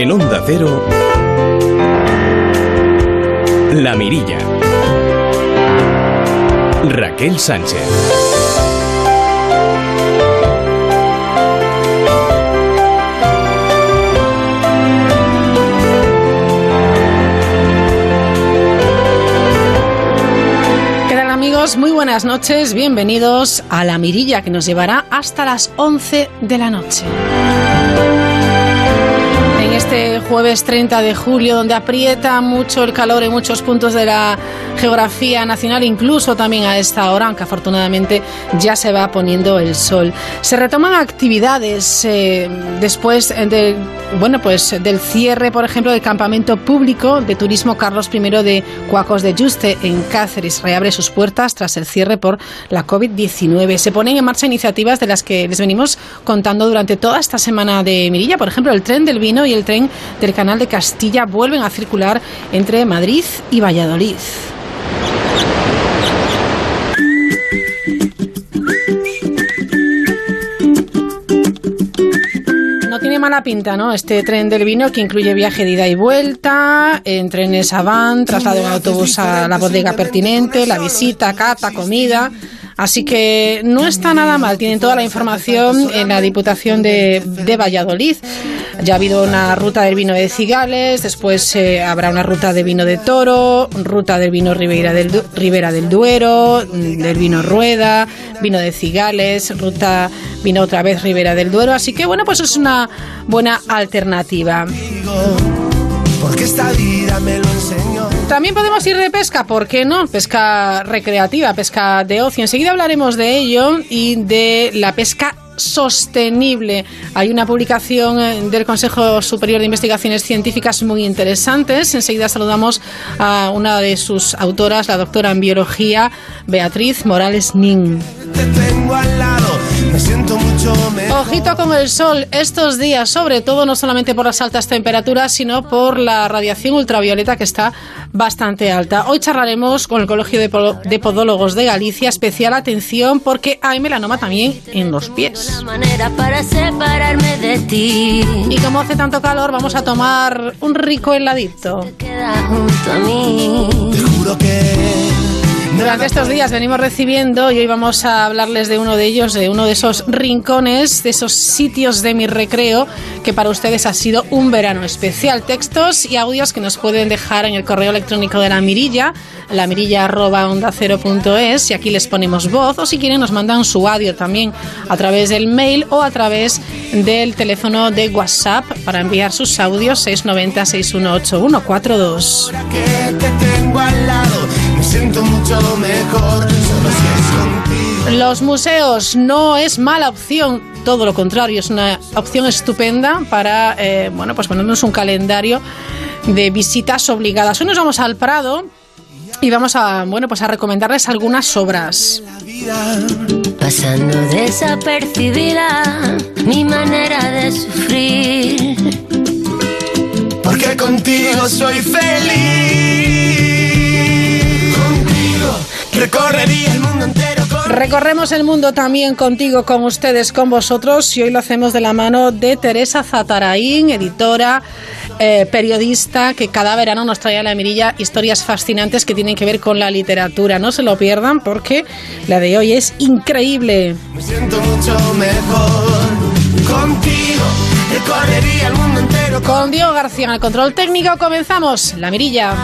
En Onda Cero, La Mirilla. Raquel Sánchez. muy buenas noches, bienvenidos a La Mirilla que nos llevará hasta las 11 de la noche este jueves 30 de julio, donde aprieta mucho el calor en muchos puntos de la geografía nacional, incluso también a esta hora, aunque afortunadamente ya se va poniendo el sol. Se retoman actividades eh, después de, bueno, pues del cierre, por ejemplo, del campamento público de turismo Carlos I de Cuacos de Juste en Cáceres. Reabre sus puertas tras el cierre por la COVID-19. Se ponen en marcha iniciativas de las que les venimos contando durante toda esta semana de Mirilla, por ejemplo, el tren del vino y el tren del Canal de Castilla vuelven a circular entre Madrid y Valladolid. Tiene mala pinta, ¿no? Este tren del vino que incluye viaje de ida y vuelta, en trenes a van, traslado en autobús a la bodega pertinente, la visita, cata, comida. Así que no está nada mal, tienen toda la información en la Diputación de, Valladolid. Ya ha habido una ruta del vino de Cigales, después eh, habrá una ruta de vino de Toro, ruta del vino Ribera del, Ribera del Duero, mm, del vino Rueda, vino de Cigales, ruta vino otra vez Ribera del Duero. Así que bueno, pues es una buena alternativa. Porque esta vida me lo enseñó. También podemos ir de pesca, ¿por qué no? Pesca recreativa, pesca de ocio. Enseguida hablaremos de ello y de la pesca sostenible. Hay una publicación eh, del Consejo Superior de Investigaciones Científicas muy interesantes. Enseguida saludamos a una de sus autoras, la doctora en biología, Beatriz Morales Nin. Ojito con el sol estos días, sobre todo no solamente por las altas temperaturas, sino por la radiación ultravioleta que está bastante alta. Hoy charlaremos con el Colegio de, Podólogos de Galicia, especial atención porque hay melanoma también en los pies. Y como hace tanto calor, vamos a tomar un rico heladito. Te juro que durante estos días venimos recibiendo y hoy vamos a hablarles de uno de ellos, de uno de esos rincones, de esos sitios de mi recreo que para ustedes ha sido un verano especial. Textos y audios que nos pueden dejar en el correo electrónico de la mirilla, la mirilla arroba y aquí les ponemos voz o si quieren nos mandan su audio también a través del mail o a través del teléfono de WhatsApp para enviar sus audios 690 618142 siento mucho mejor, Los museos no es mala opción, todo lo contrario, es una opción estupenda para, eh, bueno, pues ponernos un calendario de visitas obligadas. Hoy nos vamos al Prado y vamos a, bueno, pues a recomendarles algunas obras. Pasando desapercibida mi manera de sufrir. Porque contigo soy feliz. Recorrería el mundo entero. Recorremos el mundo también contigo, con ustedes, con vosotros, y hoy lo hacemos de la mano de Teresa Zataraín, editora, eh, periodista, que cada verano nos trae a la mirilla historias fascinantes que tienen que ver con la literatura. No se lo pierdan porque la de hoy es increíble. Me siento mucho mejor contigo. Recorrería el mundo entero. Con Diego García en el control técnico comenzamos la mirilla.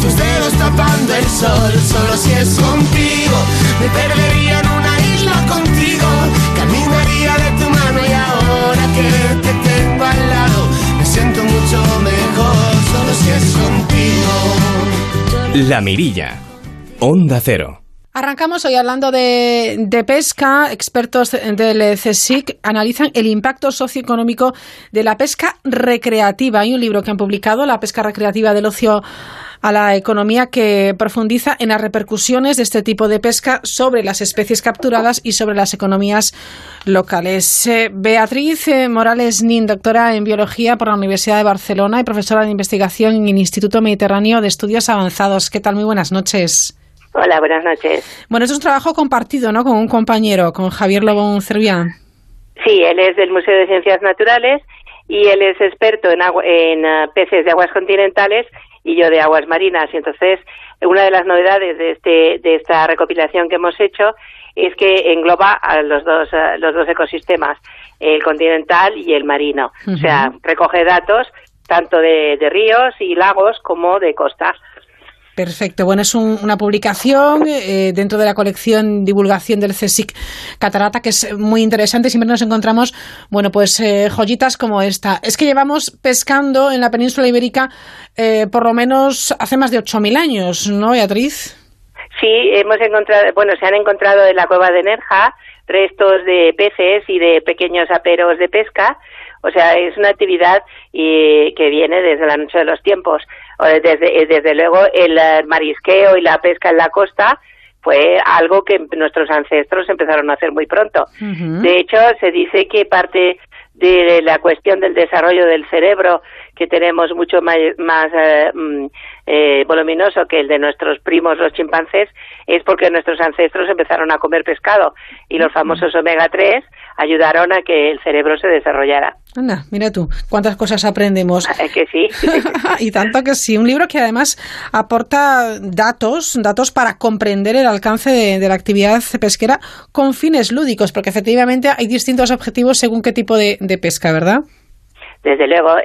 Tus dedos tapando el sol, solo si es contigo. Me perdería en una isla contigo. Caminaría de tu mano y ahora que te tengo al lado, me siento mucho mejor, solo si es contigo. La mirilla. Onda cero. Arrancamos hoy hablando de, pesca. Expertos del CSIC analizan el impacto socioeconómico de la pesca recreativa. Hay un libro que han publicado, La pesca recreativa del ocio a la economía, que profundiza en las repercusiones de este tipo de pesca sobre las especies capturadas y sobre las economías locales. Eh, Beatriz eh, Morales Nin, doctora en biología por la Universidad de Barcelona y profesora de investigación en el Instituto Mediterráneo de Estudios Avanzados. ¿Qué tal? Muy buenas noches. Hola, buenas noches. Bueno, es un trabajo compartido, ¿no? Con un compañero, con Javier Lobón Cervián. Sí, él es del Museo de Ciencias Naturales y él es experto en, en eh, peces de aguas continentales y yo de aguas marinas. Y entonces, una de las novedades de, este, de esta recopilación que hemos hecho es que engloba a los dos, los dos ecosistemas, el continental y el marino. O sea, recoge datos tanto de, de ríos y lagos como de costa. Perfecto. Bueno, es una publicación eh, dentro de la colección divulgación del CSIC Catarata que es muy interesante. Siempre nos encontramos, bueno, pues eh, joyitas como esta. Es que llevamos pescando en la península ibérica eh, por lo menos hace más de 8.000 años, ¿no, Beatriz? Sí, hemos encontrado, bueno, se han encontrado en la cueva de Nerja restos de peces y de pequeños aperos de pesca. O sea, es una actividad y, que viene desde la noche de los tiempos. Desde, desde luego, el marisqueo y la pesca en la costa fue algo que nuestros ancestros empezaron a hacer muy pronto. De hecho, se dice que parte de la cuestión del desarrollo del cerebro que tenemos mucho más, eh, mm, eh, voluminoso que el de nuestros primos los chimpancés es porque nuestros ancestros empezaron a comer pescado y los famosos omega 3 ayudaron a que el cerebro se desarrollara. Anda, mira tú, cuántas cosas aprendemos. Es que sí. y tanto que sí. Un libro que además aporta datos, datos para comprender el alcance de, la actividad pesquera con fines lúdicos, porque efectivamente hay distintos objetivos según qué tipo de, de pesca, ¿verdad? Desde luego,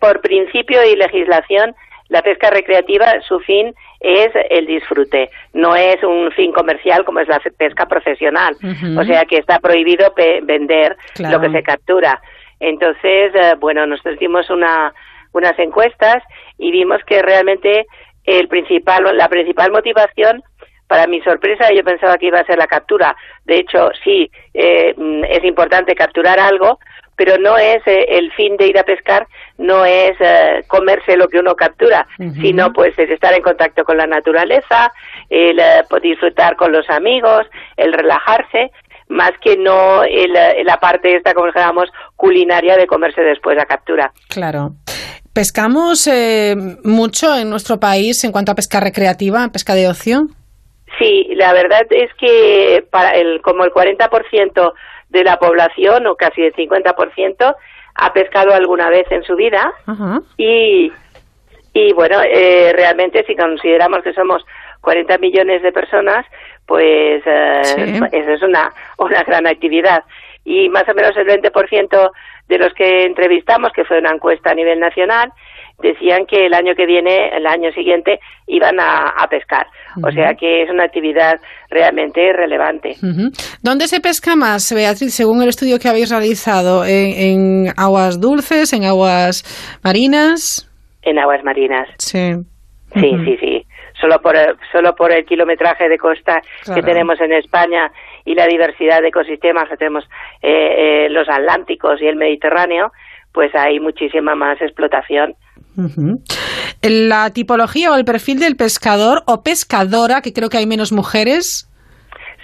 por principio y legislación, la pesca recreativa, su fin es el disfrute, no es un fin comercial como es la pesca profesional. O sea que está prohibido vender lo que se captura. Entonces, eh, bueno, nosotros hicimos una, unas encuestas y vimos que realmente el principal, la principal motivación para mi sorpresa yo pensaba que iba a ser la captura. De hecho, sí, eh, es importante capturar algo, pero no es eh, el fin de ir a pescar, no es eh, comerse lo que uno captura, sino pues es estar en contacto con la naturaleza, el eh, disfrutar con los amigos, el relajarse, más que no el, la parte esta, como digamos, culinaria de comerse después la captura. Claro. ¿Pescamos mucho en nuestro país en cuanto a pesca recreativa, pesca de ocio? Sí, la verdad es que para el, como el 40% de la población, o casi el 50%, ha pescado alguna vez en su vida. Y, y bueno, eh, realmente si consideramos que somos 40 millones de personas, pues eh, eso es una, una gran actividad. Y más o menos el 20% de los que entrevistamos, que fue una encuesta a nivel nacional, decían que el año que viene, el año siguiente, iban a, pescar. O sea que es una actividad realmente relevante. ¿Dónde se pesca más, Beatriz, según el estudio que habéis realizado? ¿En, aguas dulces, en aguas marinas? En aguas marinas. Sí. Sí, sí, sí. Solo por, el, solo por el kilometraje de costa que tenemos en España y la diversidad de ecosistemas que tenemos eh, eh, los atlánticos y el Mediterráneo, pues hay muchísima más explotación. ¿La tipología o el perfil del pescador o pescadora, que creo que hay menos mujeres?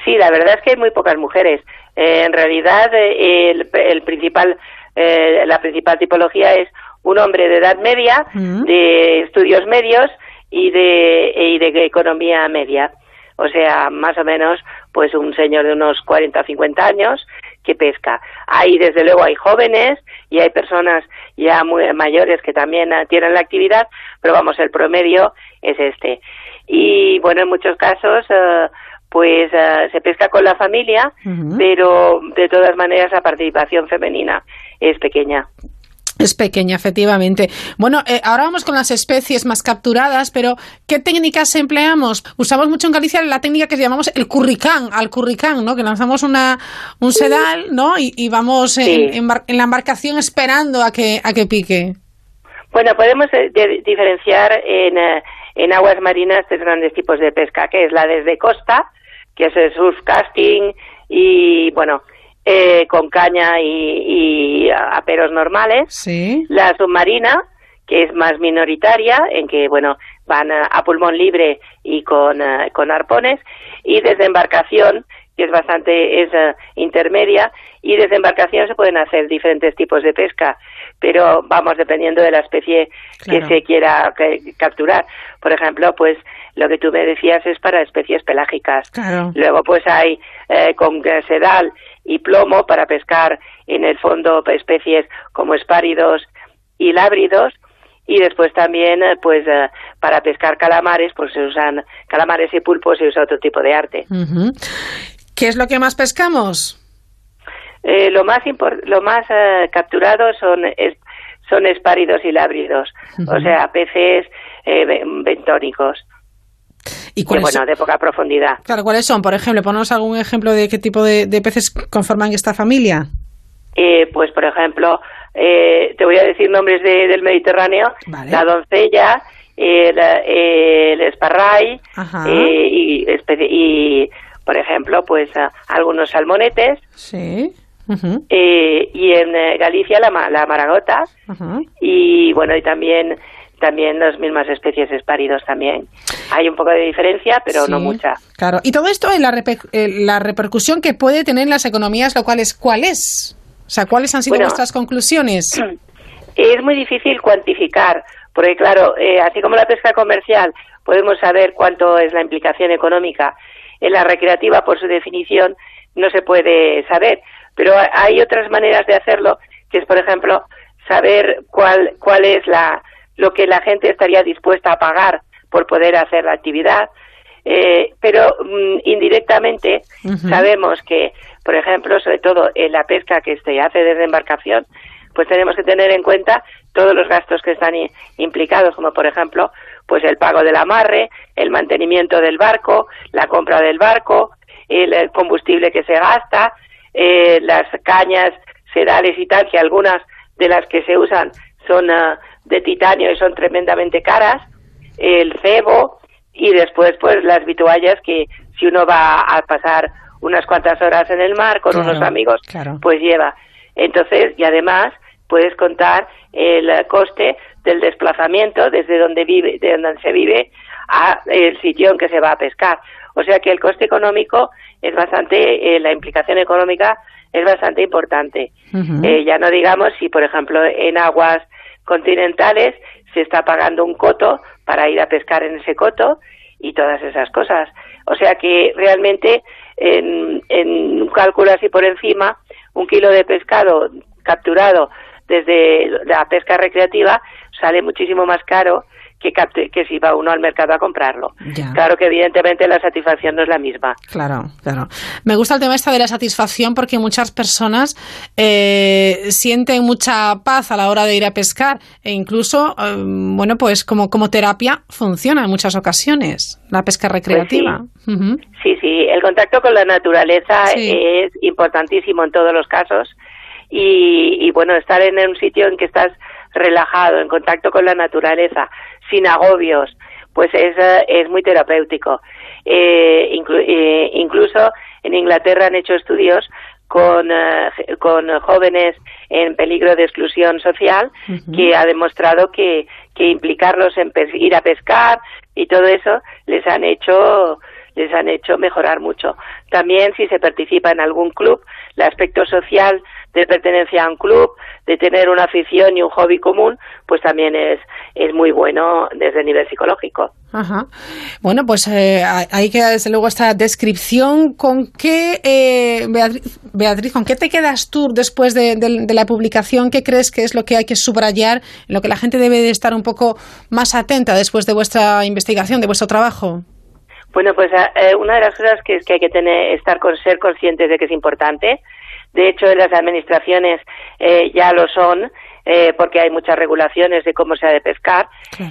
Sí, la verdad es que hay muy pocas mujeres. Eh, en realidad, eh, el, principal, eh, la principal tipología es un hombre de edad media, de estudios medios y de, y de economía media. O sea, más o menos, pues un señor de unos 40 o 50 años que pesca. Hay, desde luego, hay jóvenes y hay personas ya muy mayores que también ah, tienen la actividad, pero vamos, el promedio es este. Y bueno, en muchos casos, ah, pues ah, se pesca con la familia, pero de todas maneras la participación femenina es pequeña. Es pequeña, efectivamente. Bueno, eh, ahora vamos con las especies más capturadas, pero ¿qué técnicas empleamos? Usamos mucho en Galicia la técnica que llamamos el curricán, al curricán, ¿no? Que lanzamos una, un sedal, ¿no? Y, vamos en, la embarcación esperando a que, a que pique. Bueno, podemos eh, diferenciar en, eh, en aguas marinas tres grandes tipos de pesca, que es la desde costa, que es el surf casting y, bueno, eh, con caña y, aperos normales. Sí. La submarina, que es más minoritaria, en que, bueno, van a, pulmón libre y con, eh, con arpones. Y desde embarcación, que es bastante es eh, intermedia, y desde embarcación se pueden hacer diferentes tipos de pesca, pero vamos dependiendo de la especie que se quiera capturar. Por ejemplo, pues lo que tú me decías es para especies pelágicas. Claro. Luego pues hay eh, con sedal y plomo para pescar en el fondo especies como espáridos y lábridos y después también eh, pues eh, para pescar calamares pues se usan calamares y pulpos se usa otro tipo de arte. ¿Qué es lo que más pescamos? Eh, lo más lo más capturado son son espáridos y lábridos, o sea, peces bentónicos. ¿Y bueno, de poca profundidad. Claro, ¿cuáles son? Por ejemplo, ponos algún ejemplo de qué tipo de, peces conforman esta familia. Eh, pues, por ejemplo, eh, te voy a decir nombres del Mediterráneo. La doncella, el, el esparray eh, y, y, por ejemplo, pues algunos salmonetes. Sí. y en Galicia la, la maragota. Y bueno, y también también las mismas especies espáridos también. Hay un poco de diferencia, pero no mucha. Claro. Y todo esto, en la, la repercusión que puede tener en las economías locales, ¿cuál es? O sea, ¿cuáles han sido nuestras conclusiones? Es muy difícil cuantificar, porque claro, eh, así como la pesca comercial, podemos saber cuánto es la implicación económica. En la recreativa, por su definición, no se puede saber. Pero hay otras maneras de hacerlo, que es, por ejemplo, saber cuál, cuál es la, lo que la gente estaría dispuesta a pagar por poder hacer la actividad. Eh, pero mm, indirectamente sabemos que, por ejemplo, sobre todo en la pesca que se hace desde embarcación, pues tenemos que tener en cuenta todos los gastos que están implicados, como por ejemplo, pues el pago del amarre, el mantenimiento del barco, la compra del barco, el, combustible que se gasta, eh, las cañas sedales y tal, que algunas de las que se usan son uh, de titanio y son tremendamente caras, el cebo y después pues las vituallas que si uno va a pasar unas cuantas horas en el mar con unos amigos, pues lleva. Entonces, y además puedes contar el coste del desplazamiento desde donde vive, de donde se vive a el sitio en que se va a pescar. O sea que el coste económico es bastante, eh, la implicación económica es bastante importante. Eh, ya no digamos si, por ejemplo, en aguas continentales se está pagando un coto para ir a pescar en ese coto y todas esas cosas. O sea que realmente en, en un cálculo así por encima, un kilo de pescado capturado desde la pesca recreativa sale muchísimo más caro que, que si va uno al mercado a comprarlo. Claro que evidentemente la satisfacción no es la misma. Claro, claro. Me gusta el tema esta de la satisfacción porque muchas personas eh, sienten mucha paz a la hora de ir a pescar e incluso, eh, bueno, pues como, como terapia funciona en muchas ocasiones la pesca pues recreativa. sí. sí. el contacto con la naturaleza es importantísimo en todos los casos y, y bueno, estar en un sitio en que estás relajado, en contacto con la naturaleza, sin agobios, pues es, eh, es muy terapéutico. Eh, eh, incluso en Inglaterra han hecho estudios con, con jóvenes en peligro de exclusión social que ha demostrado que, que implicarlos en ir a pescar y todo eso les han hecho les han hecho mejorar mucho. También si se participa en algún club, el aspecto social de pertenencia a un club, de tener una afición y un hobby común, pues también es, es muy bueno desde el nivel psicológico. Ajá. Bueno, pues eh, ahí queda desde luego esta descripción. ¿Con qué, eh, Beatriz, con qué te quedas tú después de, la publicación? ¿Qué crees que es lo que hay que subrayar, lo que la gente debe de estar un poco más atenta después de vuestra investigación, de vuestro trabajo? Bueno, pues eh, una de las cosas que es que hay que tener, estar con ser conscientes de que es importante de hecho, en las administraciones eh, ya lo son, eh, porque hay muchas regulaciones de cómo se ha de pescar,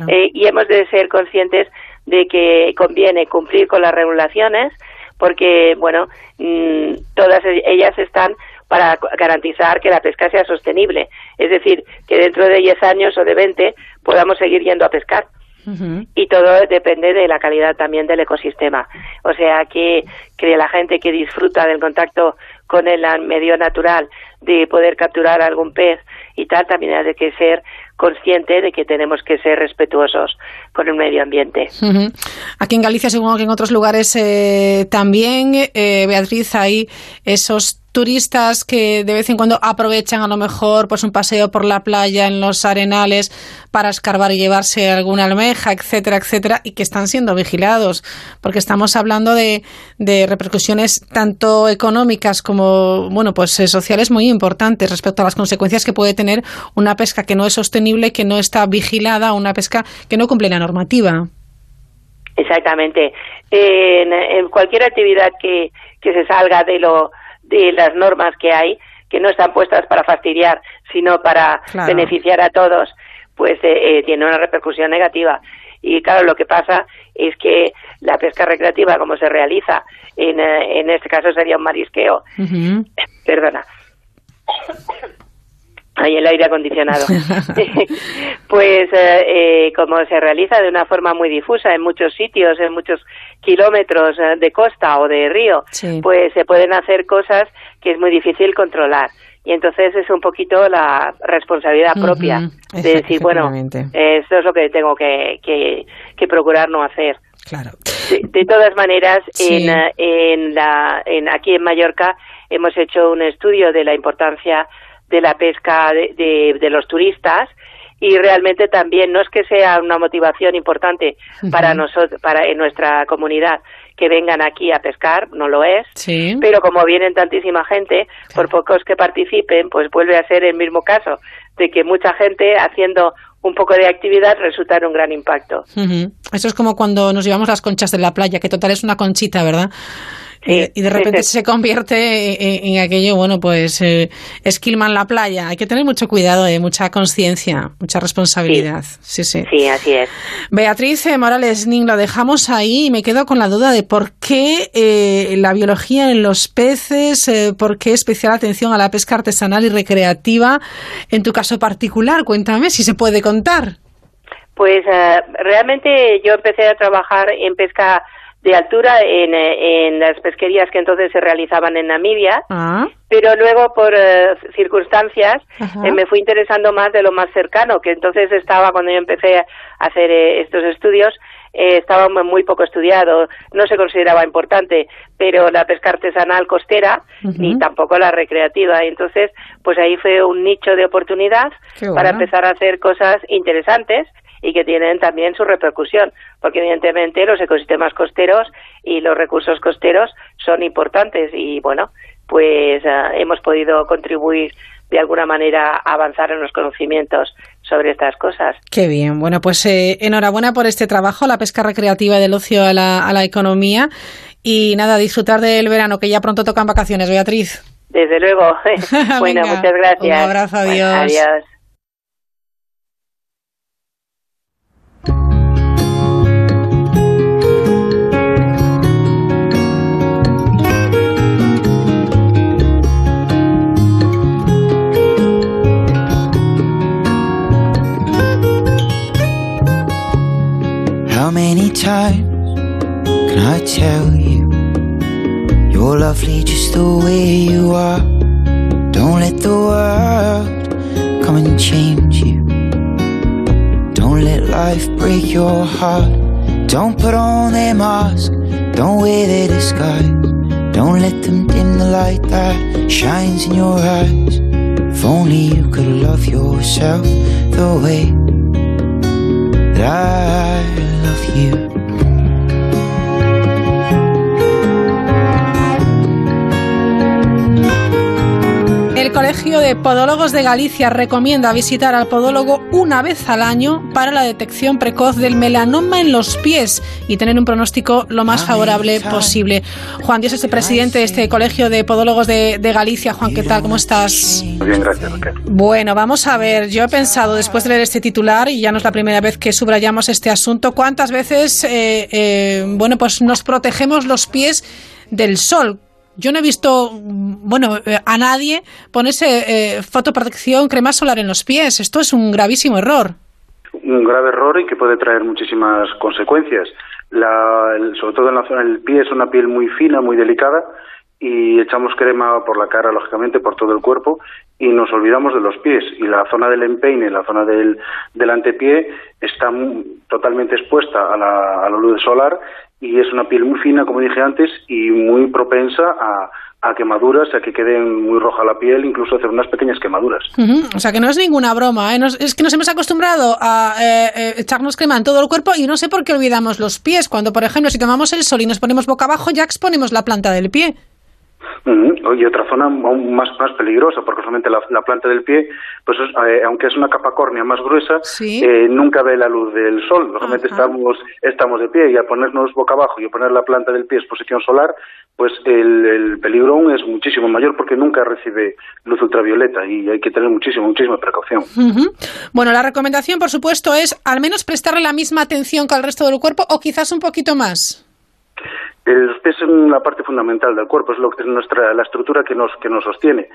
eh, y hemos de ser conscientes de que conviene cumplir con las regulaciones, porque, bueno, mm, todas ellas están para garantizar que la pesca sea sostenible. Es decir, que dentro de 10 años o de 20 podamos seguir yendo a pescar. Y todo depende de la calidad también del ecosistema. O sea, que, que la gente que disfruta del contacto con el medio natural de poder capturar algún pez y tal, también hay que ser consciente de que tenemos que ser respetuosos con el medio ambiente. Aquí en Galicia, según que en otros lugares eh, también, eh, Beatriz, hay esos turistas que de vez en cuando aprovechan a lo mejor pues un paseo por la playa en los arenales para escarbar y llevarse alguna almeja, etcétera, etcétera, y que están siendo vigilados, porque estamos hablando de, de repercusiones tanto económicas como, bueno, pues eh, sociales muy importantes respecto a las consecuencias que puede tener una pesca que no es sostenible, que no está vigilada, una pesca que no cumple la normativa. Exactamente. En, cualquier actividad que, que se salga de lo de las normas que hay, que no están puestas para fastidiar, sino para beneficiar a todos, pues eh, eh, tiene una repercusión negativa. Y claro, lo que pasa es que la pesca recreativa, como se realiza, en, eh, en este caso sería un marisqueo, perdona, hay el aire acondicionado. pues como se realiza de una forma muy difusa en muchos sitios, en muchos kilómetros de costa o de río, pues se pueden hacer cosas que es muy difícil controlar y entonces es un poquito la responsabilidad propia de decir, bueno, esto es lo que tengo que, que, procurar no hacer. Claro. De, todas maneras, en, en la, en, aquí en Mallorca hemos hecho un estudio de la importancia de la pesca de, de, los turistas y realmente también no es que sea una motivación importante para nosotros, para en nuestra comunidad, que vengan aquí a pescar, no lo es, pero como vienen tantísima gente, por pocos que participen, pues vuelve a ser el mismo caso, de que mucha gente haciendo un poco de actividad resulta en un gran impacto. Eso es como cuando nos llevamos las conchas de la playa, que total es una conchita, ¿verdad? Eh, y de repente se convierte en, aquello, bueno, pues eh, esquilman la playa. Hay que tener mucho cuidado, y mucha conciencia, mucha responsabilidad. Sí, sí. Sí, así es. Beatriz eh, Morales Ning, lo dejamos ahí y me quedo con la duda de por qué eh, la biología en los peces, por qué especial atención a la pesca artesanal y recreativa en tu caso particular. Cuéntame si se puede contar. Pues realmente yo empecé a trabajar en pesca de altura en, eh, en, las pesquerías que entonces se realizaban en Namibia, ah. pero luego por eh, circunstancias eh, me fui interesando más de lo más cercano, que entonces estaba cuando yo empecé a hacer estos estudios, estaba muy poco estudiado, no se consideraba importante, pero la pesca artesanal costera ni tampoco la recreativa. Y entonces, pues ahí fue un nicho de oportunidad para empezar a hacer cosas interesantes y que tienen también su repercusión, porque evidentemente los ecosistemas costeros y los recursos costeros son importantes y bueno, pues ah, hemos podido contribuir de alguna manera a avanzar en los conocimientos sobre estas cosas. Qué bien. Bueno, pues eh, enhorabuena por este trabajo, la pesca recreativa del ocio a la, a la economía. Y nada, disfrutar del verano, que ya pronto tocan vacaciones, Beatriz. Desde luego. bueno, muchas gracias. Un abrazo, adiós. adiós. Times can I tell you you're lovely just the way you are? Don't let the world come and change you. Don't let life break your heart. Don't put on their mask, don't wear their disguise. Don't let them dim the light that shines in your eyes. If only you could love yourself the way I love you. Colegio de Podólogos de Galicia recomienda visitar al podólogo una vez al año para la detección precoz del melanoma en los pies y tener un pronóstico lo más favorable posible. Juan Dios es el presidente de este Colegio de Podólogos de, Galicia. Juan, ¿qué tal? ¿Cómo estás? Muy bien, gracias. Bueno, vamos a ver. Yo he pensado, después de leer este titular, y ya no es la primera vez que subrayamos este asunto, ¿cuántas veces, eh, eh, bueno, pues nos protegemos los pies del sol? Yo no he visto, bueno, eh, a nadie ponerse eh, fotoprotección, crema solar en los pies. Esto es un gravísimo error. Un grave error y que puede traer muchísimas consecuencias. La, sobre todo en la zona del pie es una piel muy fina, muy delicada y echamos crema por la cara, lógicamente, por todo el cuerpo y nos olvidamos de los pies. Y la zona del empeine, la zona del, del antepié, está totalmente expuesta a la, a la luz solar y es una piel muy fina, como dije antes, y muy propensa a, a quemaduras, a que queden muy roja la piel, incluso hacer unas pequeñas quemaduras. O sea que no es ninguna broma, ¿eh? es que nos hemos acostumbrado a eh, eh, echarnos crema en todo el cuerpo y no sé por qué olvidamos los pies, cuando por ejemplo si tomamos el sol y nos ponemos boca abajo ya exponemos la planta del pie. Y otra zona aún más, más peligrosa, porque solamente la, planta del pie, pues eh, aunque es una capa córnea más gruesa, eh, nunca ve la luz del sol. Normalmente estamos, estamos de pie y al ponernos boca abajo y poner la planta del pie en posición solar, pues el, peligro aún es muchísimo mayor porque nunca recibe luz ultravioleta y hay que tener muchísima, muchísima precaución. Bueno, la recomendación, por supuesto, es al menos prestarle la misma atención que al resto del cuerpo o quizás un poquito más. Pies son la parte fundamental del cuerpo, es lo es nuestra la estructura que nos sostiene.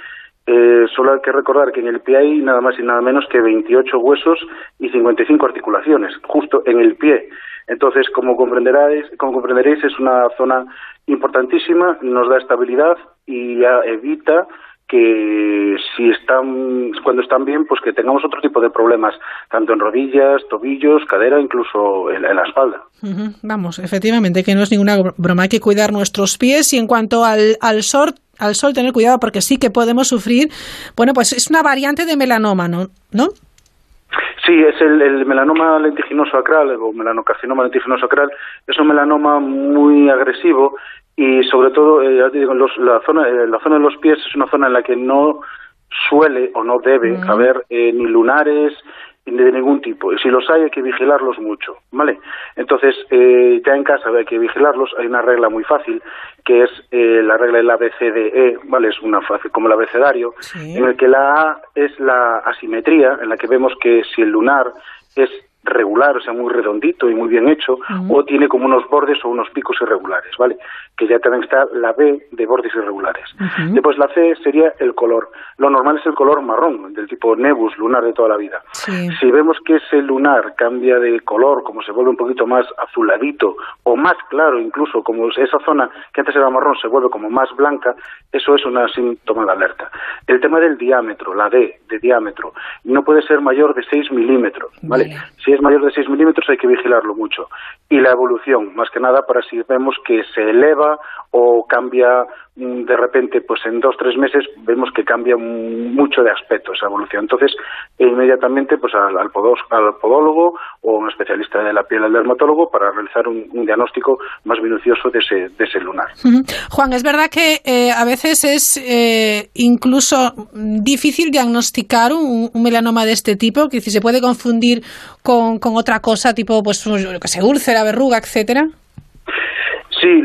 Eh, solo hay que recordar que en el pie hay nada más y nada menos que 28 huesos y 55 articulaciones, justo en el pie. Entonces, como comprenderéis, como comprenderéis es una zona importantísima, nos da estabilidad y evita que si están cuando están bien pues que tengamos otro tipo de problemas tanto en rodillas tobillos cadera incluso en, la espalda. Vamos efectivamente que no es ninguna broma. Hay que cuidar nuestros pies y en cuanto al, al sol al sol tener cuidado porque sí que podemos sufrir. Bueno pues es una variante de melanoma no no Sí, es el, el, melanoma lentiginoso acral o melanocarcinoma lentiginoso acral. Es un melanoma muy agresivo y sobre todo eh, la zona eh, la zona de los pies es una zona en la que no suele o no debe haber eh, ni lunares de ningún tipo. Y si los hay, hay que vigilarlos mucho, ¿vale? Entonces, ya en casa hay que vigilarlos. Hay una regla muy fácil, que es la regla del ABCDE, ¿vale? Es una fácil como el abecedario, en el que la A es la asimetría, en la que vemos que si el lunar es regular, o sea, muy redondito y muy bien hecho, o tiene como unos bordes o unos picos irregulares, ¿vale? Que ya también está la B de bordes irregulares. Después la C sería el color. Lo normal es el color marrón, del tipo nebus, lunar de toda la vida. Si vemos que ese lunar cambia de color, como se vuelve un poquito más azuladito, o más claro incluso, como esa zona que antes era marrón se vuelve como más blanca, eso es una síntoma de alerta. El tema del diámetro, la D de diámetro, no puede ser mayor de 6 milímetros, ¿vale? Si es mayor de 6 milímetros hay que vigilarlo mucho. Y la evolución, más que nada, para si vemos que se eleva o cambia de repente, pues en dos, tres meses vemos que cambia mucho de aspecto esa evolución. Entonces, inmediatamente pues al, al, podólogo o un especialista de la piel, al dermatólogo, para realizar un, diagnóstico más minucioso de ese, de ese lunar. Juan, es verdad que eh, a veces es eh, incluso difícil diagnosticar un, melanoma de este tipo, que si se puede confundir con, con otra cosa, tipo, pues, que se úlcera, verruga, etcétera. Sí,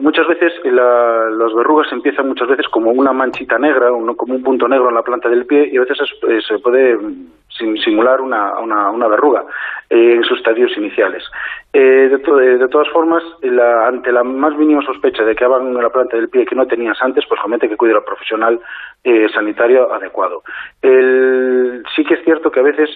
muchas veces las verrugas empiezan muchas veces como una manchita negra, como un punto negro en la planta del pie y a veces eh, se puede simular una, una, verruga eh, en sus estadios iniciales. Eh, de, todas formas, ante la más mínima sospecha de que hagan en la planta del pie que no tenías antes, pues comete que cuide al profesional sanitario adecuado. sí que es cierto que a veces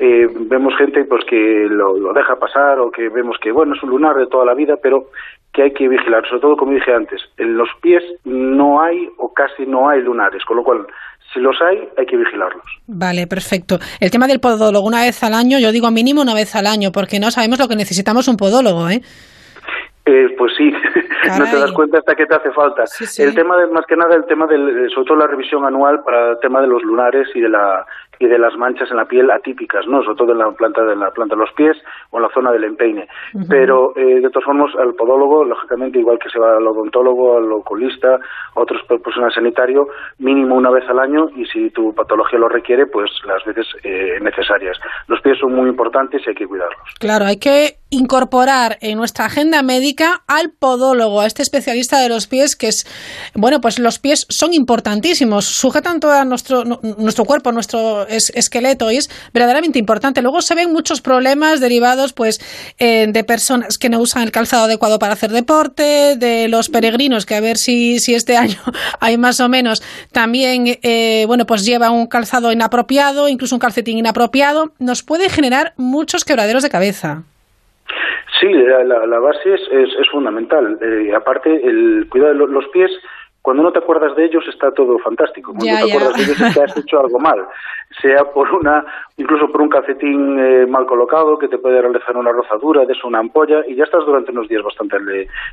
eh, vemos gente pues que lo, deja pasar o que vemos que bueno es un lunar de toda la vida pero que hay que vigilar sobre todo como dije antes en los pies no hay o casi no hay lunares con lo cual si los hay hay que vigilarlos. Vale perfecto. El tema del podólogo una vez al año yo digo mínimo una vez al año porque no sabemos lo que necesitamos un podólogo eh eh, pues sí, no te das cuenta hasta que te hace falta. El tema de, más que nada, el tema del, sobre todo la revisión anual para el tema de los lunares y de la y de las manchas en la piel atípicas, ¿no? Sobre todo en la planta de la planta de los pies o en la zona del empeine. Pero eh, de todas formas al podólogo, lógicamente igual que se va al odontólogo, al oculista, a otros profesionales sanitario, mínimo una vez al año y si tu patología lo requiere, pues las veces eh, necesarias. Los pies son muy importantes y hay que cuidarlos. Claro, hay que incorporar en nuestra agenda médica al podólogo, a este especialista de los pies que es, bueno, pues los pies son importantísimos, sujetan todo nuestro, nuestro cuerpo, nuestro esqueleto y es verdaderamente importante. Luego se ven muchos problemas derivados pues eh, de personas que no usan el calzado adecuado para hacer deporte, de los peregrinos que a ver si, si este año hay más o menos también eh, bueno pues lleva un calzado inapropiado, incluso un calcetín inapropiado, nos puede generar muchos quebraderos de cabeza. Sí, la, base es, es, fundamental. Eh, aparte, el cuidado de los pies cuando no te acuerdas de ellos está todo fantástico. Cuando te acuerdas de ellos es que has hecho algo mal, sea por una, incluso por un calcetín eh, mal colocado que te puede realizar una rozadura, de eso una ampolla y ya estás durante unos días bastante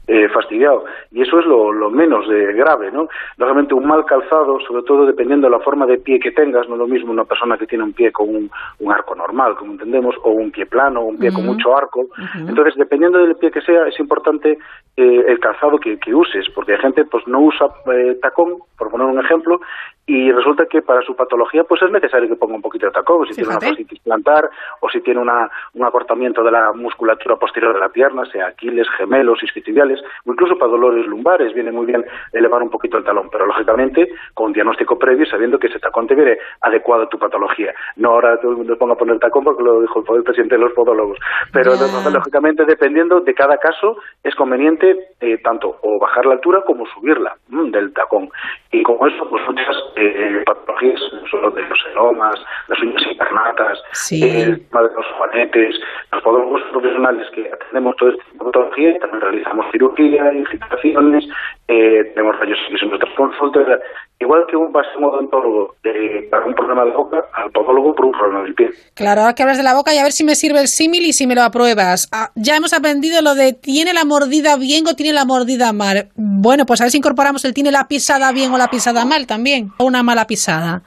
eh, fastidiado. Y eso es lo, lo menos de grave, ¿no? Realmente un mal calzado, sobre todo dependiendo de la forma de pie que tengas, no es lo mismo una persona que tiene un pie con un, un arco normal, como entendemos, o un pie plano, o un pie con mucho arco. Entonces, dependiendo del pie que sea, es importante eh, el calzado que, que uses, porque hay gente pues no usa eh, tacón, por poner un ejemplo, y resulta que para su patología pues es necesario que ponga un poquito de tacón, si tiene una fascitis plantar o si tiene una, un acortamiento de la musculatura posterior de la pierna, sea aquiles, gemelos, isquiotibiales, o incluso para dolores lumbares, viene muy bien elevar un poquito el talón, pero lógicamente con un diagnóstico previo y sabiendo que ese tacón te viene adecuado a tu patología. No ahora todo el mundo ponga a poner tacón porque lo dijo el presidente de los podólogos, pero lógicamente dependiendo de cada caso es conveniente eh, tanto o bajar la altura como subirla mm, del tacón. Y con eso pues muchas eh, patologías, no solo de los eromas, las uñas incarnatas, Sí. el tema de los juanetes, los podólogos profesionales que atendemos todo este tipo de patología, también realizamos cirugía, infiltraciones, eh, tenemos rayos en nuestras consultas, igual que un vas a un odontólogo eh, para un problema de boca, al podólogo por un problema del pie. Claro, ahora que hablas de la boca y a ver si me sirve el símil y si me lo apruebas. Ah, ya hemos aprendido lo de ¿tiene la mordida bien o tiene la mordida mal? Bueno, pues a ver si incorporamos el ¿tiene la pisada bien o la pisada mal también? O una mala pisada.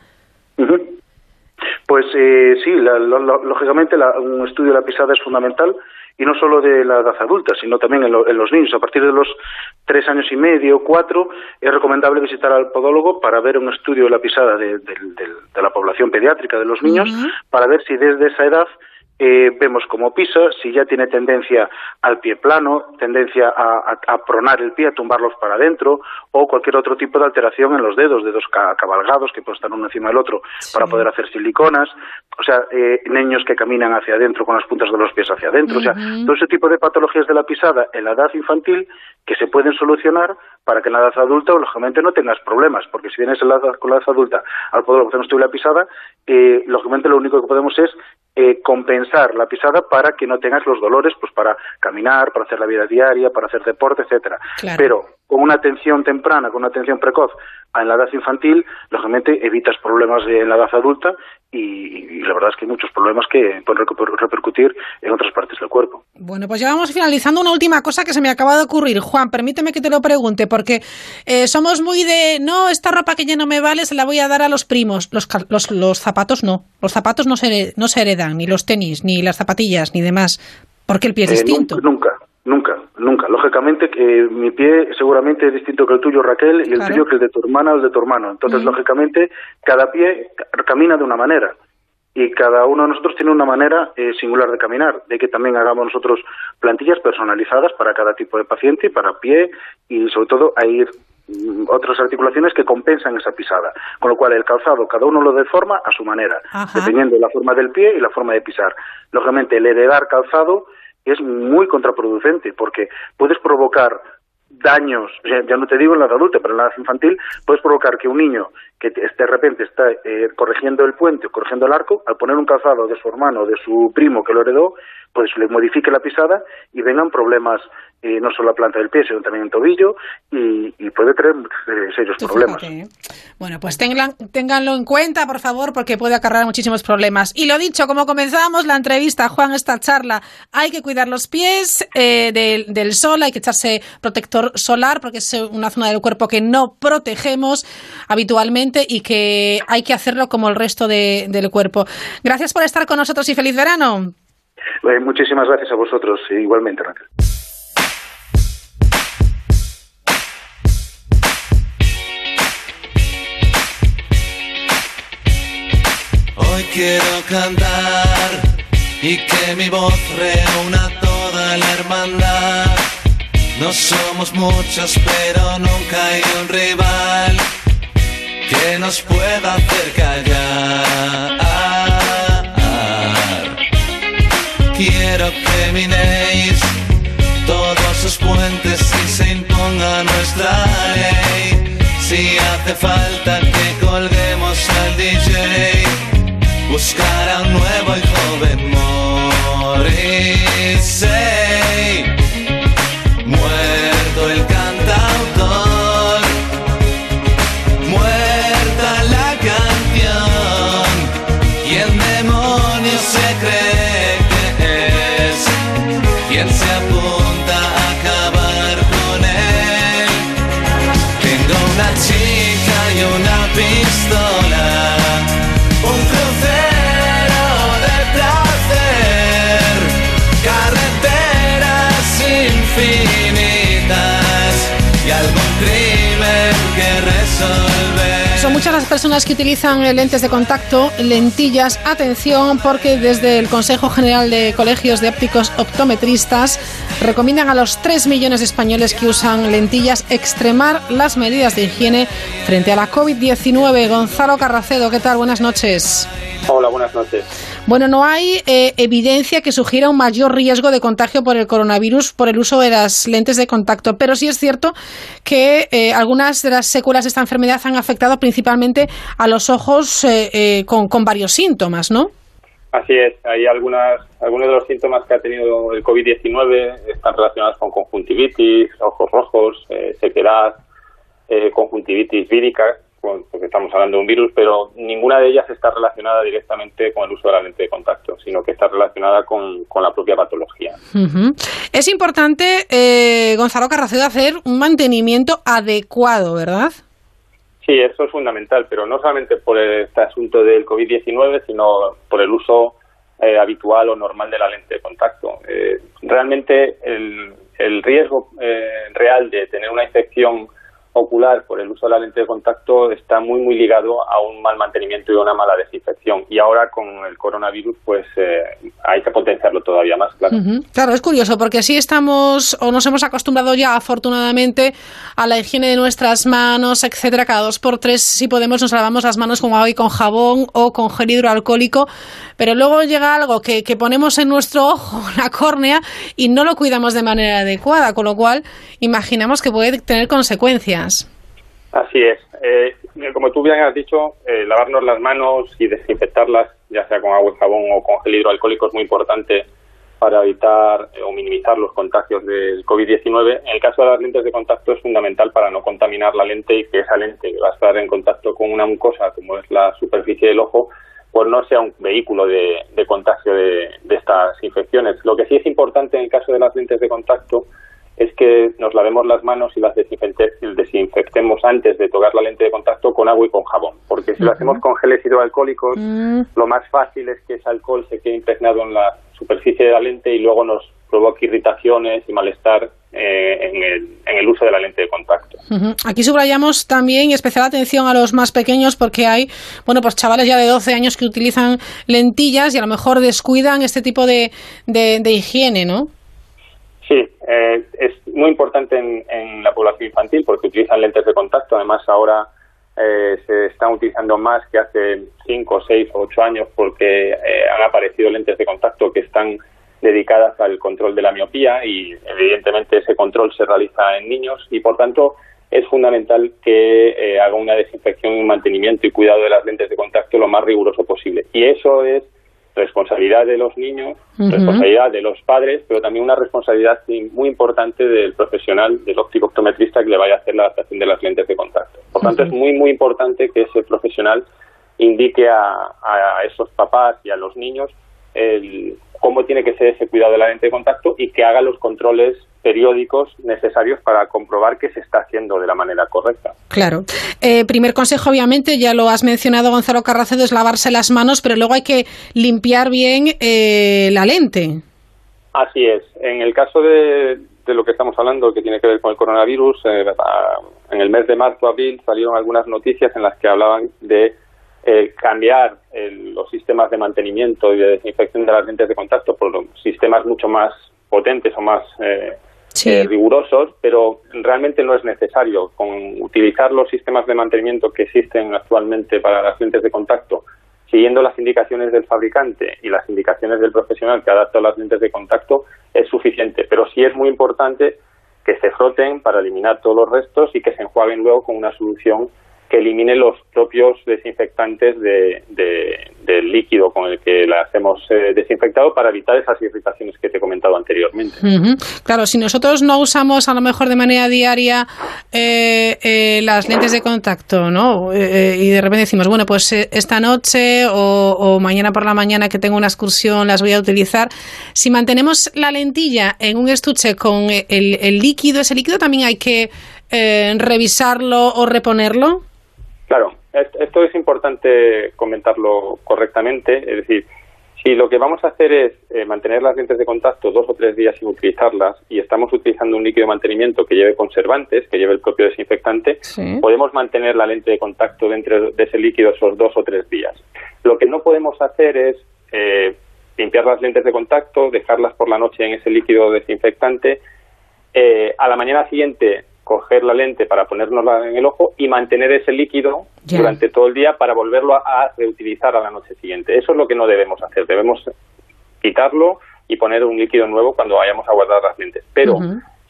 Pues eh, sí, la- lo- lo- lógicamente la- un estudio de la pisada es fundamental y no solo de la edad adulta, sino también en, lo- en los niños. A partir de los tres años y medio, cuatro, es recomendable visitar al podólogo para ver un estudio de la pisada de, de la población pediátrica de los niños, para ver si desde esa edad eh, vemos cómo pisa, si ya tiene tendencia al pie plano, tendencia a, a- a pronar el pie, a tumbarlos para adentro, o cualquier otro tipo de alteración en los dedos, dedos ca- cabalgados que pueden estar uno encima del otro Sí. para poder hacer siliconas, o sea, eh, niños que caminan hacia adentro con las puntas de los pies hacia adentro, o sea, todo ese tipo de patologías de la pisada en la edad infantil que se pueden solucionar para que en la edad adulta, lógicamente, no tengas problemas, porque si vienes en la edad- con la edad adulta al hacemos estudio de la pisada, eh, lógicamente lo único que podemos es eh, compensar la pisada para que no tengas los dolores, pues para caminar, para hacer la vida diaria, para hacer deporte, etcétera. Claro. Pero con una atención temprana, con una atención precoz en la edad infantil, lógicamente evitas problemas de- en la edad adulta y, y la verdad es que hay muchos problemas que pueden reper- repercutir en otras partes del cuerpo. Bueno, pues ya vamos finalizando una última cosa que se me acaba de ocurrir. Juan, permíteme que te lo pregunte, porque eh, somos muy de, no, esta ropa que ya no me vale se la voy a dar a los primos. Los, los, los zapatos no. Los zapatos no se, no se heredan, ni los tenis, ni las zapatillas, ni demás, porque el pie es Eh, distinto. Nunca, nunca, nunca. Lógicamente que mi pie seguramente es distinto que el tuyo, Raquel, y el Claro. tuyo que el de tu hermana o el de tu hermano. Entonces, lógicamente, cada pie ca- camina de una manera. Y cada uno de nosotros tiene una manera eh, singular de caminar. De que también hagamos nosotros plantillas personalizadas para cada tipo de paciente, y para pie y sobre todo a ir mm, otras articulaciones que compensan esa pisada. Con lo cual el calzado cada uno lo deforma a su manera, Ajá. dependiendo de la forma del pie y la forma de pisar. Lógicamente el heredar calzado es muy contraproducente porque puedes provocar daños, ya, no te digo en la adulta, pero en la edad infantil, puedes provocar que un niño que de repente está eh, corrigiendo el puente o corrigiendo el arco, al poner un calzado de su hermano o de su primo que lo heredó, pues le modifique la pisada y vengan problemas eh, no solo la planta del pie, sino también en tobillo y, y puede traer eh, serios Tú problemas. fíjate, ¿eh? Bueno, pues tengan- ténganlo en cuenta, por favor, porque puede acarrear muchísimos problemas. Y lo dicho, como comenzábamos la entrevista, Juan, esta charla, hay que cuidar los pies eh, del, del sol, hay que echarse protector solar, porque es una zona del cuerpo que no protegemos habitualmente y que hay que hacerlo como el resto de- del cuerpo. Gracias por estar con nosotros y feliz verano. Muchísimas gracias a vosotros, eh, igualmente, Raquel. Quiero cantar y que mi voz reúna toda la hermandad. No somos muchos, pero nunca hay un rival que nos pueda hacer callar. Quiero que minéis todos sus puentes y se imponga nuestra ley. Si hace falta que colguemos al DJ, buscar a un nuevo y joven personas que utilizan lentes de contacto, lentillas. Atención, porque desde el Consejo General de Colegios de Ópticos Optometristas recomiendan a los 3 millones de españoles que usan lentillas extremar las medidas de higiene frente a la COVID-19. Gonzalo Carracedo, ¿qué tal? Buenas noches. Hola, buenas noches. Bueno, no hay eh, evidencia que sugiera un mayor riesgo de contagio por el coronavirus por el uso de las lentes de contacto, pero sí es cierto que eh, algunas de las secuelas de esta enfermedad han afectado principalmente a los ojos eh, con, con, varios síntomas, ¿no? Así es, hay algunas, algunos de los síntomas que ha tenido el COVID-19 están relacionados con conjuntivitis, ojos rojos, sequedad, conjuntivitis vírica, porque estamos hablando de un virus, pero ninguna de ellas está relacionada directamente con el uso de la lente de contacto, sino que está relacionada con, la propia patología. Es importante, eh, Gonzalo Carracedo, hacer un mantenimiento adecuado, ¿verdad? Sí, eso es fundamental, pero no solamente por este asunto del COVID-19, sino por el uso eh, habitual o normal de la lente de contacto. Eh, realmente el, el riesgo real de tener una infección ocular por el uso de la lente de contacto está muy muy ligado a un mal mantenimiento y a una mala desinfección. Y ahora con el coronavirus pues eh, hay que potenciarlo todavía más claro. Claro es curioso porque así estamos o nos hemos acostumbrado ya afortunadamente a la higiene de nuestras manos etcétera. Cada dos por tres si podemos nos lavamos las manos con agua y con jabón o con gel hidroalcohólico. Pero luego llega algo que ponemos en nuestro ojo la córnea y no lo cuidamos de manera adecuada con lo cual imaginamos que puede tener consecuencias Así es. Eh, como tú bien has dicho, eh, lavarnos las manos y desinfectarlas, ya sea con agua y jabón o con gel hidroalcohólico, es muy importante para evitar eh, o minimizar los contagios del COVID-19. En el caso de las lentes de contacto es fundamental para no contaminar la lente y que esa lente que va a estar en contacto con una mucosa, como es la superficie del ojo, pues no sea un vehículo de, contagio de, de estas infecciones. Lo que sí es importante en el caso de las lentes de contacto es que nos lavemos las manos y las desinfectemos antes de tocar la lente de contacto con agua y con jabón. Porque si lo hacemos con geles hidroalcohólicos, mm. lo más fácil es que ese alcohol se quede impregnado en la superficie de la lente y luego nos provoque irritaciones y malestar eh, en, el, en, el, uso de la lente de contacto. Aquí subrayamos también especial atención a los más pequeños porque hay, bueno, pues chavales ya de 12 años que utilizan lentillas y a lo mejor descuidan este tipo de, de, de higiene, ¿no? Sí, eh, es muy importante en, la población infantil porque utilizan lentes de contacto. Además, ahora eh, se están utilizando más que hace 5, 6 o 8 años porque eh, han aparecido lentes de contacto que están dedicadas al control de la miopía y evidentemente ese control se realiza en niños y por tanto es fundamental que haga una desinfección y mantenimiento y cuidado de las lentes de contacto lo más riguroso posible. Y eso es responsabilidad de los niños, responsabilidad de los padres, pero también una responsabilidad muy importante del profesional, del óptico optometrista que le vaya a hacer la adaptación de las lentes de contacto. Por tanto, es muy, muy importante que ese profesional indique a, a esos papás y a los niños el, cómo tiene que ser ese cuidado de la lente de contacto y que haga los controles periódicos necesarios para comprobar que se está haciendo de la manera correcta. Claro. Eh, primer consejo, obviamente, ya lo has mencionado Gonzalo Carracedo, es lavarse las manos, pero luego hay que limpiar bien eh, la lente. Así es. En el caso de, lo que estamos hablando, que tiene que ver con el coronavirus, eh, en el mes de marzo, abril, salieron algunas noticias en las que hablaban de cambiar los sistemas de mantenimiento y de desinfección de las lentes de contacto por sistemas mucho más potentes o más eh, rigurosos, pero realmente no es necesario. Con utilizar los sistemas de mantenimiento que existen actualmente para las lentes de contacto, siguiendo las indicaciones del fabricante y las indicaciones del profesional que adapta las lentes de contacto, es suficiente. Pero sí es muy importante que se froten para eliminar todos los restos y que se enjuaguen luego con una solución que elimine los propios desinfectantes de, del líquido con el que la hemos eh, desinfectado para evitar esas irritaciones que te he comentado anteriormente. Claro, si nosotros no usamos a lo mejor de manera diaria eh, eh, las lentes de contacto, ¿no? y de repente decimos, bueno, pues esta noche o, mañana por la mañana que tengo una excursión las voy a utilizar. Si mantenemos la lentilla en un estuche con el, el líquido, ese líquido también hay que revisarlo o reponerlo. Claro, esto es importante comentarlo correctamente, es decir, si lo que vamos a hacer es eh, mantener las lentes de contacto dos o tres días sin utilizarlas y estamos utilizando un líquido de mantenimiento que lleve conservantes, que lleve el propio desinfectante, podemos mantener la lente de contacto dentro de ese líquido esos dos o tres días. Lo que no podemos hacer es eh, limpiar las lentes de contacto, dejarlas por la noche en ese líquido desinfectante, eh, a la mañana siguiente coger la lente para ponérnosla en el ojo y mantener ese líquido durante todo el día para volverlo a, reutilizar a la noche siguiente. Eso es lo que no debemos hacer. Debemos quitarlo y poner un líquido nuevo cuando vayamos a guardar las lentes. Pero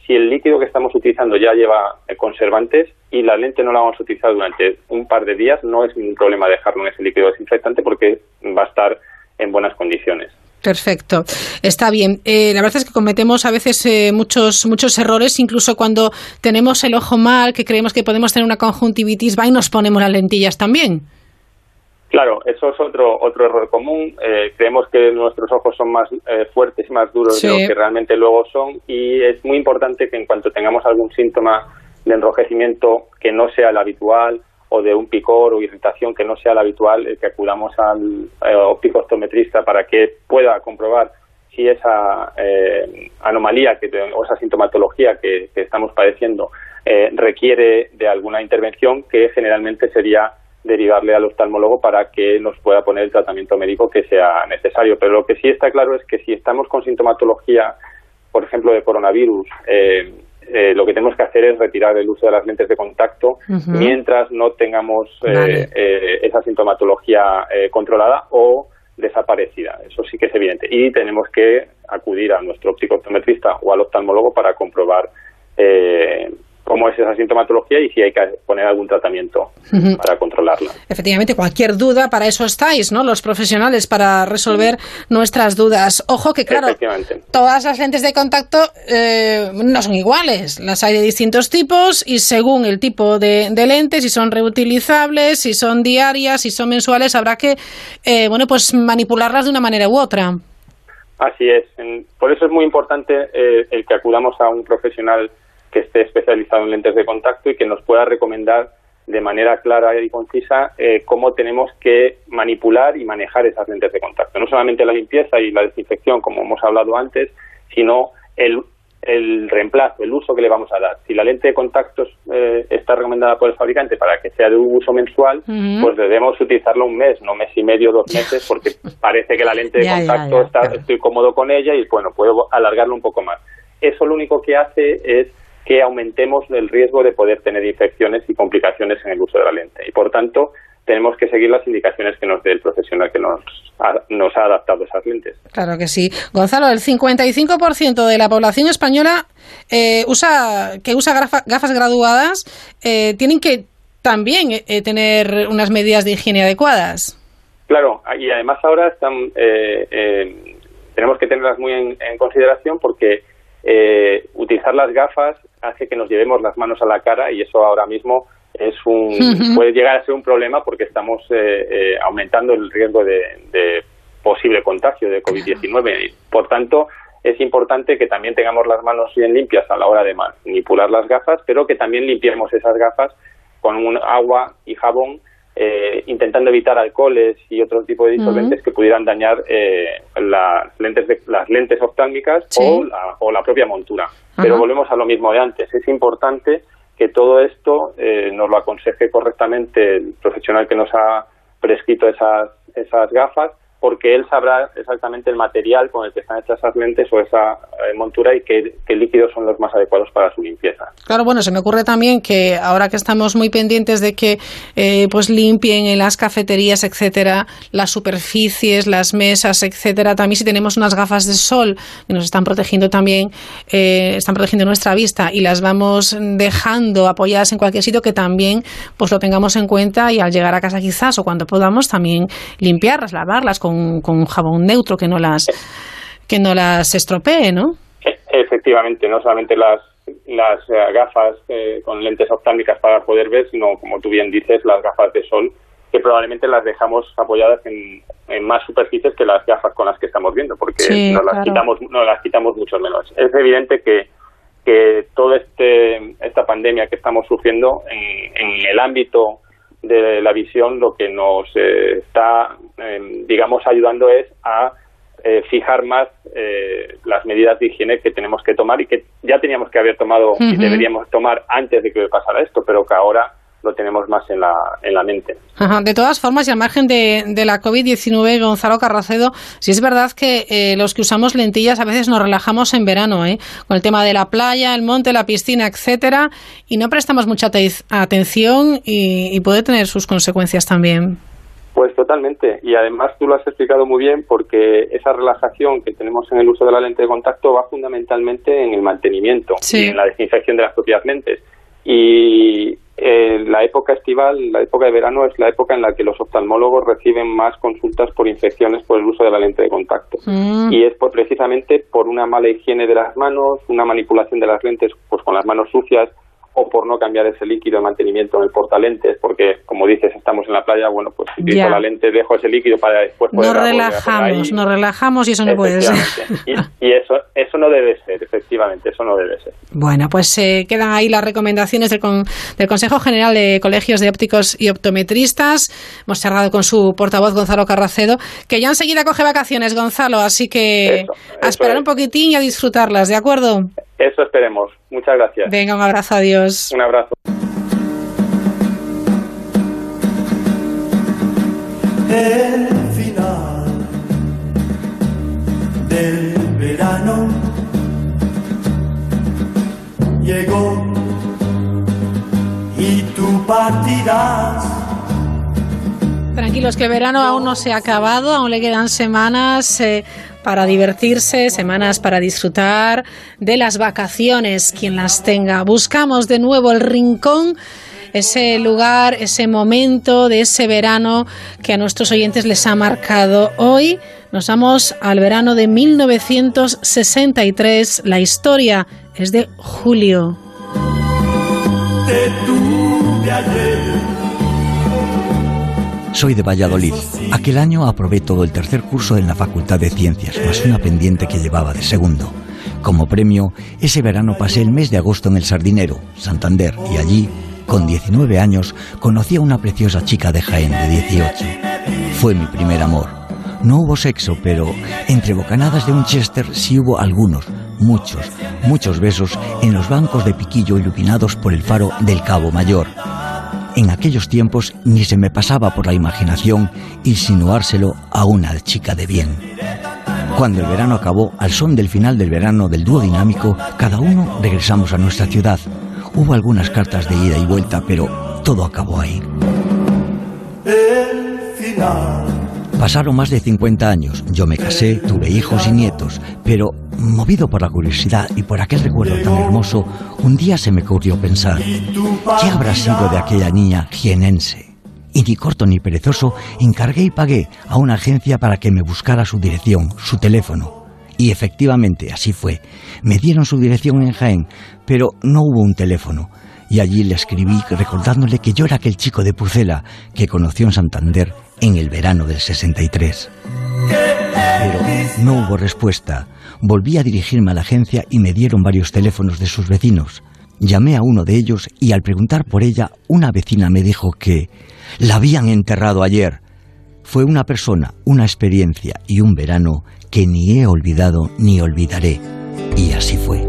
si el líquido que estamos utilizando ya lleva eh, conservantes y la lente no la vamos a utilizar durante un par de días, no es ningún problema dejarlo en ese líquido desinfectante porque va a estar en buenas condiciones. Perfecto, está bien. Eh, la verdad es que cometemos a veces eh, muchos muchos errores, incluso cuando tenemos el ojo mal, que creemos que podemos tener una conjuntivitis, va y nos ponemos las lentillas también. Claro, eso es otro otro error común. Eh, creemos que nuestros ojos son más fuertes y más duros de lo que realmente luego son, y es muy importante que en cuanto tengamos algún síntoma de enrojecimiento que no sea el habitual o de un picor o irritación que no sea la habitual, el que acudamos al eh, óptico optometrista para que pueda comprobar si esa eh, anomalía que, o esa sintomatología que, estamos padeciendo eh, requiere de alguna intervención que generalmente sería derivarle al oftalmólogo para que nos pueda poner el tratamiento médico que sea necesario. Pero lo que sí está claro es que si estamos con sintomatología, por ejemplo, de coronavirus, eh, lo que tenemos que hacer es retirar el uso de las lentes de contacto mientras no tengamos eh, eh, esa sintomatología controlada o desaparecida. Eso sí que es evidente. Y tenemos que acudir a nuestro óptico optometrista o al oftalmólogo para comprobar cómo es esa sintomatología y si hay que poner algún tratamiento para controlarla. Efectivamente, cualquier duda, para eso estáis, ¿no? Los profesionales, para resolver nuestras dudas. Ojo que, claro, todas las lentes de contacto eh, no son iguales. Las hay de distintos tipos y según el tipo de, lentes, si son reutilizables, si son diarias, si son mensuales, habrá que, eh, bueno, pues manipularlas de una manera u otra. Así es. Por eso es muy importante eh, el que acudamos a un profesional que esté especializado en lentes de contacto y que nos pueda recomendar de manera clara y concisa eh, cómo tenemos que manipular y manejar esas lentes de contacto. No solamente la limpieza y la desinfección, como hemos hablado antes, sino el, el reemplazo, el uso que le vamos a dar. Si la lente de contacto eh, está recomendada por el fabricante para que sea de un uso mensual, pues debemos utilizarlo un mes, no mes y medio, dos meses, porque parece que la lente de contacto está, estoy cómodo con ella y bueno, puedo alargarlo un poco más. Eso lo único que hace es que aumentemos el riesgo de poder tener infecciones y complicaciones en el uso de la lente. Y por tanto, tenemos que seguir las indicaciones que nos dé el profesional que nos ha, nos ha adaptado esas lentes. Claro que sí. Gonzalo, el 55% de la población española eh, usa, que usa gafas graduadas eh, tienen que también eh, tener unas medidas de higiene adecuadas. Claro, y además ahora están, tenemos que tenerlas muy en, en consideración porque utilizar las gafas hace que nos llevemos las manos a la cara y eso ahora mismo es un puede llegar a ser un problema porque estamos eh, eh, aumentando el riesgo de, posible contagio de COVID-19. Por tanto, es importante que también tengamos las manos bien limpias a la hora de manipular las gafas, pero que también limpiemos esas gafas con un agua y jabón, eh, intentando evitar alcoholes y otro tipo de disolventes que pudieran dañar las lentes de, las lentes oftálmicas o, la, o la propia montura. Pero volvemos a lo mismo de antes. Es importante que todo esto eh, nos lo aconseje correctamente el profesional que nos ha prescrito esas, esas gafas porque él sabrá exactamente el material con el que están hechas esas lentes o esa eh, montura y qué, líquidos son los más adecuados para su limpieza. Claro, bueno, se me ocurre también que ahora que estamos muy pendientes de que eh, pues limpien en las cafeterías, etcétera, las superficies, las mesas, etcétera, también si tenemos unas gafas de sol que nos están protegiendo también, eh, están protegiendo nuestra vista y las vamos dejando apoyadas en cualquier sitio, que también pues lo tengamos en cuenta y al llegar a casa quizás o cuando podamos también limpiarlas, lavarlas, con, jabón neutro que no las que no las estropee, ¿no? E, efectivamente, no solamente las las eh, gafas eh, con lentes oftálmicas para poder ver, sino como tú bien dices, las gafas de sol que probablemente las dejamos apoyadas en, más superficies que las gafas con las que estamos viendo, porque nos las quitamos nos las quitamos mucho menos. Es evidente que que toda este esta pandemia que estamos sufriendo en, en el ámbito de la visión lo que nos eh, está, em, digamos, ayudando es a eh, fijar más eh, las medidas de higiene que tenemos que tomar y que ya teníamos que haber tomado y deberíamos tomar antes de que pasara esto, pero que ahora lo tenemos más en la, en la mente. De todas formas, y al margen de, de la COVID-19, Gonzalo Carracedo, si es verdad que eh, los que usamos lentillas a veces nos relajamos en verano, ¿eh? con el tema de la playa, el monte, la piscina, etcétera, y no prestamos mucha atención y, puede tener sus consecuencias también. Pues totalmente, y además tú lo has explicado muy bien porque esa relajación que tenemos en el uso de la lente de contacto va fundamentalmente en el mantenimiento y en la desinfección de las propias lentes. Y eh, la época estival, la época de verano, es la época en la que los oftalmólogos reciben más consultas por infecciones por el uso de la lente de contacto. Mm. Y es precisamente por una mala higiene de las manos, una manipulación de las lentes pues con las manos sucias, o por no cambiar ese líquido de mantenimiento en el portalentes, porque como dices, estamos en la playa, bueno, pues si utilizo la lente, dejo ese líquido para después poder Nos relajamos, nos relajamos y eso no puede ser. Y, eso, eso no debe ser, efectivamente, eso no debe ser. Bueno, pues eh, quedan ahí las recomendaciones del, del Consejo General de Colegios de Ópticos y Optometristas. Hemos charlado con su portavoz, Gonzalo Carracedo, que ya enseguida coge vacaciones, Gonzalo, así que a esperar un poquitín y a disfrutarlas, ¿de acuerdo? Eso esperemos. Muchas gracias. Venga, un abrazo, adiós. Un abrazo. El final del verano llegó y tú partirás. Tranquilos, que el verano aún no se ha acabado, aún le quedan semanas. Eh, para divertirse, semanas para disfrutar de las vacaciones, quien las tenga. Buscamos de nuevo el rincón ese lugar, ese momento de ese verano que a nuestros oyentes les ha marcado. Hoy nos vamos al verano de 1963. La historia es de Julio. Soy de Valladolid. Aquel año aprobé todo el tercer curso en la Facultad de Ciencias, más una pendiente que llevaba de segundo. Como premio, ese verano pasé el mes de agosto en el Sardinero, Santander, y allí, con 19 años, conocí a una preciosa chica de Jaén de 18. Fue mi primer amor. No hubo sexo, pero entre bocanadas de un Chester sí hubo algunos, muchos, muchos besos en los bancos de piquillo iluminados por el faro del Cabo Mayor en aquellos tiempos ni se me pasaba por la imaginación insinuárselo a una chica de bien. Cuando el verano acabó, al son del final del verano del dúo dinámico, cada uno regresamos a nuestra ciudad. Hubo algunas cartas de ida y vuelta, pero todo acabó ahí. El final Pasaron más de 50 años, yo me casé, tuve hijos y nietos, pero movido por la curiosidad y por aquel recuerdo tan hermoso, un día se me ocurrió pensar, ¿qué habrá sido de aquella niña jienense? Y ni corto ni perezoso, encargué y pagué a una agencia para que me buscara su dirección, su teléfono. Y efectivamente, así fue. Me dieron su dirección en Jaén, pero no hubo un teléfono. Y allí le escribí recordándole que yo era aquel chico de Pucela que conoció en Santander en el verano del 63. Pero no hubo respuesta. Volví a dirigirme a la agencia y me dieron varios teléfonos de sus vecinos. Llamé a uno de ellos y al preguntar por ella, una vecina me dijo que la habían enterrado ayer. Fue una persona, una experiencia y un verano que ni he olvidado ni olvidaré. Y así fue.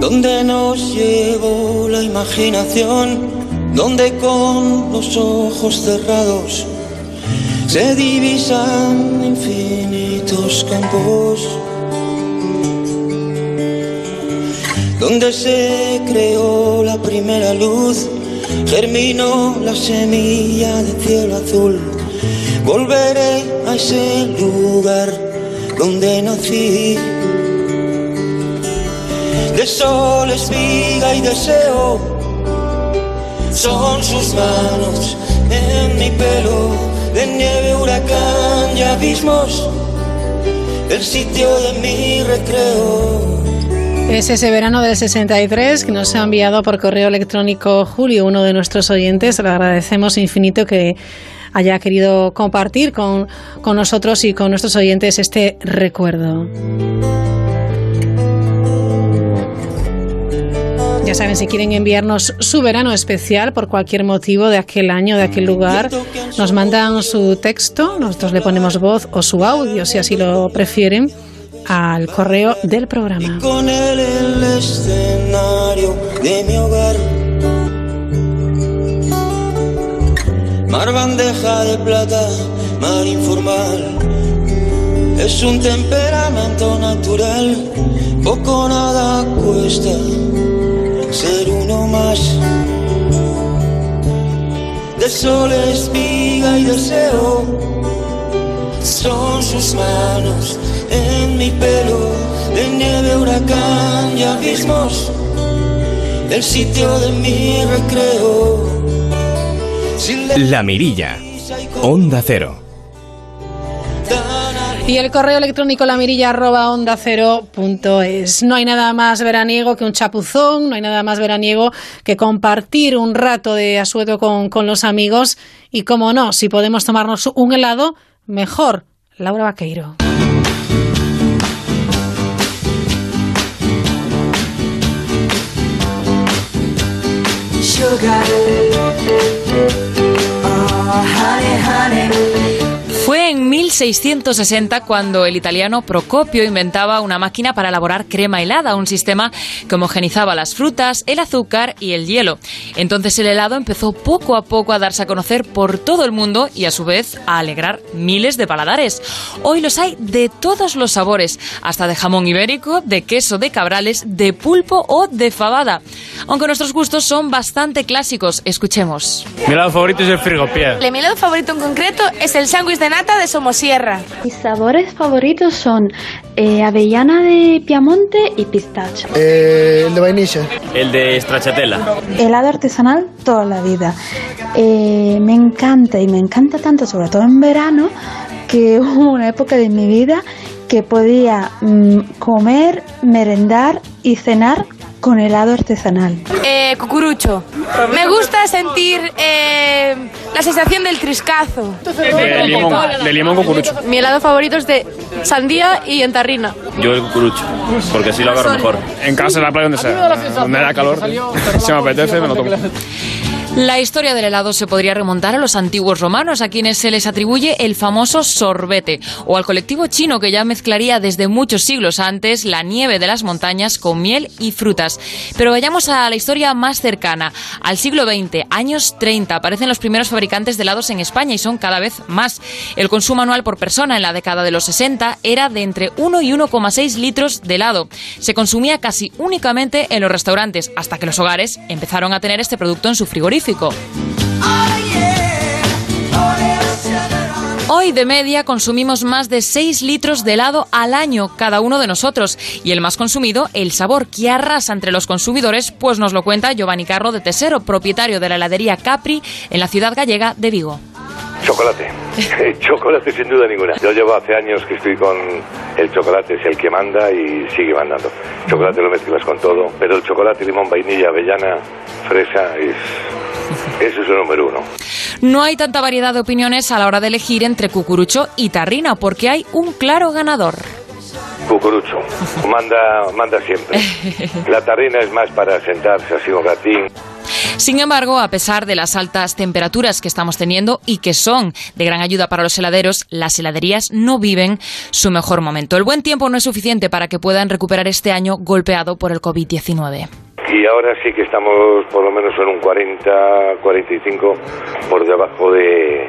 Donde nos llevó la imaginación donde con los ojos cerrados se divisan infinitos campos, donde se creó la primera luz, germinó la semilla de cielo azul. Volveré a ese lugar donde nací. De sol, espiga y deseo son sus manos en mi pelo, de nieve, huracán y abismos, el sitio de mi recreo. Es ese verano del 63 que nos ha enviado por correo electrónico Julio, uno de nuestros oyentes. Le agradecemos infinito que haya querido compartir con, con nosotros y con nuestros oyentes este recuerdo. Ya saben, si quieren enviarnos su verano especial por cualquier motivo de aquel año, de aquel lugar, nos mandan su texto, nosotros le ponemos voz o su audio, si así lo prefieren, al correo del programa. Con él el escenario de mi hogar. Mar bandeja de plata, mar informal. Es un temperamento natural, poco nada cuesta ser uno más. De sol, espiga y deseo, son sus manos en mi pelo, de nieve, huracán y abismos, el sitio de mi recreo. La Mirilla. Onda Cero. Y el correo electrónico la mirilla arroba onda cero punto es. No hay nada más veraniego que un chapuzón, no hay nada más veraniego que compartir un rato de asueto con, con los amigos y, como no, si podemos tomarnos un helado, mejor. Laura Vaqueiro. Sugar. 1660 cuando el italiano Procopio inventaba una máquina para elaborar crema helada, un sistema que homogenizaba las frutas, el azúcar y el hielo. Entonces el helado empezó poco a poco a darse a conocer por todo el mundo y a su vez a alegrar miles de paladares. Hoy los hay de todos los sabores, hasta de jamón ibérico, de queso de cabrales, de pulpo o de fabada. Aunque nuestros gustos son bastante clásicos, escuchemos. Mi helado favorito es el frigopié. Mi helado favorito en concreto es el sándwich de nata de Mis sabores favoritos son eh, avellana de Piamonte y pistacho. Eh, el de vainilla. El de stracciatella. Helado artesanal toda la vida. Eh, me encanta y me encanta tanto, sobre todo en verano, que hubo una época de mi vida que podía mm, comer, merendar y cenar con helado artesanal. Eh, cucurucho. Me gusta sentir eh, la sensación del triscazo. De limón, de limón cucurucho. Mi helado favorito es de sandía y entarrina. Yo el cucurucho, porque así lo agarro mejor. En casa, en la playa, donde sea. Donde haya calor, si me apetece, me lo tomo. La historia del helado se podría remontar a los antiguos romanos, a quienes se les atribuye el famoso sorbete, o al colectivo chino que ya mezclaría desde muchos siglos antes la nieve de las montañas con miel y frutas. Pero vayamos a la historia más cercana. Al siglo XX, años 30, aparecen los primeros fabricantes de helados en España y son cada vez más. El consumo anual por persona en la década de los 60 era de entre 1 y 1,6 litros de helado. Se consumía casi únicamente en los restaurantes, hasta que los hogares empezaron a tener este producto en su frigorífico. Hoy de media consumimos más de 6 litros de helado al año cada uno de nosotros y el más consumido, el sabor que arrasa entre los consumidores, pues nos lo cuenta Giovanni Carro de Tesero, propietario de la heladería Capri en la ciudad gallega de Vigo. Chocolate. chocolate sin duda ninguna. Yo llevo hace años que estoy con el chocolate, es el que manda y sigue mandando. Chocolate lo mezclas con todo, pero el chocolate, limón, vainilla, avellana, fresa, es, eso es el número uno. No hay tanta variedad de opiniones a la hora de elegir entre cucurucho y tarrina, porque hay un claro ganador. Cucurucho, manda, manda siempre. La tarrina es más para sentarse así un ratín. Sin embargo, a pesar de las altas temperaturas que estamos teniendo y que son de gran ayuda para los heladeros, las heladerías no viven su mejor momento. El buen tiempo no es suficiente para que puedan recuperar este año golpeado por el COVID-19 y ahora sí que estamos por lo menos en un 40, 45 por debajo de,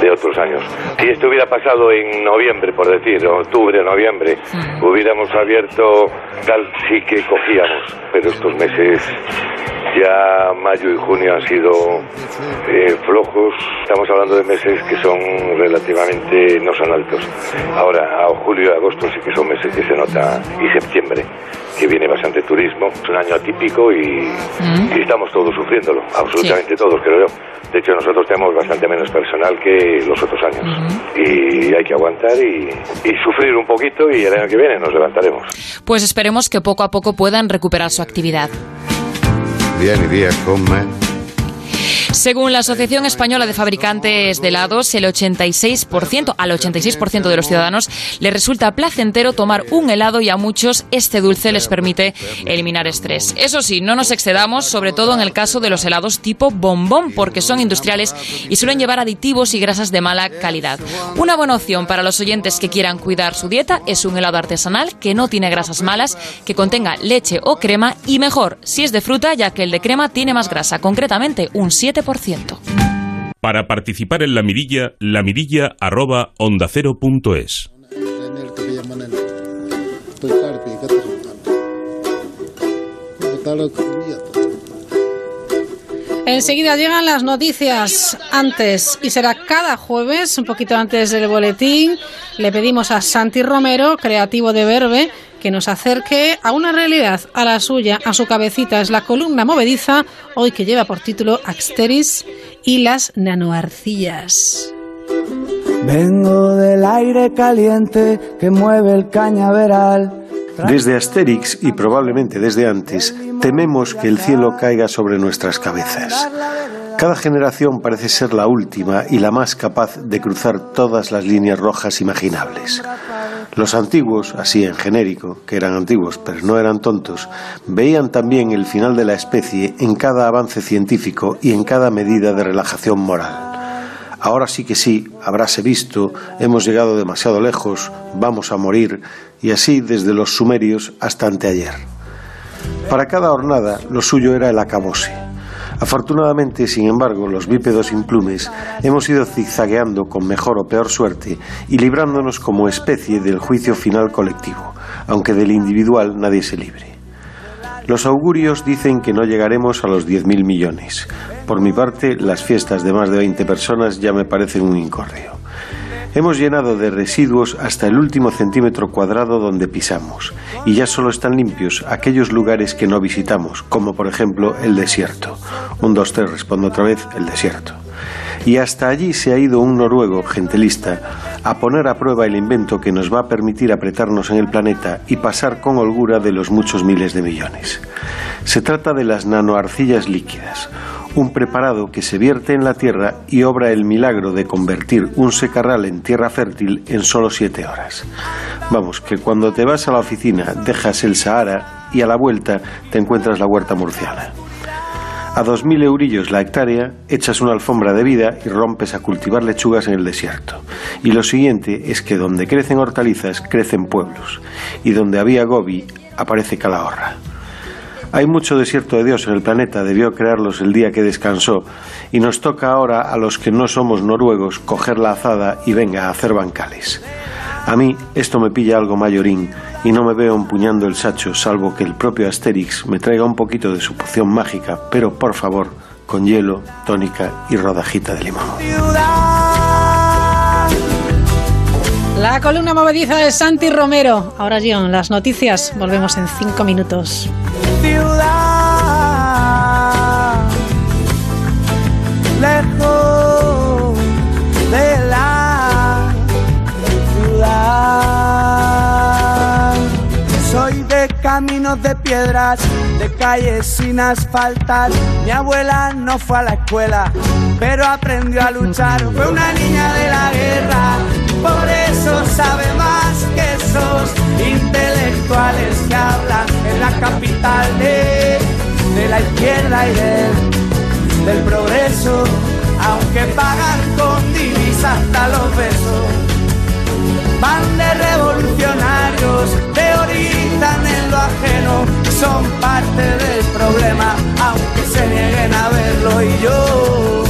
de otros años. Si esto hubiera pasado en noviembre, por decir, octubre, noviembre, hubiéramos abierto tal sí que cogíamos, pero estos meses ya mayo y junio han sido eh, flojos. Estamos hablando de meses que son relativamente, no son altos. Ahora, a julio y agosto sí que son meses que se nota, y septiembre, que viene bastante turismo. Es un año atípico y, y estamos todos sufriéndolo, absolutamente todos, creo yo. De hecho, nosotros tenemos bastante menos personal que los otros años. Y hay que aguantar y, y sufrir un poquito y el año que viene nos levantaremos. Pues esperemos que poco a poco puedan recuperar su actividad. Vieni via con me. Según la Asociación Española de Fabricantes de Helados, el 86%, al 86% de los ciudadanos le resulta placentero tomar un helado y a muchos este dulce les permite eliminar estrés. Eso sí, no nos excedamos, sobre todo en el caso de los helados tipo bombón, porque son industriales y suelen llevar aditivos y grasas de mala calidad. Una buena opción para los oyentes que quieran cuidar su dieta es un helado artesanal que no tiene grasas malas, que contenga leche o crema y mejor si es de fruta, ya que el de crema tiene más grasa, concretamente un 7%. Para participar en la mirilla, la mirilla arroba onda cero punto es. Enseguida llegan las noticias antes y será cada jueves, un poquito antes del boletín. Le pedimos a Santi Romero, creativo de Verbe, que nos acerque a una realidad, a la suya, a su cabecita. Es la columna movediza, hoy que lleva por título Axteris y las nanoarcillas. Vengo del aire caliente que mueve el cañaveral. Desde Asterix y probablemente desde antes, tememos que el cielo caiga sobre nuestras cabezas. Cada generación parece ser la última y la más capaz de cruzar todas las líneas rojas imaginables. Los antiguos, así en genérico, que eran antiguos pero no eran tontos, veían también el final de la especie en cada avance científico y en cada medida de relajación moral. Ahora sí que sí, habráse visto, hemos llegado demasiado lejos, vamos a morir, y así desde los sumerios hasta anteayer. Para cada hornada lo suyo era el acabose. Afortunadamente, sin embargo, los bípedos implumes hemos ido zigzagueando con mejor o peor suerte y librándonos como especie del juicio final colectivo, aunque del individual nadie se libre. Los augurios dicen que no llegaremos a los 10.000 millones. Por mi parte, las fiestas de más de 20 personas ya me parecen un incorreo. Hemos llenado de residuos hasta el último centímetro cuadrado donde pisamos, y ya solo están limpios aquellos lugares que no visitamos, como por ejemplo el desierto. Un, dos, tres, respondo otra vez, el desierto. Y hasta allí se ha ido un noruego gentilista a poner a prueba el invento que nos va a permitir apretarnos en el planeta y pasar con holgura de los muchos miles de millones. Se trata de las nanoarcillas líquidas, un preparado que se vierte en la tierra y obra el milagro de convertir un secarral en tierra fértil en solo siete horas. Vamos, que cuando te vas a la oficina dejas el Sahara y a la vuelta te encuentras la huerta murciana. A dos mil eurillos la hectárea, echas una alfombra de vida y rompes a cultivar lechugas en el desierto. Y lo siguiente es que donde crecen hortalizas, crecen pueblos. Y donde había gobi, aparece calahorra. Hay mucho desierto de Dios en el planeta, debió crearlos el día que descansó, y nos toca ahora a los que no somos noruegos coger la azada y venga a hacer bancales. A mí esto me pilla algo mayorín y no me veo empuñando el sacho, salvo que el propio Asterix me traiga un poquito de su poción mágica, pero por favor, con hielo, tónica y rodajita de limón. La columna movediza de Santi Romero. Ahora, John, las noticias. Volvemos en cinco minutos. ciudad, lejos de la ciudad. Soy de caminos de piedras, de calles sin asfaltar. Mi abuela no fue a la escuela, pero aprendió a luchar. Fue una niña de la guerra, eso sabe más que esos intelectuales que hablan en la capital de, de la izquierda y del, del progreso, aunque pagan con divisa hasta los besos. Van de revolucionarios, teorizan en lo ajeno, son parte del problema, aunque se nieguen a verlo y yo,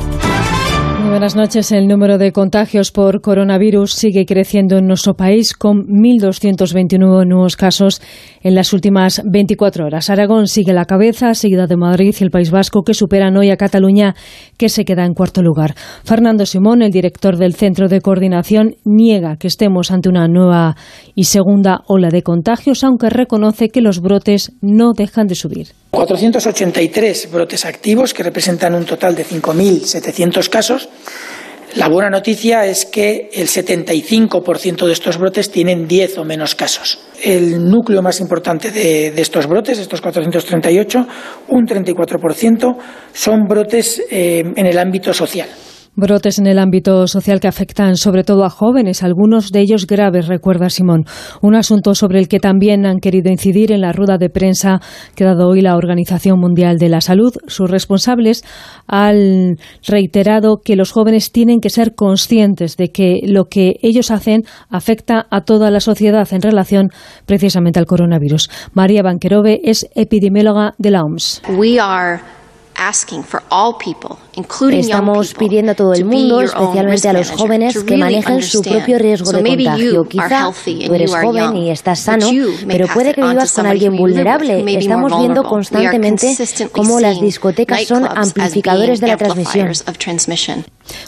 Buenas noches. El número de contagios por coronavirus sigue creciendo en nuestro país con 1.229 nuevos casos en las últimas 24 horas. Aragón sigue la cabeza, seguida de Madrid y el País Vasco, que superan hoy a Cataluña, que se queda en cuarto lugar. Fernando Simón, el director del Centro de Coordinación, niega que estemos ante una nueva y segunda ola de contagios, aunque reconoce que los brotes no dejan de subir. 483 brotes activos, que representan un total de 5.700 casos. La buena noticia es que el 75% de estos brotes tienen 10 o menos casos. El núcleo más importante de, de estos brotes, estos 438, un 34%, son brotes eh, en el ámbito social. Brotes en el ámbito social que afectan sobre todo a jóvenes, algunos de ellos graves, recuerda Simón. Un asunto sobre el que también han querido incidir en la rueda de prensa que ha dado hoy la Organización Mundial de la Salud. Sus responsables han reiterado que los jóvenes tienen que ser conscientes de que lo que ellos hacen afecta a toda la sociedad en relación precisamente al coronavirus. María Banquerove es epidemióloga de la OMS. Estamos pidiendo a todo el mundo, especialmente a los jóvenes, que manejen su propio riesgo de contagio. Quizá tú eres joven y estás sano, pero puede que vivas con alguien vulnerable. Estamos viendo constantemente cómo las discotecas son amplificadores de la transmisión.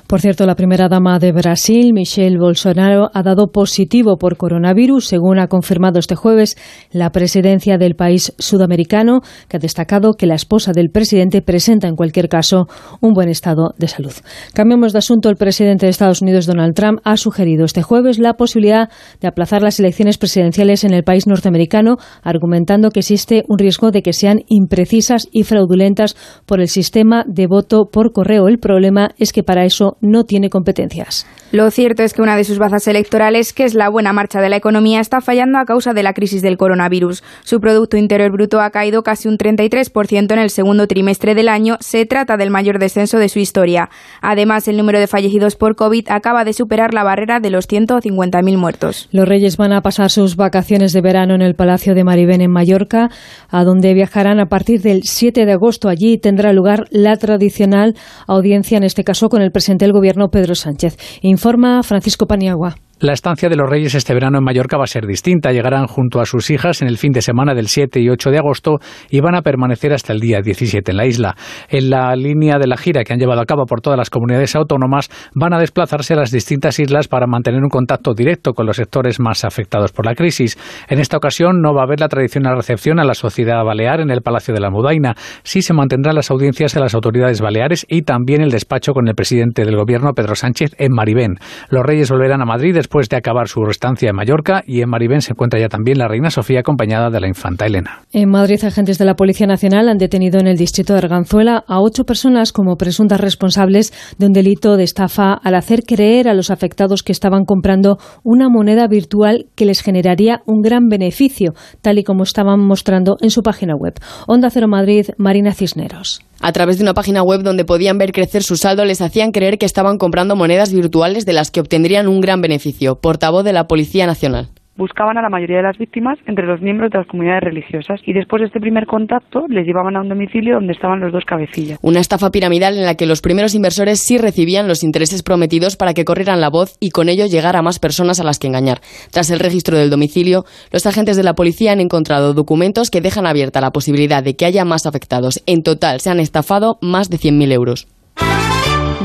Por cierto, la primera dama de Brasil, Michelle Bolsonaro, ha dado positivo por coronavirus, según ha confirmado este jueves la presidencia del país sudamericano, que ha destacado que la esposa del presidente presenta en cualquier caso un buen estado de salud. Cambiamos de asunto. El presidente de Estados Unidos, Donald Trump, ha sugerido este jueves la posibilidad de aplazar las elecciones presidenciales en el país norteamericano, argumentando que existe un riesgo de que sean imprecisas y fraudulentas por el sistema de voto por correo. El problema es que para eso no tiene competencias. Lo cierto es que una de sus bazas electorales, que es la buena marcha de la economía, está fallando a causa de la crisis del coronavirus. Su Producto Interior Bruto ha caído casi un 33% en el segundo trimestre del año. Se trata del mayor descenso de su historia. Además, el número de fallecidos por COVID acaba de superar la barrera de los 150.000 muertos. Los reyes van a pasar sus vacaciones de verano en el Palacio de Maribén en Mallorca, a donde viajarán a partir del 7 de agosto. Allí tendrá lugar la tradicional audiencia, en este caso con el presidente del Gobierno, Pedro Sánchez informa Francisco Paniagua. La estancia de los Reyes este verano en Mallorca va a ser distinta. Llegarán junto a sus hijas en el fin de semana del 7 y 8 de agosto y van a permanecer hasta el día 17 en la isla. En la línea de la gira que han llevado a cabo por todas las comunidades autónomas, van a desplazarse a las distintas islas para mantener un contacto directo con los sectores más afectados por la crisis. En esta ocasión no va a haber la tradicional recepción a la sociedad balear en el Palacio de la Mudaina. Sí se mantendrán las audiencias de las autoridades baleares y también el despacho con el presidente del Gobierno, Pedro Sánchez, en Maribén. Los Reyes volverán a Madrid después después de acabar su estancia en Mallorca y en Maribén se encuentra ya también la reina Sofía acompañada de la infanta Elena. En Madrid, agentes de la Policía Nacional han detenido en el distrito de Arganzuela a ocho personas como presuntas responsables de un delito de estafa al hacer creer a los afectados que estaban comprando una moneda virtual que les generaría un gran beneficio, tal y como estaban mostrando en su página web. Onda Cero Madrid, Marina Cisneros. A través de una página web donde podían ver crecer su saldo, les hacían creer que estaban comprando monedas virtuales de las que obtendrían un gran beneficio. Portavoz de la Policía Nacional buscaban a la mayoría de las víctimas entre los miembros de las comunidades religiosas y después de este primer contacto les llevaban a un domicilio donde estaban los dos cabecillas. Una estafa piramidal en la que los primeros inversores sí recibían los intereses prometidos para que corrieran la voz y con ello llegar a más personas a las que engañar. Tras el registro del domicilio, los agentes de la policía han encontrado documentos que dejan abierta la posibilidad de que haya más afectados. En total se han estafado más de 100.000 euros.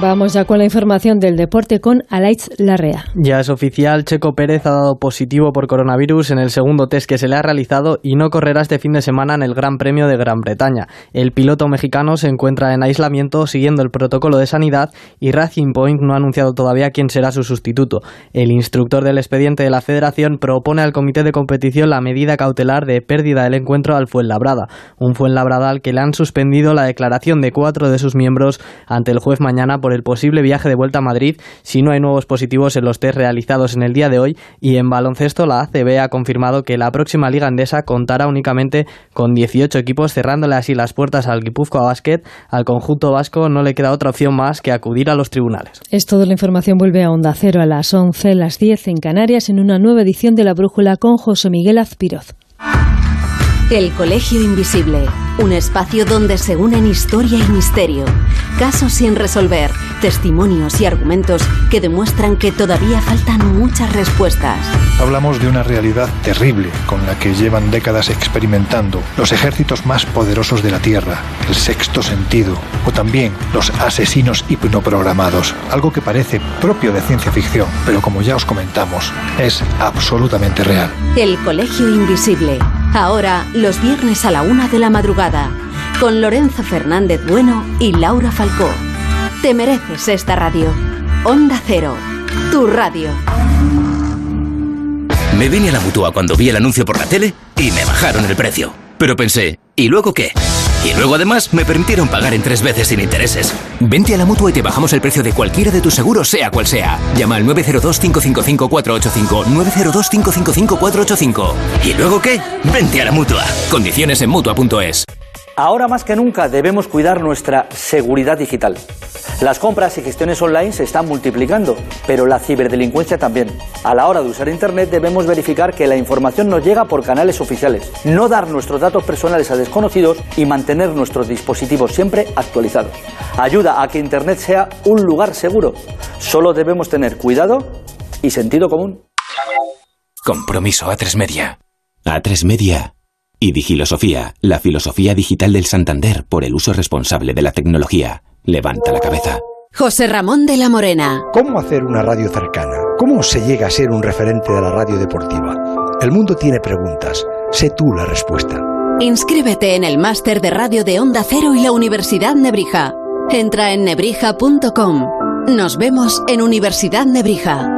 Vamos ya con la información del deporte con Alaitz Larrea. Ya es oficial, Checo Pérez ha dado positivo por coronavirus en el segundo test que se le ha realizado y no correrá este fin de semana en el Gran Premio de Gran Bretaña. El piloto mexicano se encuentra en aislamiento siguiendo el protocolo de sanidad y Racing Point no ha anunciado todavía quién será su sustituto. El instructor del expediente de la federación propone al comité de competición la medida cautelar de pérdida del encuentro al Fuenlabrada, un Fuenlabrada al que le han suspendido la declaración de cuatro de sus miembros ante el juez mañana por el posible viaje de vuelta a Madrid si no hay nuevos positivos en los test realizados en el día de hoy y en baloncesto la ACB ha confirmado que la próxima liga andesa contará únicamente con 18 equipos cerrándole así las puertas al Guipúzcoa Basket al conjunto vasco no le queda otra opción más que acudir a los tribunales. Es toda la información vuelve a Onda Cero a las 11, las 10 en Canarias en una nueva edición de La Brújula con José Miguel Azpiroz. El Colegio Invisible, un espacio donde se unen historia y misterio, casos sin resolver, testimonios y argumentos que demuestran que todavía faltan muchas respuestas. Hablamos de una realidad terrible con la que llevan décadas experimentando los ejércitos más poderosos de la Tierra, el sexto sentido, o también los asesinos hipnoprogramados, algo que parece propio de ciencia ficción, pero como ya os comentamos, es absolutamente real. El Colegio Invisible, ahora los viernes a la una de la madrugada, con Lorenzo Fernández Bueno y Laura Falcó. Te mereces esta radio. Onda Cero, tu radio. Me vine a la mutua cuando vi el anuncio por la tele y me bajaron el precio. Pero pensé, ¿y luego qué? Y luego además me permitieron pagar en tres veces sin intereses. Vente a la mutua y te bajamos el precio de cualquiera de tus seguros, sea cual sea. Llama al 902-555-485. 902-555-485. ¿Y luego qué? Vente a la mutua. Condiciones en mutua.es. Ahora más que nunca debemos cuidar nuestra seguridad digital. Las compras y gestiones online se están multiplicando, pero la ciberdelincuencia también. A la hora de usar Internet debemos verificar que la información nos llega por canales oficiales, no dar nuestros datos personales a desconocidos y mantener nuestros dispositivos siempre actualizados. Ayuda a que Internet sea un lugar seguro. Solo debemos tener cuidado y sentido común. Compromiso A3 Media. A3 Media y Digilosofía, la filosofía digital del Santander por el uso responsable de la tecnología. Levanta la cabeza. José Ramón de la Morena. ¿Cómo hacer una radio cercana? ¿Cómo se llega a ser un referente de la radio deportiva? El mundo tiene preguntas. Sé tú la respuesta. Inscríbete en el máster de radio de Onda Cero y la Universidad Nebrija. Entra en nebrija.com. Nos vemos en Universidad Nebrija.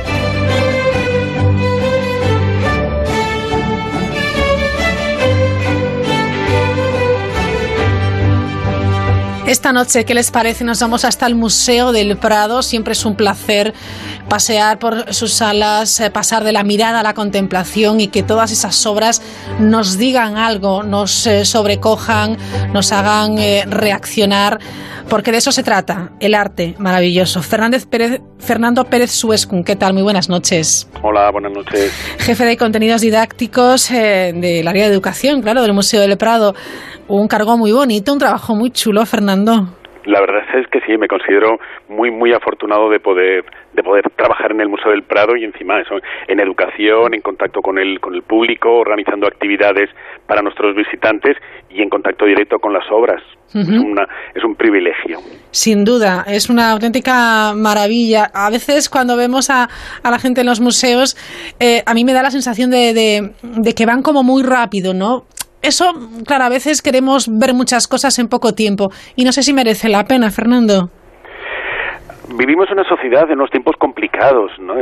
Esta noche, ¿qué les parece? Nos vamos hasta el Museo del Prado. Siempre es un placer pasear por sus salas, eh, pasar de la mirada a la contemplación y que todas esas obras nos digan algo, nos eh, sobrecojan, nos hagan eh, reaccionar, porque de eso se trata, el arte maravilloso. Fernández Pérez, Fernando Pérez Suescun, ¿qué tal? Muy buenas noches. Hola, buenas noches. Jefe de contenidos didácticos del área de educación, claro, del Museo del Prado. Un cargo muy bonito, un trabajo muy chulo, Fernando. La verdad es que sí, me considero muy muy afortunado de poder de poder trabajar en el Museo del Prado y encima eso en educación, en contacto con el con el público, organizando actividades para nuestros visitantes y en contacto directo con las obras. es, una, es un privilegio. Sin duda, es una auténtica maravilla. A veces cuando vemos a, a la gente en los museos, eh, a mí me da la sensación de, de, de que van como muy rápido, ¿no? Eso, claro, a veces queremos ver muchas cosas en poco tiempo y no sé si merece la pena, Fernando. Vivimos en una sociedad en unos tiempos complicados, ¿no?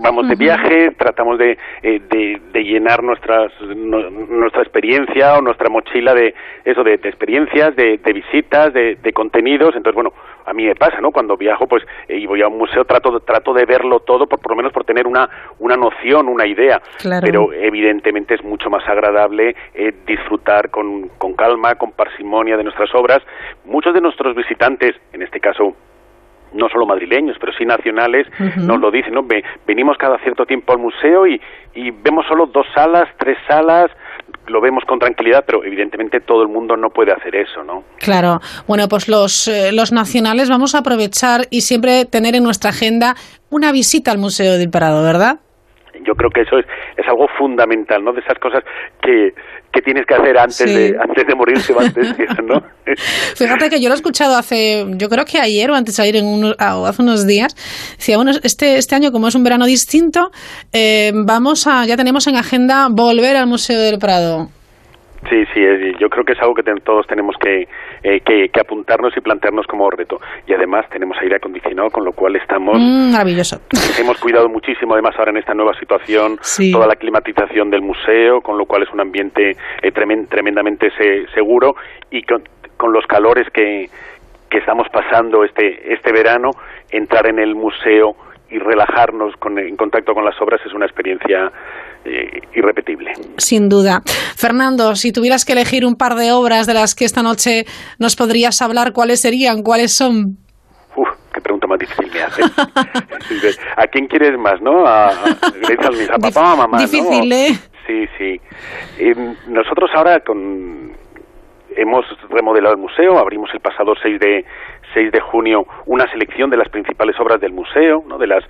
Vamos de viaje, tratamos de, eh, de, de, llenar nuestras, nuestra experiencia o nuestra mochila de eso, de, de experiencias, de, visitas, de, contenidos. Entonces, bueno, a mí me pasa, ¿no? Cuando viajo, pues, eh, y voy a un museo, trato, trato de verlo todo, por, por lo menos por tener una, una noción, una idea. Pero evidentemente es mucho más agradable eh, disfrutar con, con calma, con parsimonia de nuestras obras. Muchos de nuestros visitantes, en este caso no solo madrileños, pero sí nacionales, nos lo dicen, ¿no? venimos cada cierto tiempo al museo y, y vemos solo dos salas, tres salas, lo vemos con tranquilidad, pero evidentemente todo el mundo no puede hacer eso, ¿no? Claro. Bueno, pues los, eh, los nacionales vamos a aprovechar y siempre tener en nuestra agenda una visita al Museo del Prado, ¿verdad? Yo creo que eso es, es algo fundamental, ¿no? De esas cosas que, que tienes que hacer antes de antes de morirse o antes de, ¿no? Fíjate que yo lo he escuchado hace, yo creo que ayer o antes de ayer, en unos, o hace unos días. Decía, bueno, este, este año, como es un verano distinto, eh, vamos a, ya tenemos en agenda volver al Museo del Prado. Sí, sí, yo creo que es algo que todos tenemos eh, que, que, apuntarnos y plantearnos como reto. Y además tenemos aire acondicionado, con lo cual estamos... Mm, maravilloso. Hemos cuidado muchísimo, además ahora en esta nueva situación, toda la climatización del museo, con lo cual es un ambiente eh, tremendamente seguro y con, con los calores que, que estamos pasando este, este verano, entrar en el museo y relajarnos con, en contacto con las obras es una experiencia eh, irrepetible. Sin duda. Fernando, si tuvieras que elegir un par de obras de las que esta noche nos podrías hablar, ¿cuáles serían? ¿Cuáles son? Uf, qué pregunta más difícil me haces. ¿A quién quieres más, no? ¿A, a papá o a mamá? Difícil, ¿eh? Sí, sí. nosotros ahora con hemos remodelado el museo, abrimos el pasado 6 de 6 de junio una selección de las principales obras del museo, ¿no? de las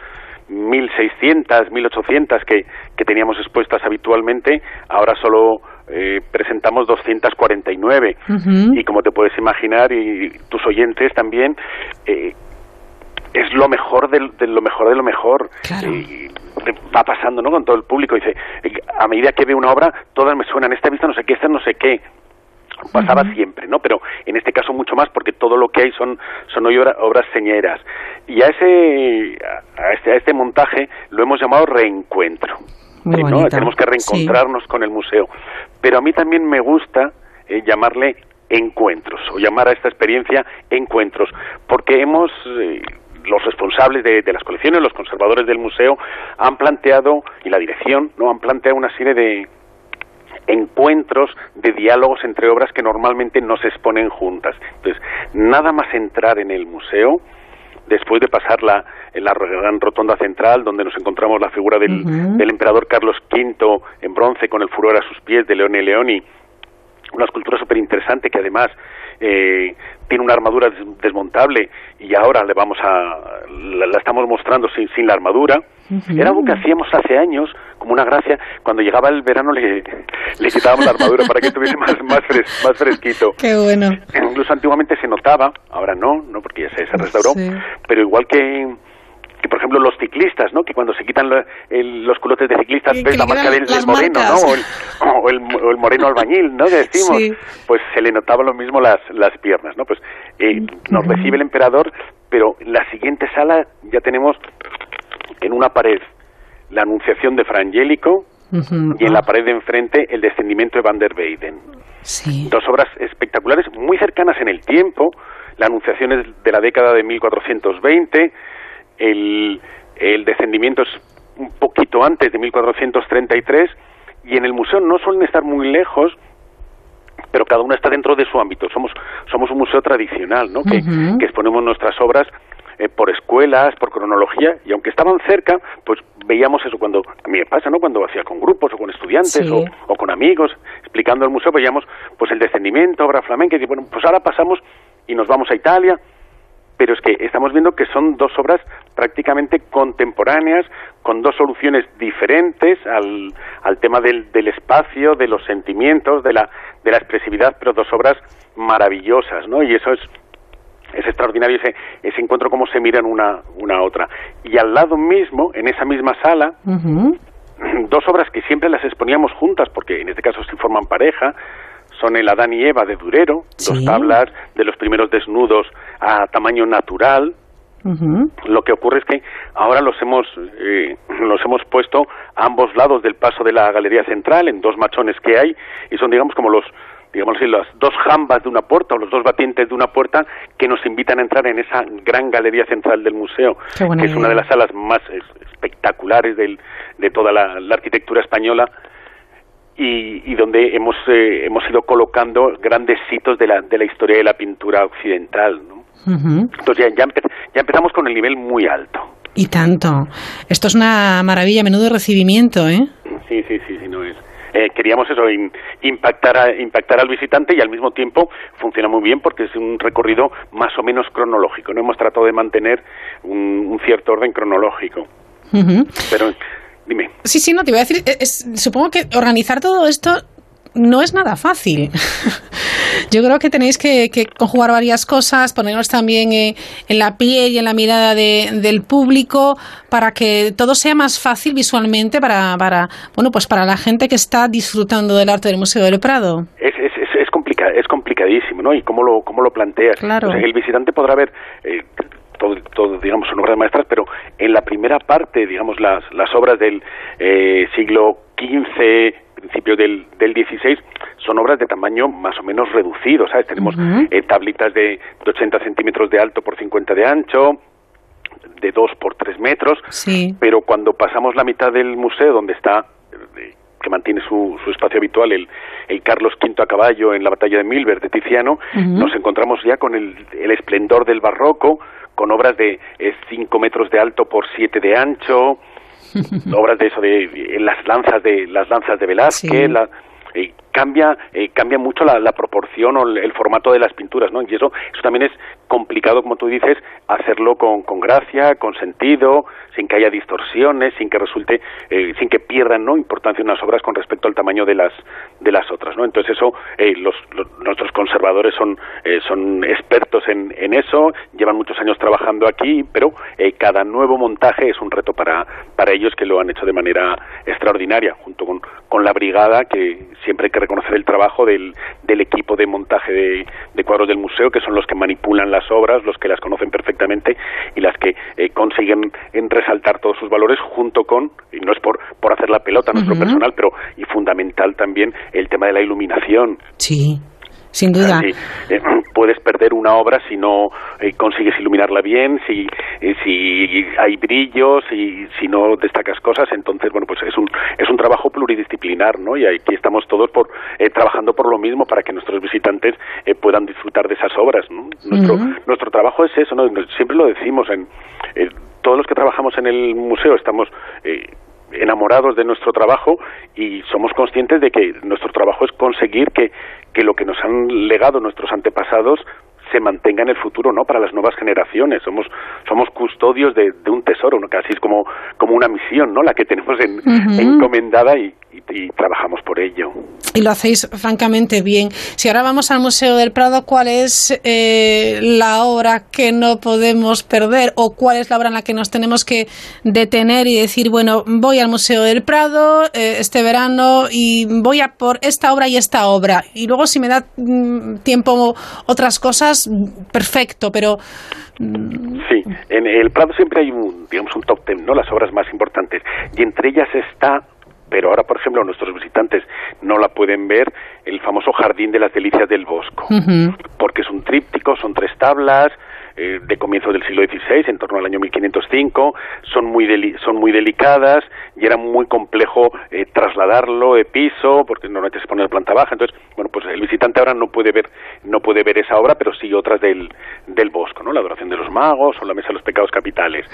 1.600, 1.800 que, que teníamos expuestas habitualmente, ahora solo eh, presentamos 249. Y como te puedes imaginar, y tus oyentes también, eh, es lo mejor de, lo mejor de lo mejor. va pasando ¿no? con todo el público. Dice, a medida que ve una obra, todas me suenan, esta vista no sé qué, esta no sé qué pasaba siempre, ¿no? Pero en este caso mucho más porque todo lo que hay son son obras señeras. Y a ese a este, a este montaje lo hemos llamado reencuentro. ¿no? Tenemos que reencontrarnos con el museo. Pero a mí también me gusta eh, llamarle encuentros o llamar a esta experiencia encuentros, porque hemos eh, los responsables de, de, las colecciones, los conservadores del museo, han planteado, y la dirección, ¿no? han planteado una serie de, encuentros de diálogos entre obras que normalmente no se exponen juntas. Entonces, nada más entrar en el museo, después de pasar la, en la gran rotonda central, donde nos encontramos la figura del, del emperador Carlos V en bronce con el furor a sus pies de Leone Leoni, una escultura súper interesante que además eh, tiene una armadura desmontable y ahora le vamos a la, estamos mostrando sin, sin la armadura. Era algo que hacíamos hace años, como una gracia, cuando llegaba el verano le, le quitábamos la armadura para que estuviese más, más, más fresquito. Qué bueno. Incluso antiguamente se notaba, ahora no, no porque ya se, se restauró, pero igual que por ejemplo los ciclistas, ¿no? Que cuando se quitan los culotes de ciclistas ves la marca del, moreno, ¿no? O el, moreno albañil, ¿no? Que decimos, pues se le notaba lo mismo las, las piernas, ¿no? Pues eh, nos recibe el emperador, pero en la siguiente sala ya tenemos en una pared la anunciación de Frangélico y en la pared de enfrente el descendimiento de Van der Weyden. Dos obras espectaculares, muy cercanas en el tiempo. La anunciación es de la década de 1420, el, el descendimiento es un poquito antes de 1433 y en el museo no suelen estar muy lejos pero cada uno está dentro de su ámbito. Somos, somos un museo tradicional, ¿no? que, que exponemos nuestras obras eh, por escuelas, por cronología, y aunque estaban cerca, pues veíamos eso cuando, a mí me pasa, ¿no? Cuando hacía con grupos o con estudiantes o, o, con amigos, explicando el museo, veíamos pues el descendimiento, obra flamenca, y bueno, pues ahora pasamos y nos vamos a Italia, pero es que estamos viendo que son dos obras prácticamente contemporáneas, con dos soluciones diferentes al, al tema del, del, espacio, de los sentimientos, de la, de la expresividad, pero dos obras maravillosas, ¿no? Y eso es, es extraordinario ese, ese encuentro, cómo se miran una, una a otra. Y al lado mismo, en esa misma sala, dos obras que siempre las exponíamos juntas, porque en este caso sí forman pareja, son el Adán y Eva de Durero, dos tablas de los primeros desnudos a tamaño natural. Lo que ocurre es que ahora los hemos eh, los hemos puesto a ambos lados del paso de la galería central en dos machones que hay y son digamos como los digamos así, las dos jambas de una puerta o los dos batientes de una puerta que nos invitan a entrar en esa gran galería central del museo, que es una de las salas más espectaculares del, de toda la arquitectura española y, donde hemos, eh, hemos ido colocando grandes hitos de la, de la historia de la pintura occidental. ¿no? Entonces ya, ya, empezamos con el nivel muy alto. Y tanto. Esto es una maravilla, menudo recibimiento, ¿eh? Sí, sí, sí, sí no es. Eh, queríamos eso, impactar, impactar al visitante y al mismo tiempo funciona muy bien porque es un recorrido más o menos cronológico. No hemos tratado de mantener un, cierto orden cronológico. Pero Sí, sí, no, te iba a decir, supongo que organizar todo esto no es nada fácil. Yo creo que tenéis que, conjugar varias cosas, ponernos también eh, en la piel y en la mirada del público para que todo sea más fácil visualmente para, para, bueno, pues para la gente que está disfrutando del arte del Museo del Prado. Es, es, es, es complicadísimo, ¿no? Y cómo lo, cómo lo planteas. Claro. el visitante podrá ver eh, todo, todo, digamos, son obras maestras, pero en la primera parte, digamos, las, las obras del eh, siglo XV, principio del, del XVI, son obras de tamaño más o menos reducido, ¿sabes? Tenemos eh, tablitas de, de 80 centímetros de alto por 50 de ancho, de 2 por 3 metros, sí. pero cuando pasamos la mitad del museo, donde está eh, que mantiene su, su espacio habitual, el, el, Carlos V a caballo en la batalla de Milver de Tiziano, nos encontramos ya con el, el, esplendor del barroco, con obras de 5 metros de alto por 7 de ancho, obras de eso, de, las lanzas de las lanzas de Velázquez, Sí. la, eh, cambia eh, cambia mucho la, proporción o el, formato de las pinturas, ¿no? Y eso eso también es complicado, como tú dices, hacerlo con, con gracia, con sentido, sin que haya distorsiones, sin que resulte, eh, sin que pierdan, ¿no? Importancia unas obras con respecto al tamaño de las de las otras, ¿no? Entonces eso eh, los, los- nuestros conservadores son eh, son expertos en, en eso, llevan muchos años trabajando aquí, pero eh, cada nuevo montaje es un reto para para ellos que lo han hecho de manera extraordinaria, junto con, con la brigada que siempre hay que reconocer el trabajo del, del equipo de montaje de, de cuadros del museo, que son los que manipulan las obras, los que las conocen perfectamente y las que eh, consiguen en resaltar todos sus valores junto con, y no es por, por hacer la pelota a nuestro personal, pero y fundamental también el tema de la iluminación. Sí, sin duda. Eh, puedes perder una obra si no eh, consigues iluminarla bien, si, eh, si hay brillos, y si no destacas cosas, entonces bueno pues es un es un trabajo pluridisciplinar, ¿no? Y aquí estamos todos por eh, trabajando por lo mismo para que nuestros visitantes eh, puedan disfrutar de esas obras, ¿no? Nuestro nuestro trabajo es eso, ¿no? Siempre lo decimos en eh, todos los que trabajamos en el museo estamos eh, enamorados de nuestro trabajo y somos conscientes de que nuestro trabajo es conseguir que, que lo que nos han legado nuestros antepasados se mantenga en el futuro, ¿no? Para las nuevas generaciones. Somos, somos custodios de, de un tesoro, ¿no? Casi es como, como una misión, ¿no? La que tenemos en, encomendada y, y- y trabajamos por ello. Y lo hacéis francamente bien. Si ahora vamos al Museo del Prado, ¿cuál es eh, la obra que no podemos perder o cuál es la obra en la que nos tenemos que detener y decir, bueno, voy al Museo del Prado eh, este verano y voy a por esta obra y esta obra? Y luego si me da mm, tiempo otras cosas, mm, perfecto, pero Sí, en el Prado siempre hay un, digamos, un top ten, ¿no? Las obras más importantes. Y entre ellas está, pero ahora, por ejemplo, nuestros visitantes no la pueden ver, el famoso Jardín de las Delicias del Bosco. Porque es un tríptico, son tres tablas, eh, de comienzo del siglo XVI, en torno al año 1505, son muy, deli- son muy delicadas y era muy complejo eh, trasladarlo de piso, porque normalmente se pone en planta baja, entonces, bueno, pues el visitante ahora no puede ver, no puede ver esa obra, pero sí otras del, del Bosco, ¿no? La adoración de los magos o la mesa de los pecados capitales.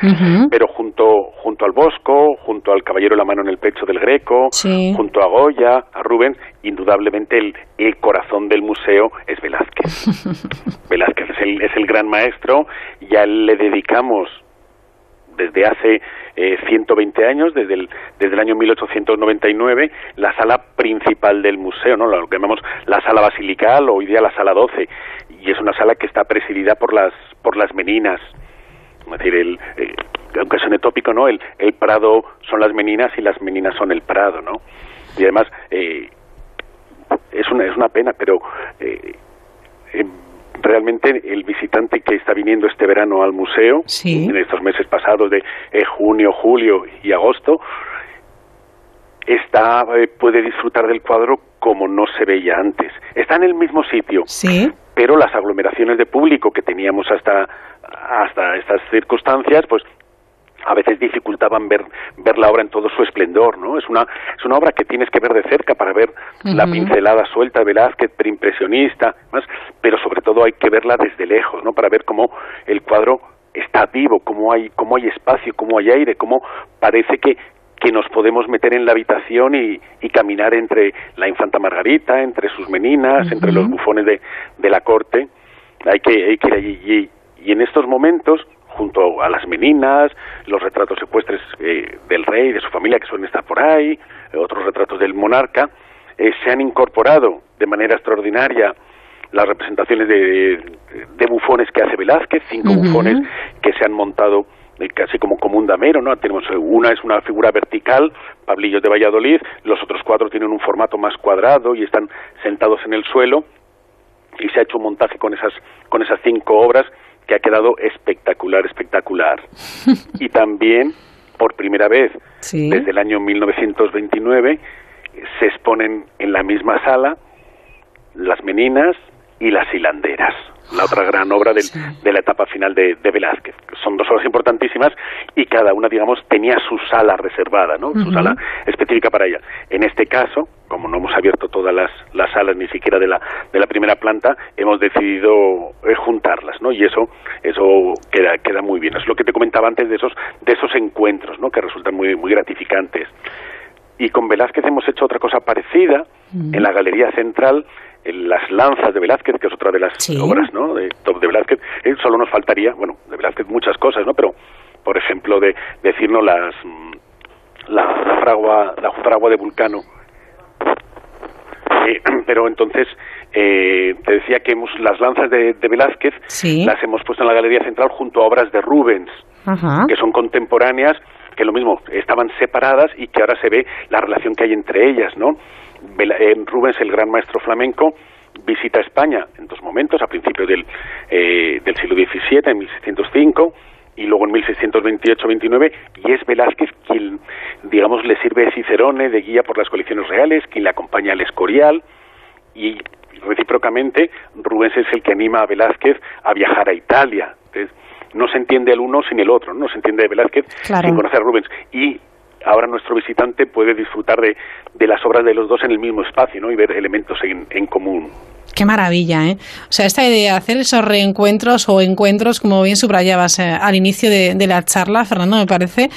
Pero junto, junto al Bosco, junto al caballero de la mano en el pecho del Greco, Sí. junto a Goya, a Rubens, indudablemente el, el corazón del museo es Velázquez. Velázquez es el, es el gran maestro y a él le dedicamos desde hace eh, 120 años, desde el, desde el año 1899, la sala principal del museo, ¿no? lo que llamamos la sala basilical, hoy día la sala 12, y es una sala que está presidida por las, por las meninas. Es decir, el, eh, aunque suene tópico, ¿no? El, el Prado son las meninas y las meninas son el Prado, ¿no? Y además, eh, es, una, es una pena, pero eh, eh, realmente el visitante que está viniendo este verano al museo, en estos meses pasados de eh, junio, julio y agosto, está eh, puede disfrutar del cuadro como no se veía antes. Está en el mismo sitio, sí. pero las aglomeraciones de público que teníamos hasta hasta estas circunstancias, pues a veces dificultaban ver ver la obra en todo su esplendor, ¿no? Es una es una obra que tienes que ver de cerca para ver la pincelada suelta de Velázquez, preimpresionista, más, pero sobre todo hay que verla desde lejos, ¿no? Para ver cómo el cuadro está vivo, cómo hay cómo hay espacio, cómo hay aire, cómo parece que que nos podemos meter en la habitación y, y caminar entre la infanta Margarita, entre sus meninas, entre los bufones de, de la corte. Hay que, hay que ir allí. Y, y en estos momentos, junto a las meninas, los retratos secuestres eh, del rey, de su familia, que suelen estar por ahí, eh, otros retratos del monarca, eh, se han incorporado de manera extraordinaria las representaciones de, de bufones que hace Velázquez, cinco bufones que se han montado eh, casi como, como un damero, ¿no? Tenemos eh, una es una figura vertical, Pablillos de Valladolid, los otros cuatro tienen un formato más cuadrado y están sentados en el suelo y se ha hecho un montaje con esas con esas cinco obras que ha quedado espectacular, espectacular. y también por primera vez desde el año 1929 se exponen en la misma sala las meninas y las hilanderas la otra gran obra de la etapa final de, Velázquez. Son dos obras importantísimas y cada una, digamos, tenía su sala reservada, ¿no? Su sala específica para ella. En este caso, como no hemos abierto todas las, las salas, ni siquiera de la, de la primera planta, hemos decidido eh, juntarlas, ¿no? Y eso, eso queda, queda muy bien. Es lo que te comentaba antes de esos, de esos encuentros, ¿no? Que resultan muy, muy gratificantes. Y con Velázquez hemos hecho otra cosa parecida en la Galería Central las lanzas de Velázquez, que es otra de las obras, ¿no? De, de Velázquez, eh, solo nos faltaría, bueno, de Velázquez muchas cosas, ¿no? Pero, por ejemplo, de decirnos las mm, la, fragua la fragua de Vulcano. Eh, pero entonces eh, te decía que hemos, las lanzas de, Velázquez las hemos puesto en la Galería Central junto a obras de Rubens, que son contemporáneas, que lo mismo estaban separadas y que ahora se ve la relación que hay entre ellas, ¿no? Rubens, el gran maestro flamenco, visita España en dos momentos, a principios del, eh, del siglo XVII, en 1605, y luego en 1628-29, y es Velázquez quien, digamos, le sirve de Cicerone, de guía por las colecciones reales, quien le acompaña al Escorial, y recíprocamente Rubens es el que anima a Velázquez a viajar a Italia. Entonces, no se entiende el uno sin el otro, no, se entiende de Velázquez sin conocer a Rubens. Y ahora nuestro visitante puede disfrutar de, de, las obras de los dos en el mismo espacio ¿no? y ver elementos en, en común. Qué maravilla, ¿eh? O sea, esta idea de hacer esos reencuentros o encuentros, como bien subrayabas eh, al inicio de, de, la charla, Fernando, me parece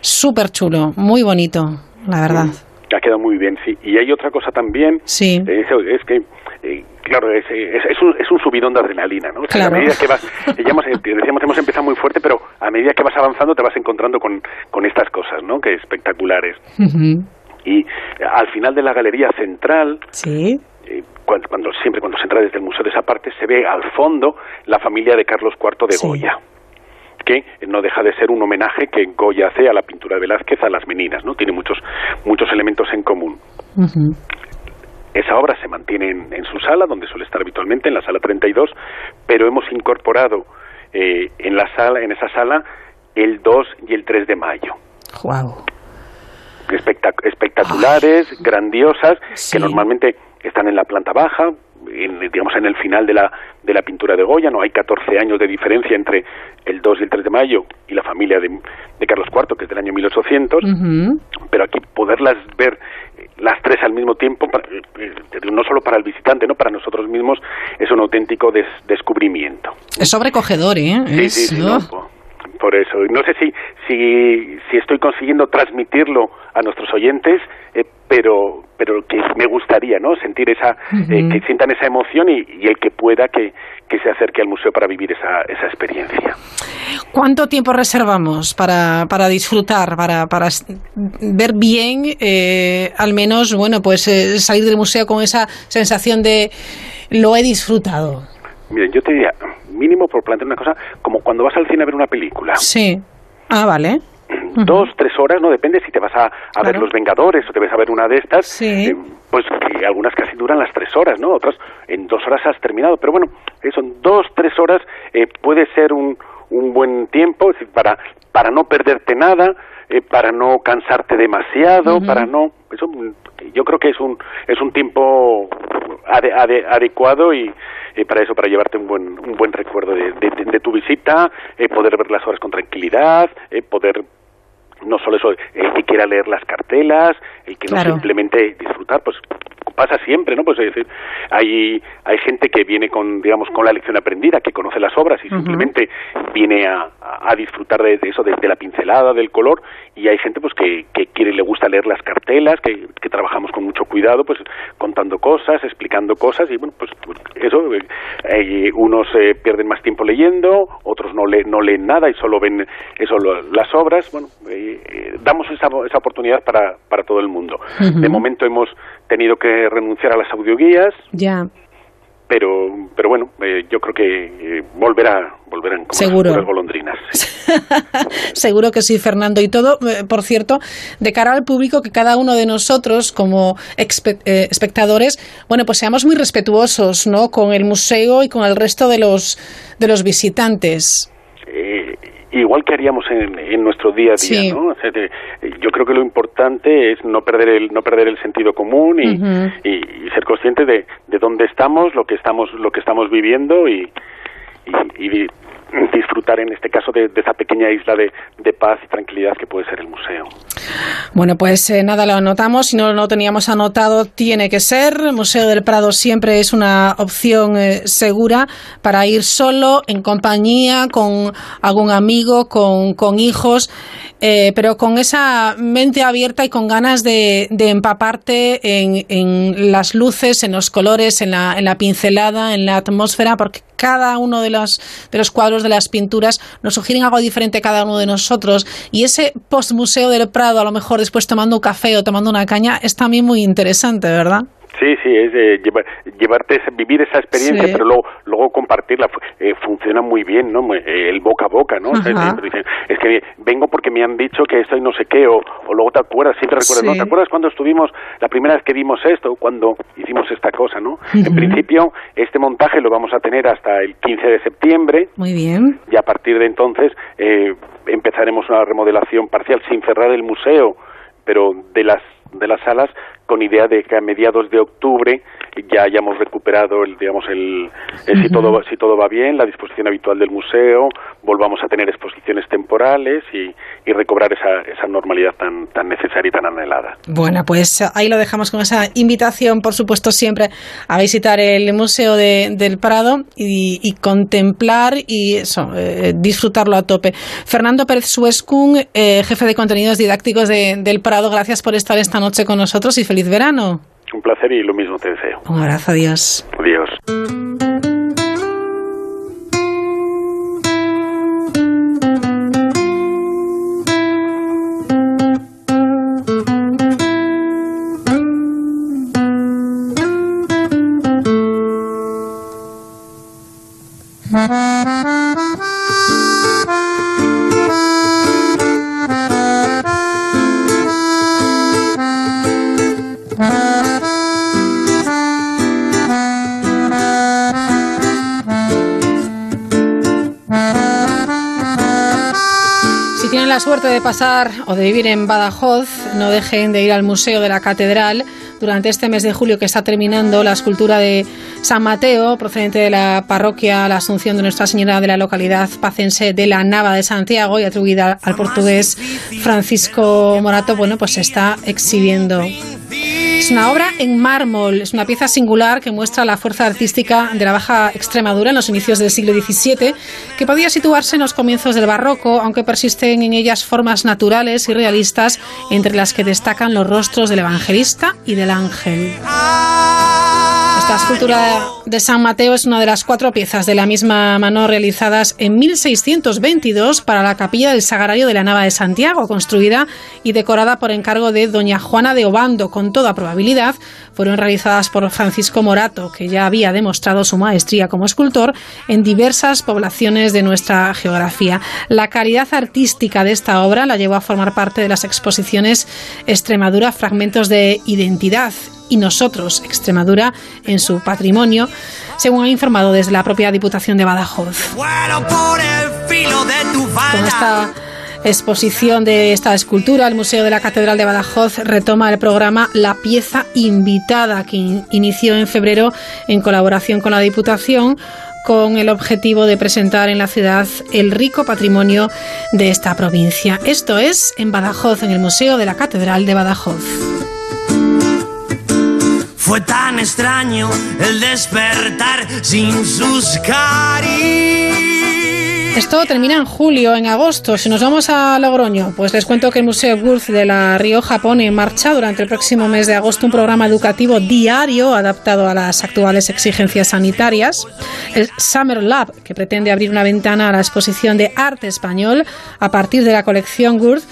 súper chulo, muy bonito, la verdad. ha quedado muy bien, sí. Y hay otra cosa también, sí. Eh, es que eh, claro, es, es, un, es un subidón de adrenalina, ¿no? a medida que vas, ya hemos, decíamos, hemos empezado muy fuerte, pero a medida que vas avanzando te vas encontrando con, con estas cosas, ¿no? Que espectaculares. Y al final de la galería central, ¿Sí? Eh, cuando, siempre cuando se entra desde el museo de esa parte, se ve al fondo la familia de Carlos IV de Goya. que no deja de ser un homenaje que Goya hace a la pintura de Velázquez, a las meninas, ¿no? Tiene muchos, muchos elementos en común. Esa obra se mantiene en, su sala, donde suele estar habitualmente, en la sala 32, pero hemos incorporado eh, en, la sala, en esa sala el 2 y el 3 de mayo. Wow. espectaculares, grandiosas, que normalmente están en la planta baja, en, digamos en el final de la, de la pintura de Goya, no hay 14 años de diferencia entre el 2 y el 3 de mayo y la familia de, de Carlos IV, que es del año 1800, pero aquí poderlas ver las tres al mismo tiempo, eh, eh, no solo para el visitante, no para nosotros mismos, es un auténtico descubrimiento. Es sobrecogedor, ¿eh? Sí, sí, sí por eso. No sé si, si, si estoy consiguiendo transmitirlo a nuestros oyentes, eh, pero, pero que me gustaría, ¿no? Sentir esa, que sientan esa emoción y, y el que pueda que, que se acerque al museo para vivir esa, esa experiencia. ¿Cuánto tiempo reservamos para, para disfrutar, para, para ver bien, eh, al menos, bueno, pues eh, salir del museo con esa sensación de lo he disfrutado? Miren, yo te diría, mínimo por plantear una cosa, como cuando vas al cine a ver una película. Sí. Ah, vale dos, tres horas, no depende si te vas a, ver Los Vengadores o te vas a ver una de estas, eh, pues que algunas casi duran las tres horas, ¿no? Otras en dos horas has terminado, pero bueno, eso en dos, tres horas eh, puede ser un, un buen tiempo para, para no perderte nada, eh, para no cansarte demasiado, para no... Eso, yo creo que es un, es un tiempo adecuado y para eso, para llevarte un buen, un buen recuerdo de, de, tu visita, poder ver las horas con tranquilidad, poder no solo eso, el que quiera leer las cartelas, el que no simplemente disfrutar, pues pasa siempre, ¿no? Pues es decir, hay, hay gente que viene con, digamos, con la lección aprendida, que conoce las obras y simplemente viene a, a disfrutar de, eso, de, la pincelada, del color, y hay gente pues que, que quiere, le gusta leer las cartelas, que, que trabajamos con mucho cuidado, pues contando cosas, explicando cosas, y bueno, pues, pues eso, eh, unos eh, pierden más tiempo leyendo, otros no, le, no leen nada y solo ven eso, las obras, bueno, eh, damos esa, esa oportunidad para, para todo el mundo. De momento hemos tenido que renunciar a las audioguías. Ya. pero pero bueno eh, yo creo que eh, volverá volverán como Seguro. las golondrinas Seguro que sí, Fernando. Y todo, eh, por cierto, de cara al público, que cada uno de nosotros, como eh, espectadores, bueno, pues seamos muy respetuosos, ¿no? Con el museo y con el resto de los, de los visitantes. Igual que haríamos en, en nuestro día a día Sí. ¿no? O sea, de- yo creo que lo importante es no perder el no perder el sentido común y, y- y ser consciente de, de dónde estamos lo que estamos lo que estamos viviendo y, y, y di- disfrutar en este caso de, de esa pequeña isla de, de paz y tranquilidad que puede ser el museo Bueno, pues eh, nada, lo anotamos. Si no lo teníamos anotado, tiene que ser. Museo del Prado siempre es una opción eh, segura para ir solo, en compañía, con algún amigo, con hijos, eh, pero con esa mente abierta y con ganas de, de empaparte en, en las luces, en los colores, en la, en la pincelada, en la atmósfera, porque cada uno de los, de los cuadros, de las pinturas, nos sugieren algo diferente a cada uno de nosotros. Y ese postmuseo del Prado, a lo mejor después tomando un café o tomando una caña, es también muy interesante, ¿verdad? Sí, sí, es eh, llevar- llevarte, vivir esa experiencia, Sí. pero luego, luego compartirla. Eh, funciona muy bien, ¿no? Eh, el boca a boca, ¿no? O sea, Ajá. siempre dicen, es que vengo porque me han dicho que esto y no sé qué, o, o luego te acuerdas, siempre recuerdas, ¿no? ¿Te acuerdas cuando estuvimos, la primera vez que vimos esto, cuando hicimos esta cosa, ¿no? En principio, este montaje lo vamos a tener hasta el 15 de septiembre, Muy bien. y a partir de entonces eh, empezaremos una remodelación parcial sin cerrar el museo, pero de las de las salas con idea de que a mediados de octubre ya hayamos recuperado el digamos el, el si todo va- si todo va bien la disposición habitual del museo volvamos a tener exposiciones temporales y, y recobrar esa, esa normalidad tan tan necesaria y tan anhelada Bueno, pues ahí lo dejamos con esa invitación, por supuesto, siempre a visitar el Museo de- del Prado y, y contemplar y eso, eh, disfrutarlo a tope. Fernando Pérez Suescun, eh, jefe de contenidos didácticos de- del Prado, gracias por estar esta noche con nosotros y feliz verano. Un placer y lo mismo te deseo Un abrazo, adiós. adiós suerte de pasar o de vivir en Badajoz, no dejen de ir al Museo de la Catedral. Durante este mes de julio que está terminando, la escultura de San Mateo, procedente de la parroquia La Asunción de Nuestra Señora de la localidad pacense de la Nava de Santiago y atribuida al portugués Francisco Morato, bueno, pues se está exhibiendo. Es una obra en mármol, es una pieza singular que muestra la fuerza artística de la Baja Extremadura en los inicios del siglo XVII, que podía situarse en los comienzos del barroco, aunque persisten en ellas formas naturales y realistas, entre las que destacan los rostros del evangelista y del ángel. Esta escultura de San Mateo es una de las cuatro piezas de la misma mano realizadas en 1622 para la capilla del Sagrario de la Nava de Santiago, construida y decorada por encargo de doña Juana de Obando. Con toda probabilidad, fueron realizadas por Francisco Morato, que ya había demostrado su maestría como escultor en diversas poblaciones de nuestra geografía. La calidad artística de esta obra la llevó a formar parte de las exposiciones Extremadura, Fragmentos de Identidad y nosotros, Extremadura, en su patrimonio, según ha informado desde la propia Diputación de Badajoz. Con esta exposición de esta escultura, el Museo de la Catedral de Badajoz retoma el programa La pieza invitada, que in- inició en febrero en colaboración con la Diputación con el objetivo de presentar en la ciudad el rico patrimonio de esta provincia. Esto es en Badajoz, en el Museo de la Catedral de Badajoz. Fue tan extraño el despertar sin sus caricias. Esto termina en julio, en agosto. Si nos vamos a Logroño, pues les cuento que el Museo Gurz de La Rioja pone en marcha durante el próximo mes de agosto un programa educativo diario adaptado a las actuales exigencias sanitarias. El Summer Lab, que pretende abrir una ventana a la exposición de arte español a partir de la colección Gurz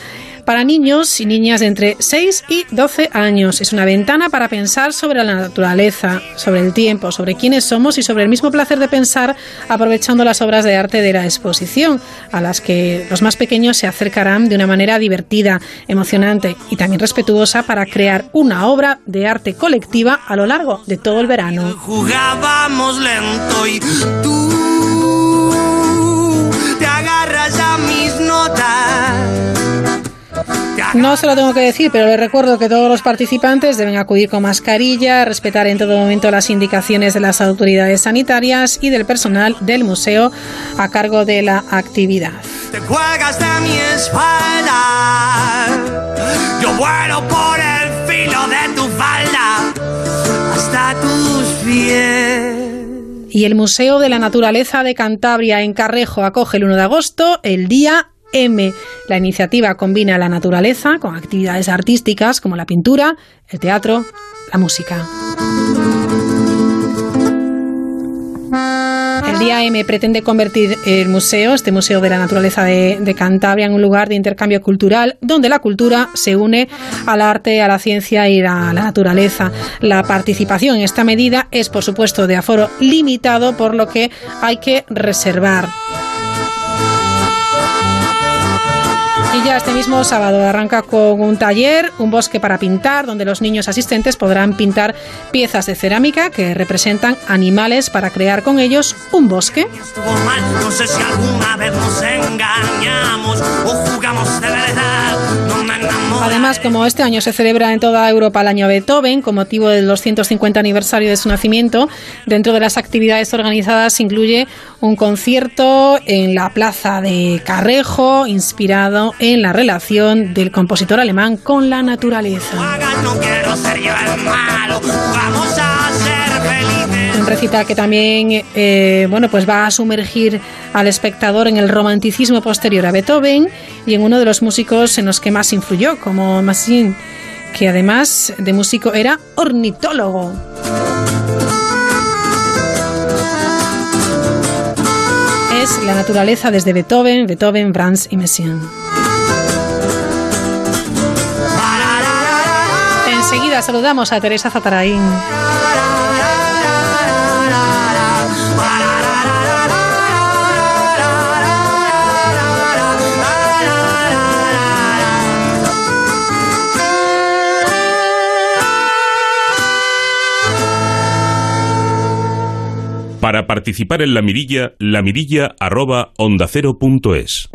para niños y niñas de entre 6 y 12 años. Es una ventana para pensar sobre la naturaleza, sobre el tiempo, sobre quiénes somos y sobre el mismo placer de pensar aprovechando las obras de arte de la exposición, a las que los más pequeños se acercarán de una manera divertida, emocionante y también respetuosa para crear una obra de arte colectiva a lo largo de todo el verano. Jugábamos lento y tú te agarras a mis notas. No se lo tengo que decir, pero les recuerdo que todos los participantes deben acudir con mascarilla, respetar en todo momento las indicaciones de las autoridades sanitarias y del personal del museo a cargo de la actividad. Te cuelgas de mi espalda. Yo vuelo por el filo de tu falda hasta tus pies. Y el Museo de la Naturaleza de Cantabria en Carrejo acoge el 1 de agosto el Día M. La iniciativa combina la naturaleza con actividades artísticas como la pintura, el teatro, la música. El Día M pretende convertir el museo, este Museo de la Naturaleza de, Cantabria, en un lugar de intercambio cultural donde la cultura se une al arte, a la ciencia y a la naturaleza. La participación en esta medida es, por supuesto, de aforo limitado, por lo que hay que reservar. Ya este mismo sábado arranca con un taller, un bosque para pintar, donde los niños asistentes podrán pintar piezas de cerámica que representan animales para crear con ellos un bosque. No sé si alguna vez nos engañamos o jugamos de verdad. Además, como este año se celebra en toda Europa el año Beethoven, con motivo del 250 aniversario de su nacimiento, dentro de las actividades organizadas incluye un concierto en la plaza de Carrejo, inspirado en la relación del compositor alemán con la naturaleza. No quiero ser malo. Vamos a ser felices. Un recital que también eh, bueno, pues va a sumergir al espectador en el romanticismo posterior a Beethoven y en uno de los músicos en los que más influyó, como Massin, que además de músico era ornitólogo. Es la naturaleza desde Beethoven, Beethoven, Brahms y Messiaen. Enseguida saludamos a Teresa Zataraín. Para participar en la mirilla, la mirilla arroba onda cero punto es.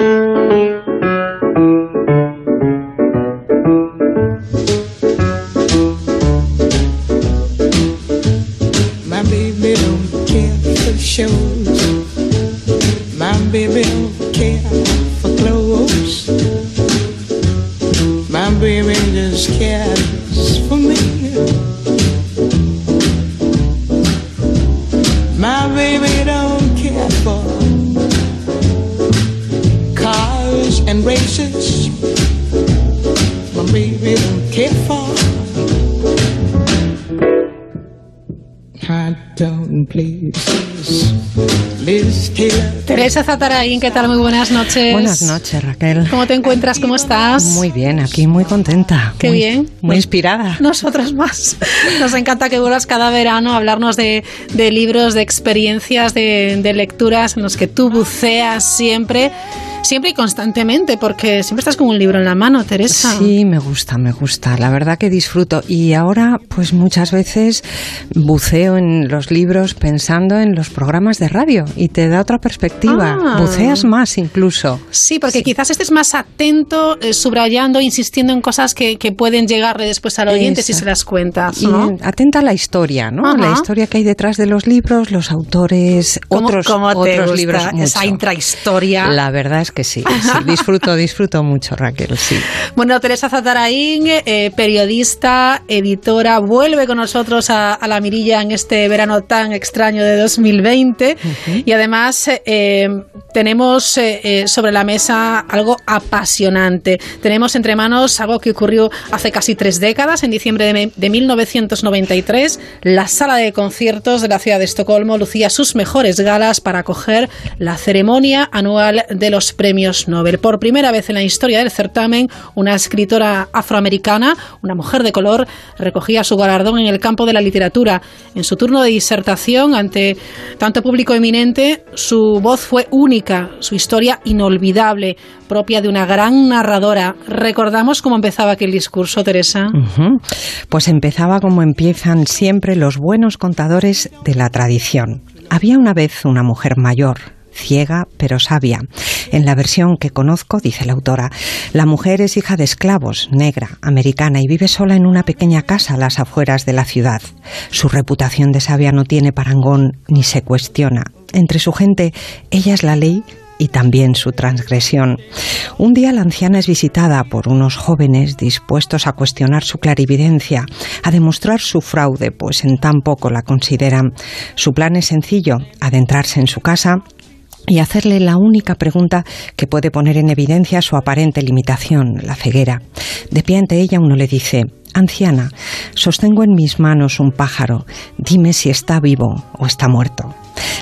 My Care for. Teresa Zataraín, ¿qué tal? Muy buenas noches. Buenas noches, Raquel. ¿Cómo te encuentras? ¿Cómo estás? Muy bien, aquí muy contenta. Qué Muy- bien. Muy inspirada. Nosotros más. Nos encanta que vuelvas cada verano a hablarnos de, de libros, de experiencias, de, de lecturas en los que tú buceas siempre, siempre y constantemente, porque siempre estás con un libro en la mano, Teresa. Sí, me gusta, me gusta. La verdad que disfruto. Y ahora, pues muchas veces buceo en los libros pensando en los programas de radio y te da otra perspectiva. Ah. Buceas más incluso. Sí, porque quizás estés más atento, eh, subrayando, insistiendo en cosas que, que pueden llegarle después al oyente si se las cuentas, Y ¿no? atenta a la historia, ¿no? Ajá. La historia que hay detrás de los libros, los autores, ¿Cómo- otros, cómo te otros gusta libros. esa intrahistoria? La verdad es que sí, sí, disfruto, disfruto mucho, Raquel, sí. Bueno, Teresa Zataraín, eh, periodista, editora, vuelve con nosotros a, a la mirilla en este verano tan extraño de 2020 y además eh, tenemos eh, eh, sobre la mesa algo apasionante. Tenemos entre manos algo que ocurrió hace casi tres décadas, en diciembre de, de 1993. La sala de conciertos de la ciudad de Estocolmo lucía sus mejores galas para acoger la ceremonia anual de los premios Nobel. Por primera vez en la historia del certamen, una escritora afroamericana, una mujer de color, recogía su galardón en el campo de la literatura. En su turno de disertación ante tanto público eminente, su voz fue única, su historia inolvidable, propia de una gran narradora. ¿Recordamos cómo empezaba aquel discurso, Teresa? Pues empezaba como empiezan siempre los buenos contadores de la tradición. Había una vez una mujer mayor, ciega pero sabia. En la versión que conozco, dice la autora, la mujer es hija de esclavos, negra, americana y vive sola en una pequeña casa a las afueras de la ciudad. Su reputación de sabia no tiene parangón ni se cuestiona. Entre su gente, ella es la ley y también su transgresión. Un día la anciana es visitada por unos jóvenes dispuestos a cuestionar su clarividencia, a demostrar su fraude, pues en tan poco la consideran. Su plan es sencillo, adentrarse en su casa y hacerle la única pregunta que puede poner en evidencia su aparente limitación, la ceguera. De pie ante ella uno le dice, Anciana, sostengo en mis manos un pájaro, dime si está vivo o está muerto.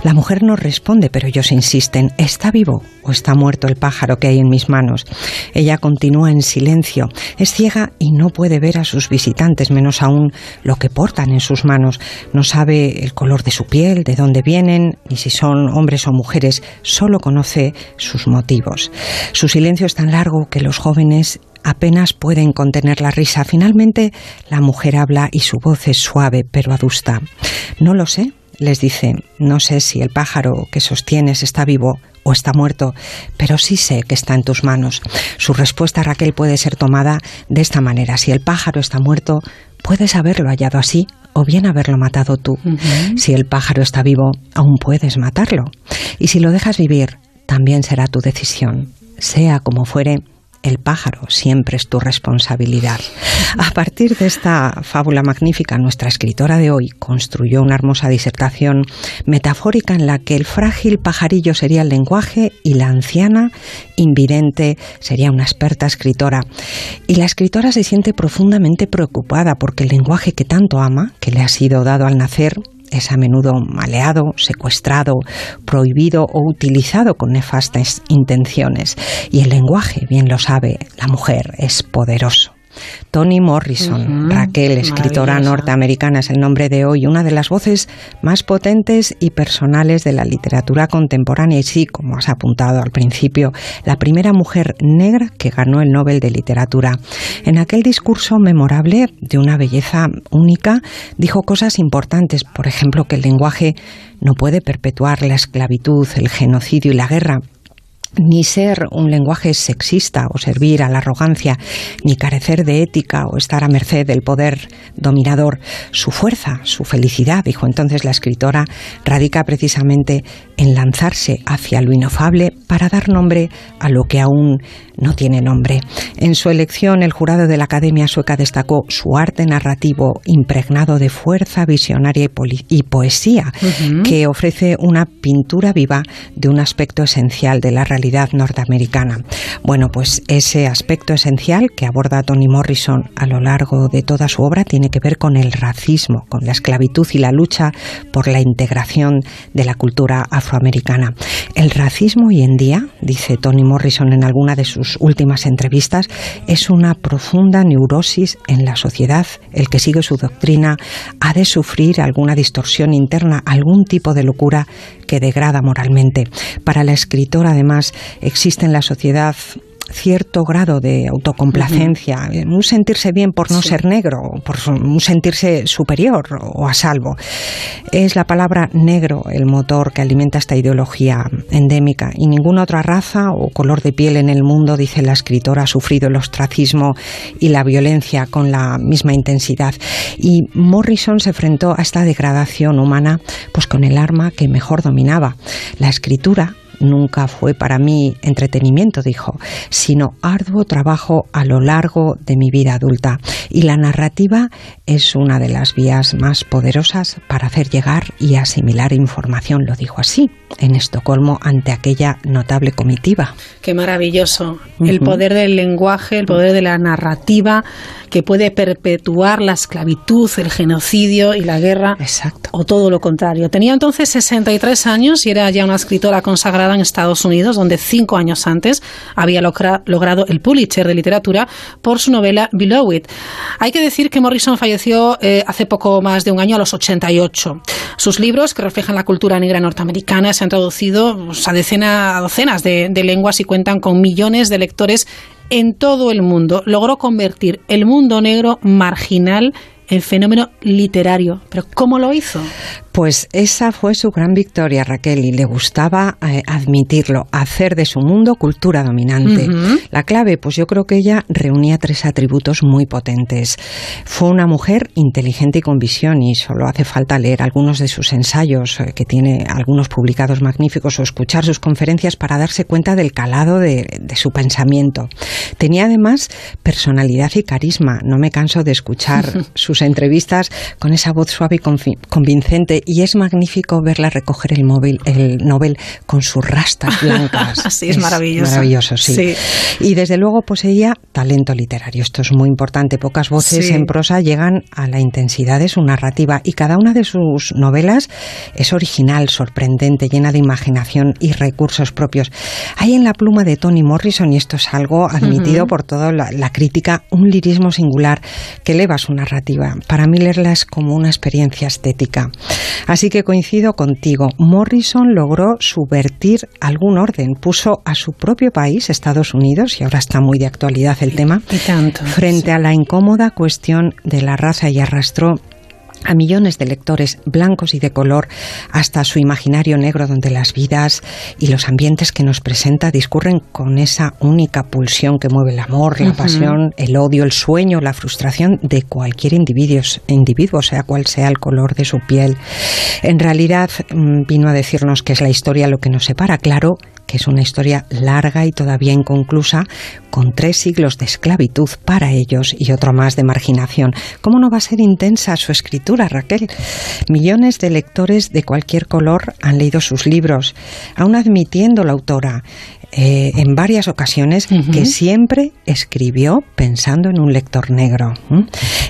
La mujer no responde, pero ellos insisten, ¿está vivo o está muerto el pájaro que hay en mis manos? Ella continúa en silencio, es ciega y no puede ver a sus visitantes, menos aún lo que portan en sus manos. No sabe el color de su piel, de dónde vienen, ni si son hombres o mujeres, solo conoce sus motivos. Su silencio es tan largo que los jóvenes apenas pueden contener la risa. Finalmente, la mujer habla y su voz es suave pero adusta. No lo sé, les dice, no sé si el pájaro que sostienes está vivo o está muerto, pero sí sé que está en tus manos. Su respuesta, Raquel, puede ser tomada de esta manera. Si el pájaro está muerto, puedes haberlo hallado así o bien haberlo matado tú. Si el pájaro está vivo, aún puedes matarlo. Y si lo dejas vivir, también será tu decisión. Sea como fuere, el pájaro siempre es tu responsabilidad. A partir de esta fábula magnífica, nuestra escritora de hoy construyó una hermosa disertación metafórica en la que el frágil pajarillo sería el lenguaje y la anciana invidente sería una experta escritora. Y la escritora se siente profundamente preocupada porque el lenguaje que tanto ama, que le ha sido dado al nacer, es a menudo maleado, secuestrado, prohibido o utilizado con nefastas intenciones. Y el lenguaje, bien lo sabe, la mujer es poderoso. Toni Morrison, Raquel, escritora norteamericana, es el nombre de hoy, una de las voces más potentes y personales de la literatura contemporánea. Y sí, como has apuntado al principio, la primera mujer negra que ganó el Nobel de Literatura. En aquel discurso memorable, de una belleza única, dijo cosas importantes, por ejemplo, que el lenguaje no puede perpetuar la esclavitud, el genocidio y la guerra, ni ser un lenguaje sexista o servir a la arrogancia, ni carecer de ética o estar a merced del poder dominador. Su fuerza, su felicidad, dijo entonces la escritora, radica precisamente en lanzarse hacia lo inofable para dar nombre a lo que aún no tiene nombre. En su elección, el jurado de la Academia Sueca destacó su arte narrativo impregnado de fuerza visionaria y, poesía, que ofrece una pintura viva de un aspecto esencial de la realidad norteamericana. Bueno, pues ese aspecto esencial que aborda Toni Morrison a lo largo de toda su obra tiene que ver con el racismo, con la esclavitud y la lucha por la integración de la cultura afroamericana. El racismo hoy en día, dice Toni Morrison en alguna de sus últimas entrevistas, es una profunda neurosis en la sociedad. El que sigue su doctrina ha de sufrir alguna distorsión interna, algún tipo de locura que degrada moralmente. Para la escritora, además, existe en la sociedad cierto grado de autocomplacencia, un sentirse bien por no ser negro, por un sentirse superior o a salvo. Es la palabra negro el motor que alimenta esta ideología endémica y ninguna otra raza o color de piel en el mundo, dice la escritora, ha sufrido el ostracismo y la violencia con la misma intensidad. Y Morrison se enfrentó a esta degradación humana pues con el arma que mejor dominaba, la escritura nunca fue para mí entretenimiento, dijo, sino arduo trabajo a lo largo de mi vida adulta. Y la narrativa es una de las vías más poderosas para hacer llegar y asimilar información, lo dijo así en Estocolmo ante aquella notable comitiva. Qué maravilloso. El poder del lenguaje, el poder de la narrativa que puede perpetuar la esclavitud, el genocidio y la guerra. Exacto. O todo lo contrario. Tenía entonces 63 años y era ya una escritora consagrada en Estados Unidos, donde cinco años antes había logrado el Pulitzer de literatura por su novela Below It. Hay que decir que Morrison falleció eh, hace poco más de un año, a los 88. Sus libros, que reflejan la cultura negra norteamericana, se han traducido pues, a, decenas, a docenas de lenguas y cuentan con millones de lectores en todo el mundo. Logró convertir el mundo negro marginal en fenómeno literario. ¿Pero cómo lo hizo? Pues esa fue su gran victoria, Raquel, y le gustaba eh, admitirlo, hacer de su mundo cultura dominante. La clave, pues yo creo que ella reunía tres atributos muy potentes. Fue una mujer inteligente y con visión, y solo hace falta leer algunos de sus ensayos, eh, que tiene algunos publicados magníficos, o escuchar sus conferencias para darse cuenta del calado de, de su pensamiento. Tenía además personalidad y carisma. No me canso de escuchar sus entrevistas con esa voz suave y convincente y es magnífico verla recoger el móvil, el Nobel con sus rastas blancas. sí, es, maravilloso. Maravilloso, sí. Y desde luego poseía talento literario. Esto es muy importante. Pocas voces en prosa llegan a la intensidad de su narrativa y cada una de sus novelas es original, sorprendente, llena de imaginación y recursos propios. Hay en la pluma de Toni Morrison, y esto es algo admitido por toda la, la crítica, un lirismo singular que eleva su narrativa. Para mí leerla es como una experiencia estética. Así que coincido contigo. Morrison logró subvertir algún orden, puso a su propio país, Estados Unidos, y ahora está muy de actualidad el tema, frente a la incómoda cuestión de la raza y arrastró a millones de lectores blancos y de color hasta su imaginario negro donde las vidas y los ambientes que nos presenta discurren con esa única pulsión que mueve el amor, la pasión, el odio, el sueño, la frustración de cualquier individuo, individuo, sea cual sea el color de su piel. En realidad mm, vino a decirnos que es la historia lo que nos separa, claro, que es una historia larga y todavía inconclusa, con tres siglos de esclavitud para ellos y otro más de marginación. ¿Cómo no va a ser intensa su escritura, Raquel? Millones de lectores de cualquier color han leído sus libros, aun admitiendo la autora eh, en varias ocasiones que siempre escribió pensando en un lector negro.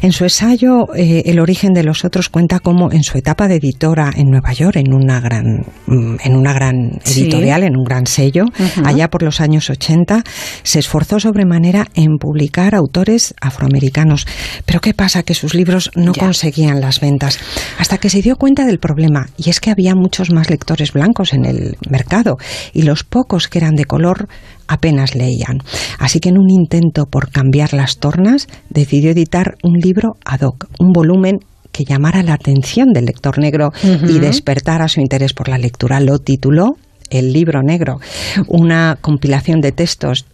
En su ensayo eh, El origen de los otros cuenta cómo en su etapa de editora en Nueva York, en una gran, mm, en una gran editorial, en un gran sello, allá por los años 80, se esforzó sobremanera en publicar autores afroamericanos. Pero ¿qué pasa? Que sus libros no conseguían las ventas. Hasta que se dio cuenta del problema, y es que había muchos más lectores blancos en el mercado, y los pocos que eran de color apenas leían. Así que en un intento por cambiar las tornas, decidió editar un libro ad hoc, un volumen que llamara la atención del lector negro y despertara su interés por la lectura. Lo tituló El libro negro, una compilación de textos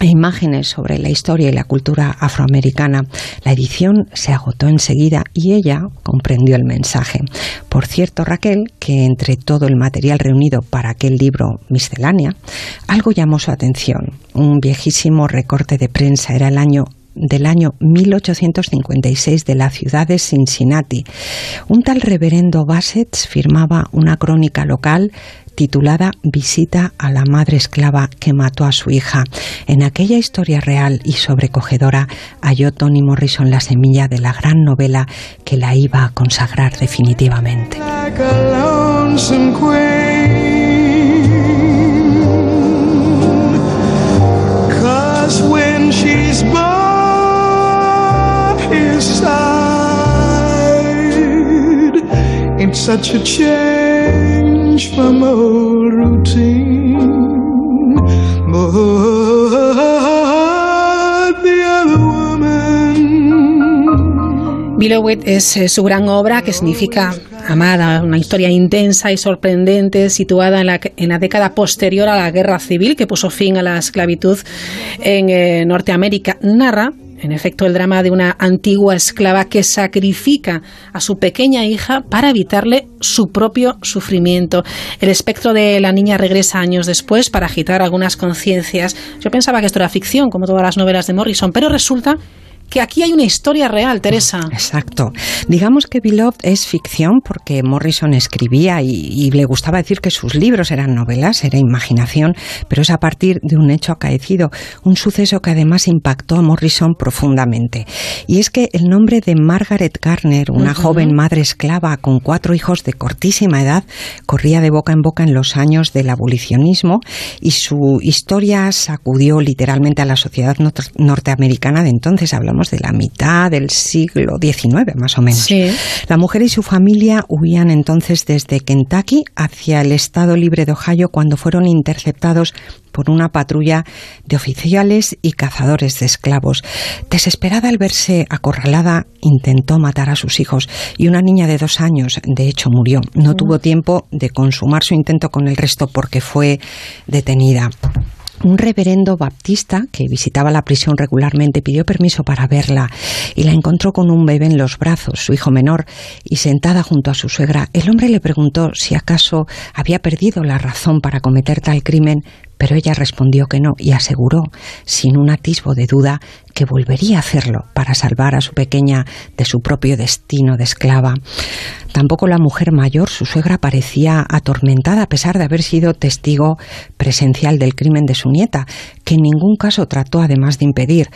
e imágenes sobre la historia y la cultura afroamericana. La edición se agotó enseguida y ella comprendió el mensaje. Por cierto, Raquel, que entre todo el material reunido para aquel libro Miscelánea, algo llamó su atención. Un viejísimo recorte de prensa era el año del año 1856 de la ciudad de Cincinnati. Un tal reverendo Bassett firmaba una crónica local titulada Visita a la madre esclava que mató a su hija. En aquella historia real y sobrecogedora halló Tony Morrison la semilla de la gran novela que la iba a consagrar definitivamente. Billowit es eh, su gran obra que significa amada, una historia intensa y sorprendente situada en la, en la, década posterior a la guerra civil que puso fin a la esclavitud en eh, Norteamérica. Narra en efecto, el drama de una antigua esclava que sacrifica a su pequeña hija para evitarle su propio sufrimiento. El espectro de la niña regresa años después para agitar algunas conciencias. Yo pensaba que esto era ficción, como todas las novelas de Morrison, pero resulta que aquí hay una historia real, Teresa. Exacto. Digamos que Beloved es ficción porque Morrison escribía y, le gustaba decir que sus libros eran novelas, era imaginación, pero es a partir de un hecho acaecido, un suceso que además impactó a Morrison profundamente. Y es que el nombre de Margaret Garner, una joven madre esclava con cuatro hijos de cortísima edad, corría de boca en boca en los años del abolicionismo y su historia sacudió literalmente a la sociedad norteamericana de entonces. Hablamos de la mitad del siglo XIX, más o menos. La mujer y su familia huían entonces desde Kentucky hacia el Estado Libre de Ohio cuando fueron interceptados por una patrulla de oficiales y cazadores de esclavos. Desesperada al verse acorralada, intentó matar a sus hijos y una niña de dos años, de hecho, murió. No tuvo tiempo de consumar su intento con el resto porque fue detenida un reverendo baptista que visitaba la prisión regularmente pidió permiso para verla y la encontró con un bebé en los brazos, su hijo menor, y sentada junto a su suegra. El hombre le preguntó si acaso había perdido la razón para cometer tal crimen, pero ella respondió que no y aseguró, sin un atisbo de duda, que volvería a hacerlo para salvar a su pequeña de su propio destino de esclava. Tampoco la mujer mayor, su suegra, parecía atormentada a pesar de haber sido testigo presencial del crimen de su nieta, que en ningún caso trató además de impedir.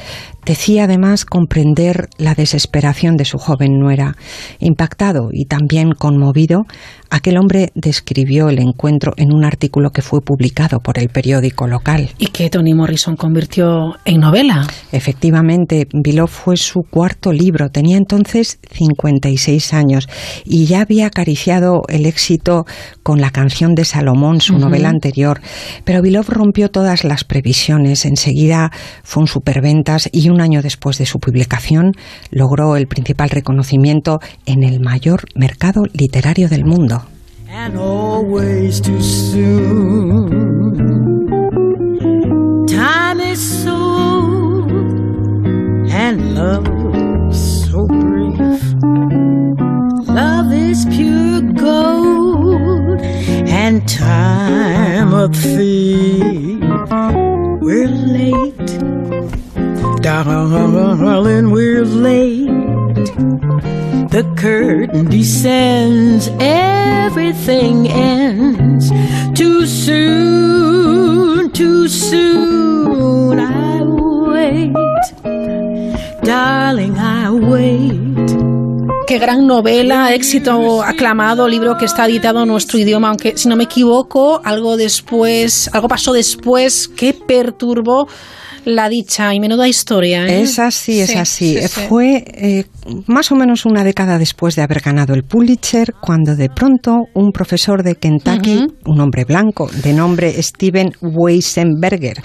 Decía además comprender la desesperación de su joven nuera. Impactado y también conmovido, aquel hombre describió el encuentro en un artículo que fue publicado por el periódico local. Y que Toni Morrison convirtió en novela. Efectivamente, Beloved fue su cuarto libro. Tenía entonces 56 años y ya había acariciado el éxito con la canción de Salomón, su novela anterior. Pero Beloved rompió todas las previsiones. Enseguida fue un superventas y un año después de su publicación logró el principal reconocimiento en el mayor mercado literario del mundo. and always too soon. Time is so and love so brief. Love is pure gold and time a thief. We're late, darling, we're late. The curtain descends, everything ends. Too soon, too soon, I wait. Darling, I wait. Qué gran novela, éxito aclamado, libro que está editado en nuestro idioma, aunque si no me equivoco, algo después, algo pasó después que perturbó la dicha y menuda historia. ¿eh? Es así, es así. Fue eh, más o menos una década después de haber ganado el Pulitzer, cuando de pronto un profesor de Kentucky, un hombre blanco de nombre Steven Weisenberger,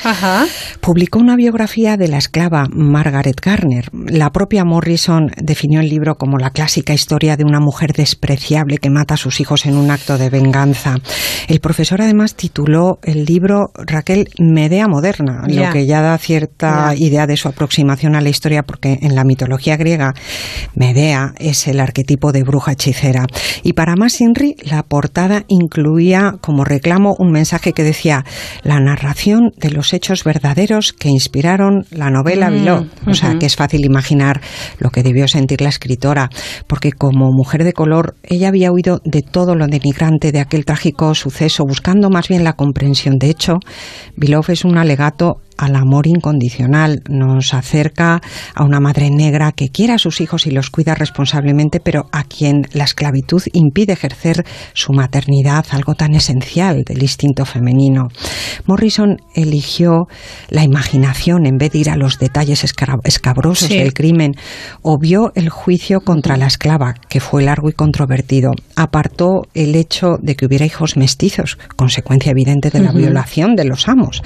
publicó una biografía de la esclava Margaret Garner. La propia Morrison definió el libro como la clásica historia de una mujer despreciable que mata a sus hijos en un acto de venganza. El profesor además tituló el libro Raquel Medea Moderna, lo que ya da cierta idea de su aproximación a la historia, porque en la mitología griega Medea es el arquetipo de bruja hechicera. Y para más Inri, la portada incluía como reclamo un mensaje que decía la narración de los hechos verdaderos que inspiraron la novela mm, O sea, que es fácil imaginar lo que debió sentir la escritora, porque como mujer de color, ella había huido de todo lo denigrante de aquel trágico suceso, buscando más bien la comprensión. De hecho, Vilov es un alegato al amor incondicional, nos acerca a una madre negra que quiere a sus hijos y los cuida responsablemente, pero a quien la esclavitud impide ejercer su maternidad, algo tan esencial del instinto femenino. Morrison eligió la imaginación en vez de ir a los detalles escabrosos del crimen. Obvió el juicio contra la esclava, que fue largo y controvertido. Apartó el hecho de que hubiera hijos mestizos, consecuencia evidente de la violación de los amos.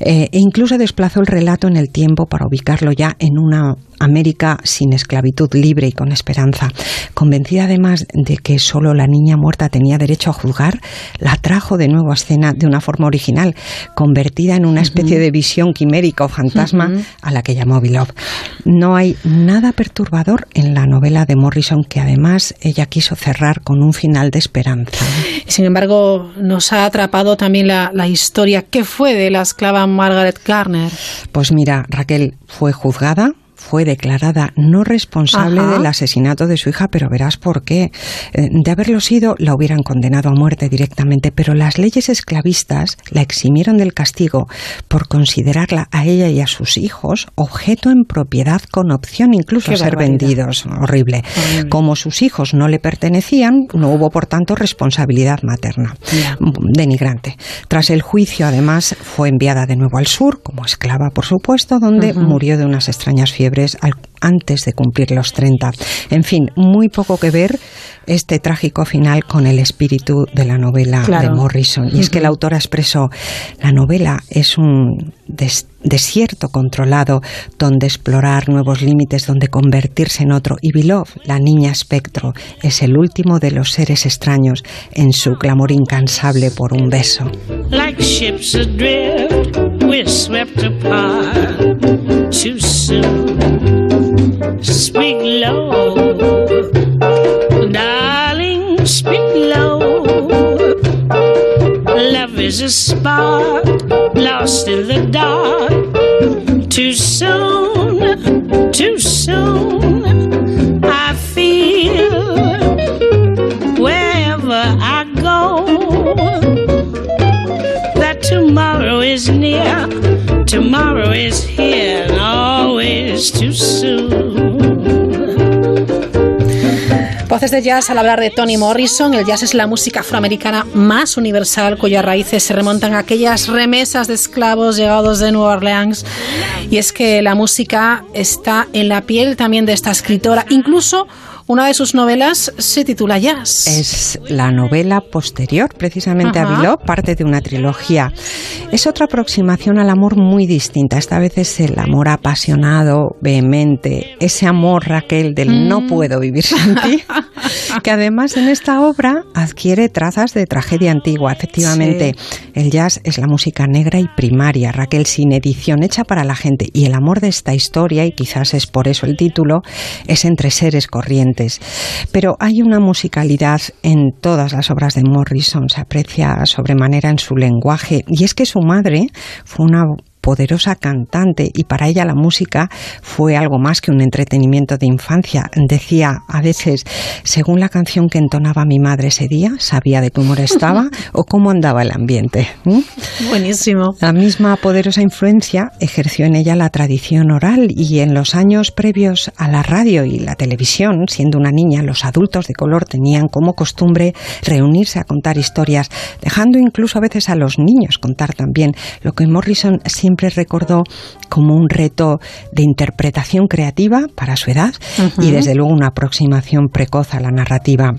Eh, e incluso desplazó el relato en el tiempo para ubicarlo ya en una América sin esclavitud libre y con esperanza. Convencida además de que solo la niña muerta tenía derecho a juzgar, la trajo de nuevo a escena de una forma original, convertida en una especie de visión quimérica o fantasma a la que llamó Beloved. No hay nada perturbador en la novela de Morrison que además ella quiso cerrar con un final de esperanza. Sin embargo, nos ha atrapado también la, la historia. ¿Qué fue de la esclava Margaret Pues mira, Raquel fue juzgada fue declarada no responsable del asesinato de su hija, pero verás por qué. Eh, de haberlo sido, la hubieran condenado a muerte directamente, pero las leyes esclavistas la eximieron del castigo por considerarla a ella y a sus hijos objeto en propiedad con opción incluso a ser vendidos. Horrible. Como sus hijos no le pertenecían, no hubo por tanto responsabilidad materna. Denigrante. Tras el juicio, además, fue enviada de nuevo al sur, como esclava, por supuesto, donde murió de unas extrañas fiebres antes de cumplir los 30. En fin, muy poco que ver este trágico final con el espíritu de la novela de Morrison. Y es que la autora expresó, la novela es un desierto controlado donde explorar nuevos límites, donde convertirse en otro. Y Bilov, la niña espectro, es el último de los seres extraños en su clamor incansable por un beso. Like ships adrift, we're swept apart too soon. Speak low, darling, speak low. Love is a spark lost in the dark. Too soon, too soon. I feel wherever I go that tomorrow is near, tomorrow is here, always too soon. Voces de jazz al hablar de Toni Morrison. El jazz es la música afroamericana más universal cuyas raíces se remontan a aquellas remesas de esclavos llegados de Nueva Orleans. Y es que la música está en la piel también de esta escritora. Incluso una de sus novelas se titula Jazz. Es la novela posterior, precisamente a Biló, parte de una trilogía. Es otra aproximación al amor muy distinta. Esta vez es el amor apasionado, vehemente, ese amor, Raquel, del no mm. puedo vivir sin ti, que además en esta obra adquiere trazas de tragedia antigua. Efectivamente, el jazz es la música negra y primaria, Raquel, sin edición, hecha para la gente. Y el amor de esta historia, y quizás es por eso el título, es entre seres corrientes pero hay una musicalidad en todas las obras de Morrison, se aprecia sobremanera en su lenguaje, y es que su madre fue una poderosa cantante y para ella la música fue algo más que un entretenimiento de infancia. Decía a veces, según la canción que entonaba mi madre ese día, sabía de qué humor estaba o cómo andaba el ambiente. Buenísimo. La misma poderosa influencia ejerció en ella la tradición oral y en los años previos a la radio y la televisión, siendo una niña, los adultos de color tenían como costumbre reunirse a contar historias, dejando incluso a veces a los niños contar también lo que Morrison siempre siempre recordó como un reto de interpretación creativa para su edad y desde luego una aproximación precoz a la narrativa.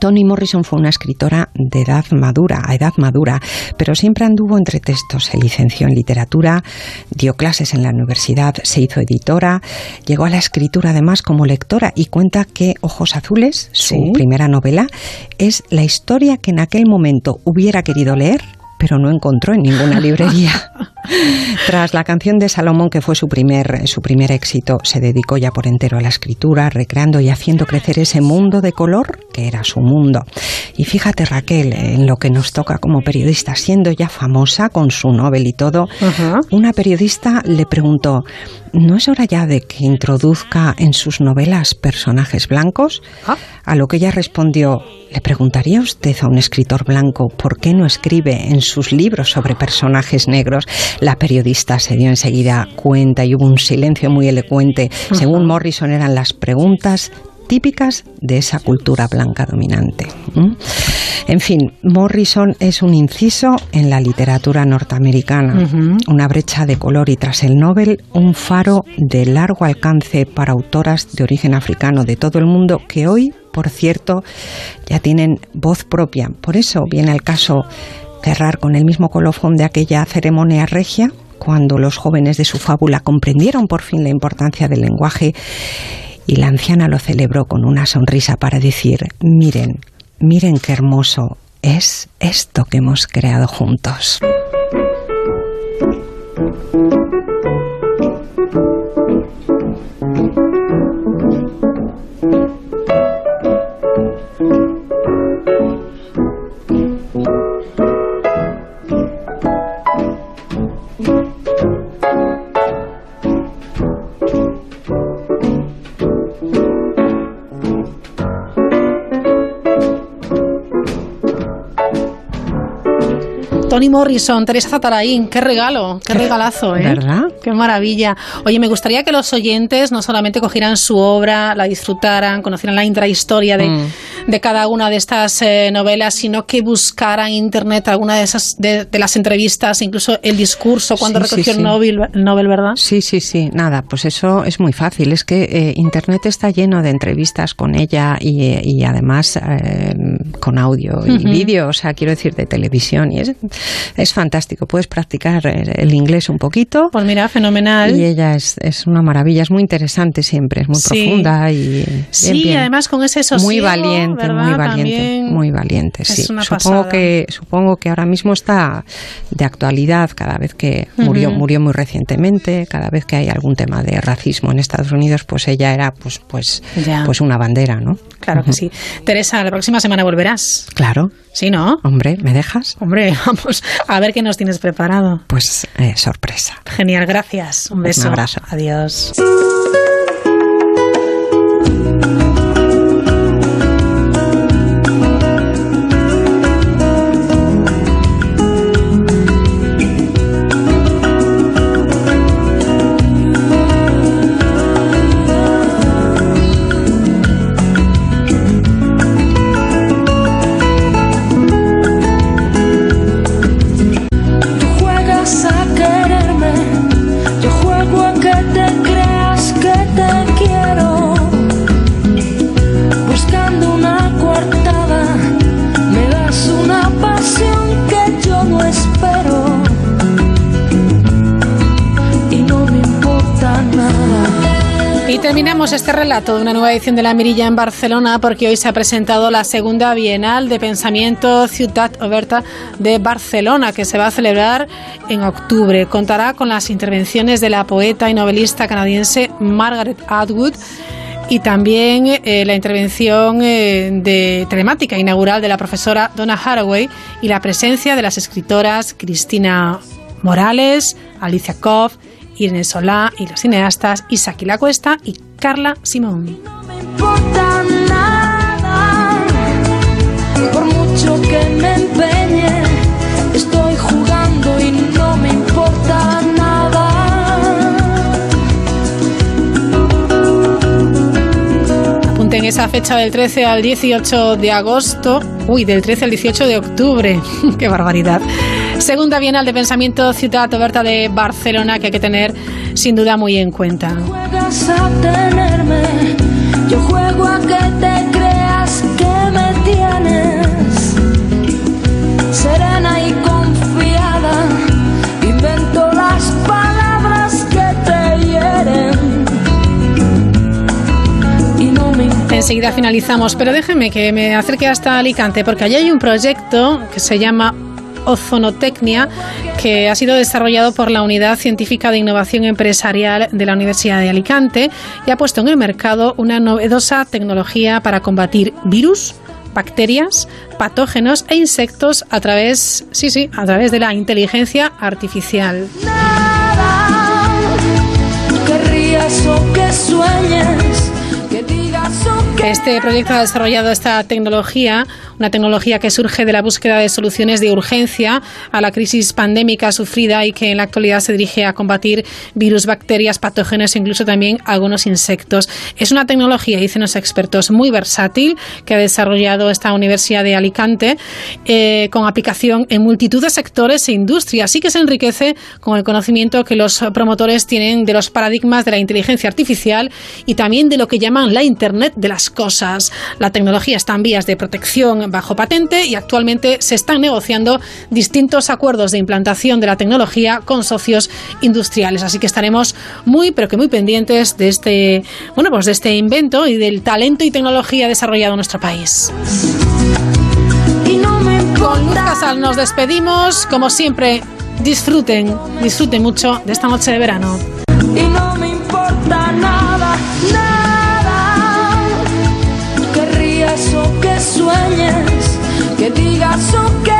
Toni Morrison fue una escritora de edad madura, a edad madura, pero siempre anduvo entre textos. Se licenció en literatura, dio clases en la universidad, se hizo editora, llegó a la escritura además como lectora y cuenta que Ojos Azules, su primera novela, es la historia que en aquel momento hubiera querido leer pero no encontró en ninguna librería. Tras la canción de Salomón, que fue su primer, su primer éxito, se dedicó ya por entero a la escritura, recreando y haciendo crecer ese mundo de color que era su mundo. Y fíjate, Raquel, en lo que nos toca como periodista, siendo ya famosa con su novel y todo, una periodista le preguntó, ¿no es hora ya de que introduzca en sus novelas personajes blancos? Ah. A lo que ella respondió, ¿le preguntaría usted a un escritor blanco por qué no escribe en sus libros sobre personajes negros? La periodista se dio enseguida cuenta y hubo un silencio muy elocuente. Según Morrison eran las preguntas típicas de esa cultura blanca dominante. En fin, Morrison es un inciso en la literatura norteamericana, una brecha de color y tras el Nobel un faro de largo alcance para autoras de origen africano de todo el mundo que hoy, por cierto, ya tienen voz propia. Por eso viene el caso cerrar con el mismo colofón de aquella ceremonia regia cuando los jóvenes de su fábula comprendieron por fin la importancia del lenguaje y la anciana lo celebró con una sonrisa para decir, miren, miren qué hermoso es esto que hemos creado juntos. Tony Morrison, Teresa Zatarain, qué regalo, qué regalazo, ¿eh? ¿Verdad? Qué maravilla. Oye, me gustaría que los oyentes no solamente cogieran su obra, la disfrutaran, conocieran la intrahistoria de, mm. de cada una de estas eh, novelas, sino que buscaran en internet alguna de esas de, las entrevistas, incluso el discurso cuando recogió El, Nobel, ¿verdad? Sí, sí, sí. Nada, pues eso es muy fácil. Es que eh, internet está lleno de entrevistas con ella y, además eh, con audio y vídeo, o sea, quiero decir, de televisión. Y es, es fantástico. Puedes practicar el inglés un poquito. Pues mira, fenomenal. Y ella es, es una maravilla, es muy interesante siempre, es muy profunda y. sí, además con ese sosiego, Muy valiente, muy valiente. muy valiente, sí. supongo, que, supongo que ahora mismo está de actualidad cada vez que murió, murió muy recientemente, cada vez que hay algún tema de racismo en Estados Unidos, pues ella era pues, pues, pues una bandera, ¿no? Claro que sí. Teresa, la próxima semana volverás. Claro. Sí, ¿no? Hombre, ¿me dejas? Hombre, vamos a ver qué nos tienes preparado. Pues eh, sorpresa. Genial, gracias. Un beso. Un abrazo. Adiós. Relato de una nueva edición de La Mirilla en Barcelona porque hoy se ha presentado la segunda Bienal de Pensamiento Ciutat Oberta de Barcelona que se va a celebrar en octubre. Contará con las intervenciones de la poeta y novelista canadiense Margaret Atwood y también eh, la intervención eh, de telemática inaugural de la profesora Donna Haraway y la presencia de las escritoras Cristina Morales, Alicia Koff, Irene Solá y los cineastas Isaac La Cuesta y Carla Simón. No me importa nada, por mucho que me empeñe, estoy jugando y no me importa nada. Apunten esa fecha del 13 al 18 de agosto, uy, del 13 al 18 de octubre, qué barbaridad. Segunda Bienal de Pensamiento Ciudad Oberta de Barcelona que hay que tener sin duda muy en cuenta. Juegas a tenerme, yo juego a que te creas que me tienes. Serena y confiada, invento las palabras que te hieren. Enseguida finalizamos, pero déjeme que me acerque hasta Alicante porque allí hay un proyecto que se llama ozonotecnia que ha sido desarrollado por la Unidad Científica de Innovación Empresarial de la Universidad de Alicante y ha puesto en el mercado una novedosa tecnología para combatir virus, bacterias, patógenos e insectos a través, sí, sí, a través de la inteligencia artificial. que sueñes, este proyecto ha desarrollado esta tecnología, una tecnología que surge de la búsqueda de soluciones de urgencia a la crisis pandémica sufrida y que en la actualidad se dirige a combatir virus, bacterias, patógenos e incluso también algunos insectos. Es una tecnología, dicen los expertos, muy versátil que ha desarrollado esta Universidad de Alicante eh, con aplicación en multitud de sectores e industrias. Así que se enriquece con el conocimiento que los promotores tienen de los paradigmas de la inteligencia artificial y también de lo que llaman la Internet de las cosas. La tecnología está en vías de protección bajo patente y actualmente se están negociando distintos acuerdos de implantación de la tecnología con socios industriales. Así que estaremos muy, pero que muy pendientes de este, bueno, pues de este invento y del talento y tecnología desarrollado en nuestro país. Con Luz Casal nos despedimos. Como siempre, disfruten, disfruten mucho de esta noche de verano. Y no me importa nada, nada. Sueñes, que digas o que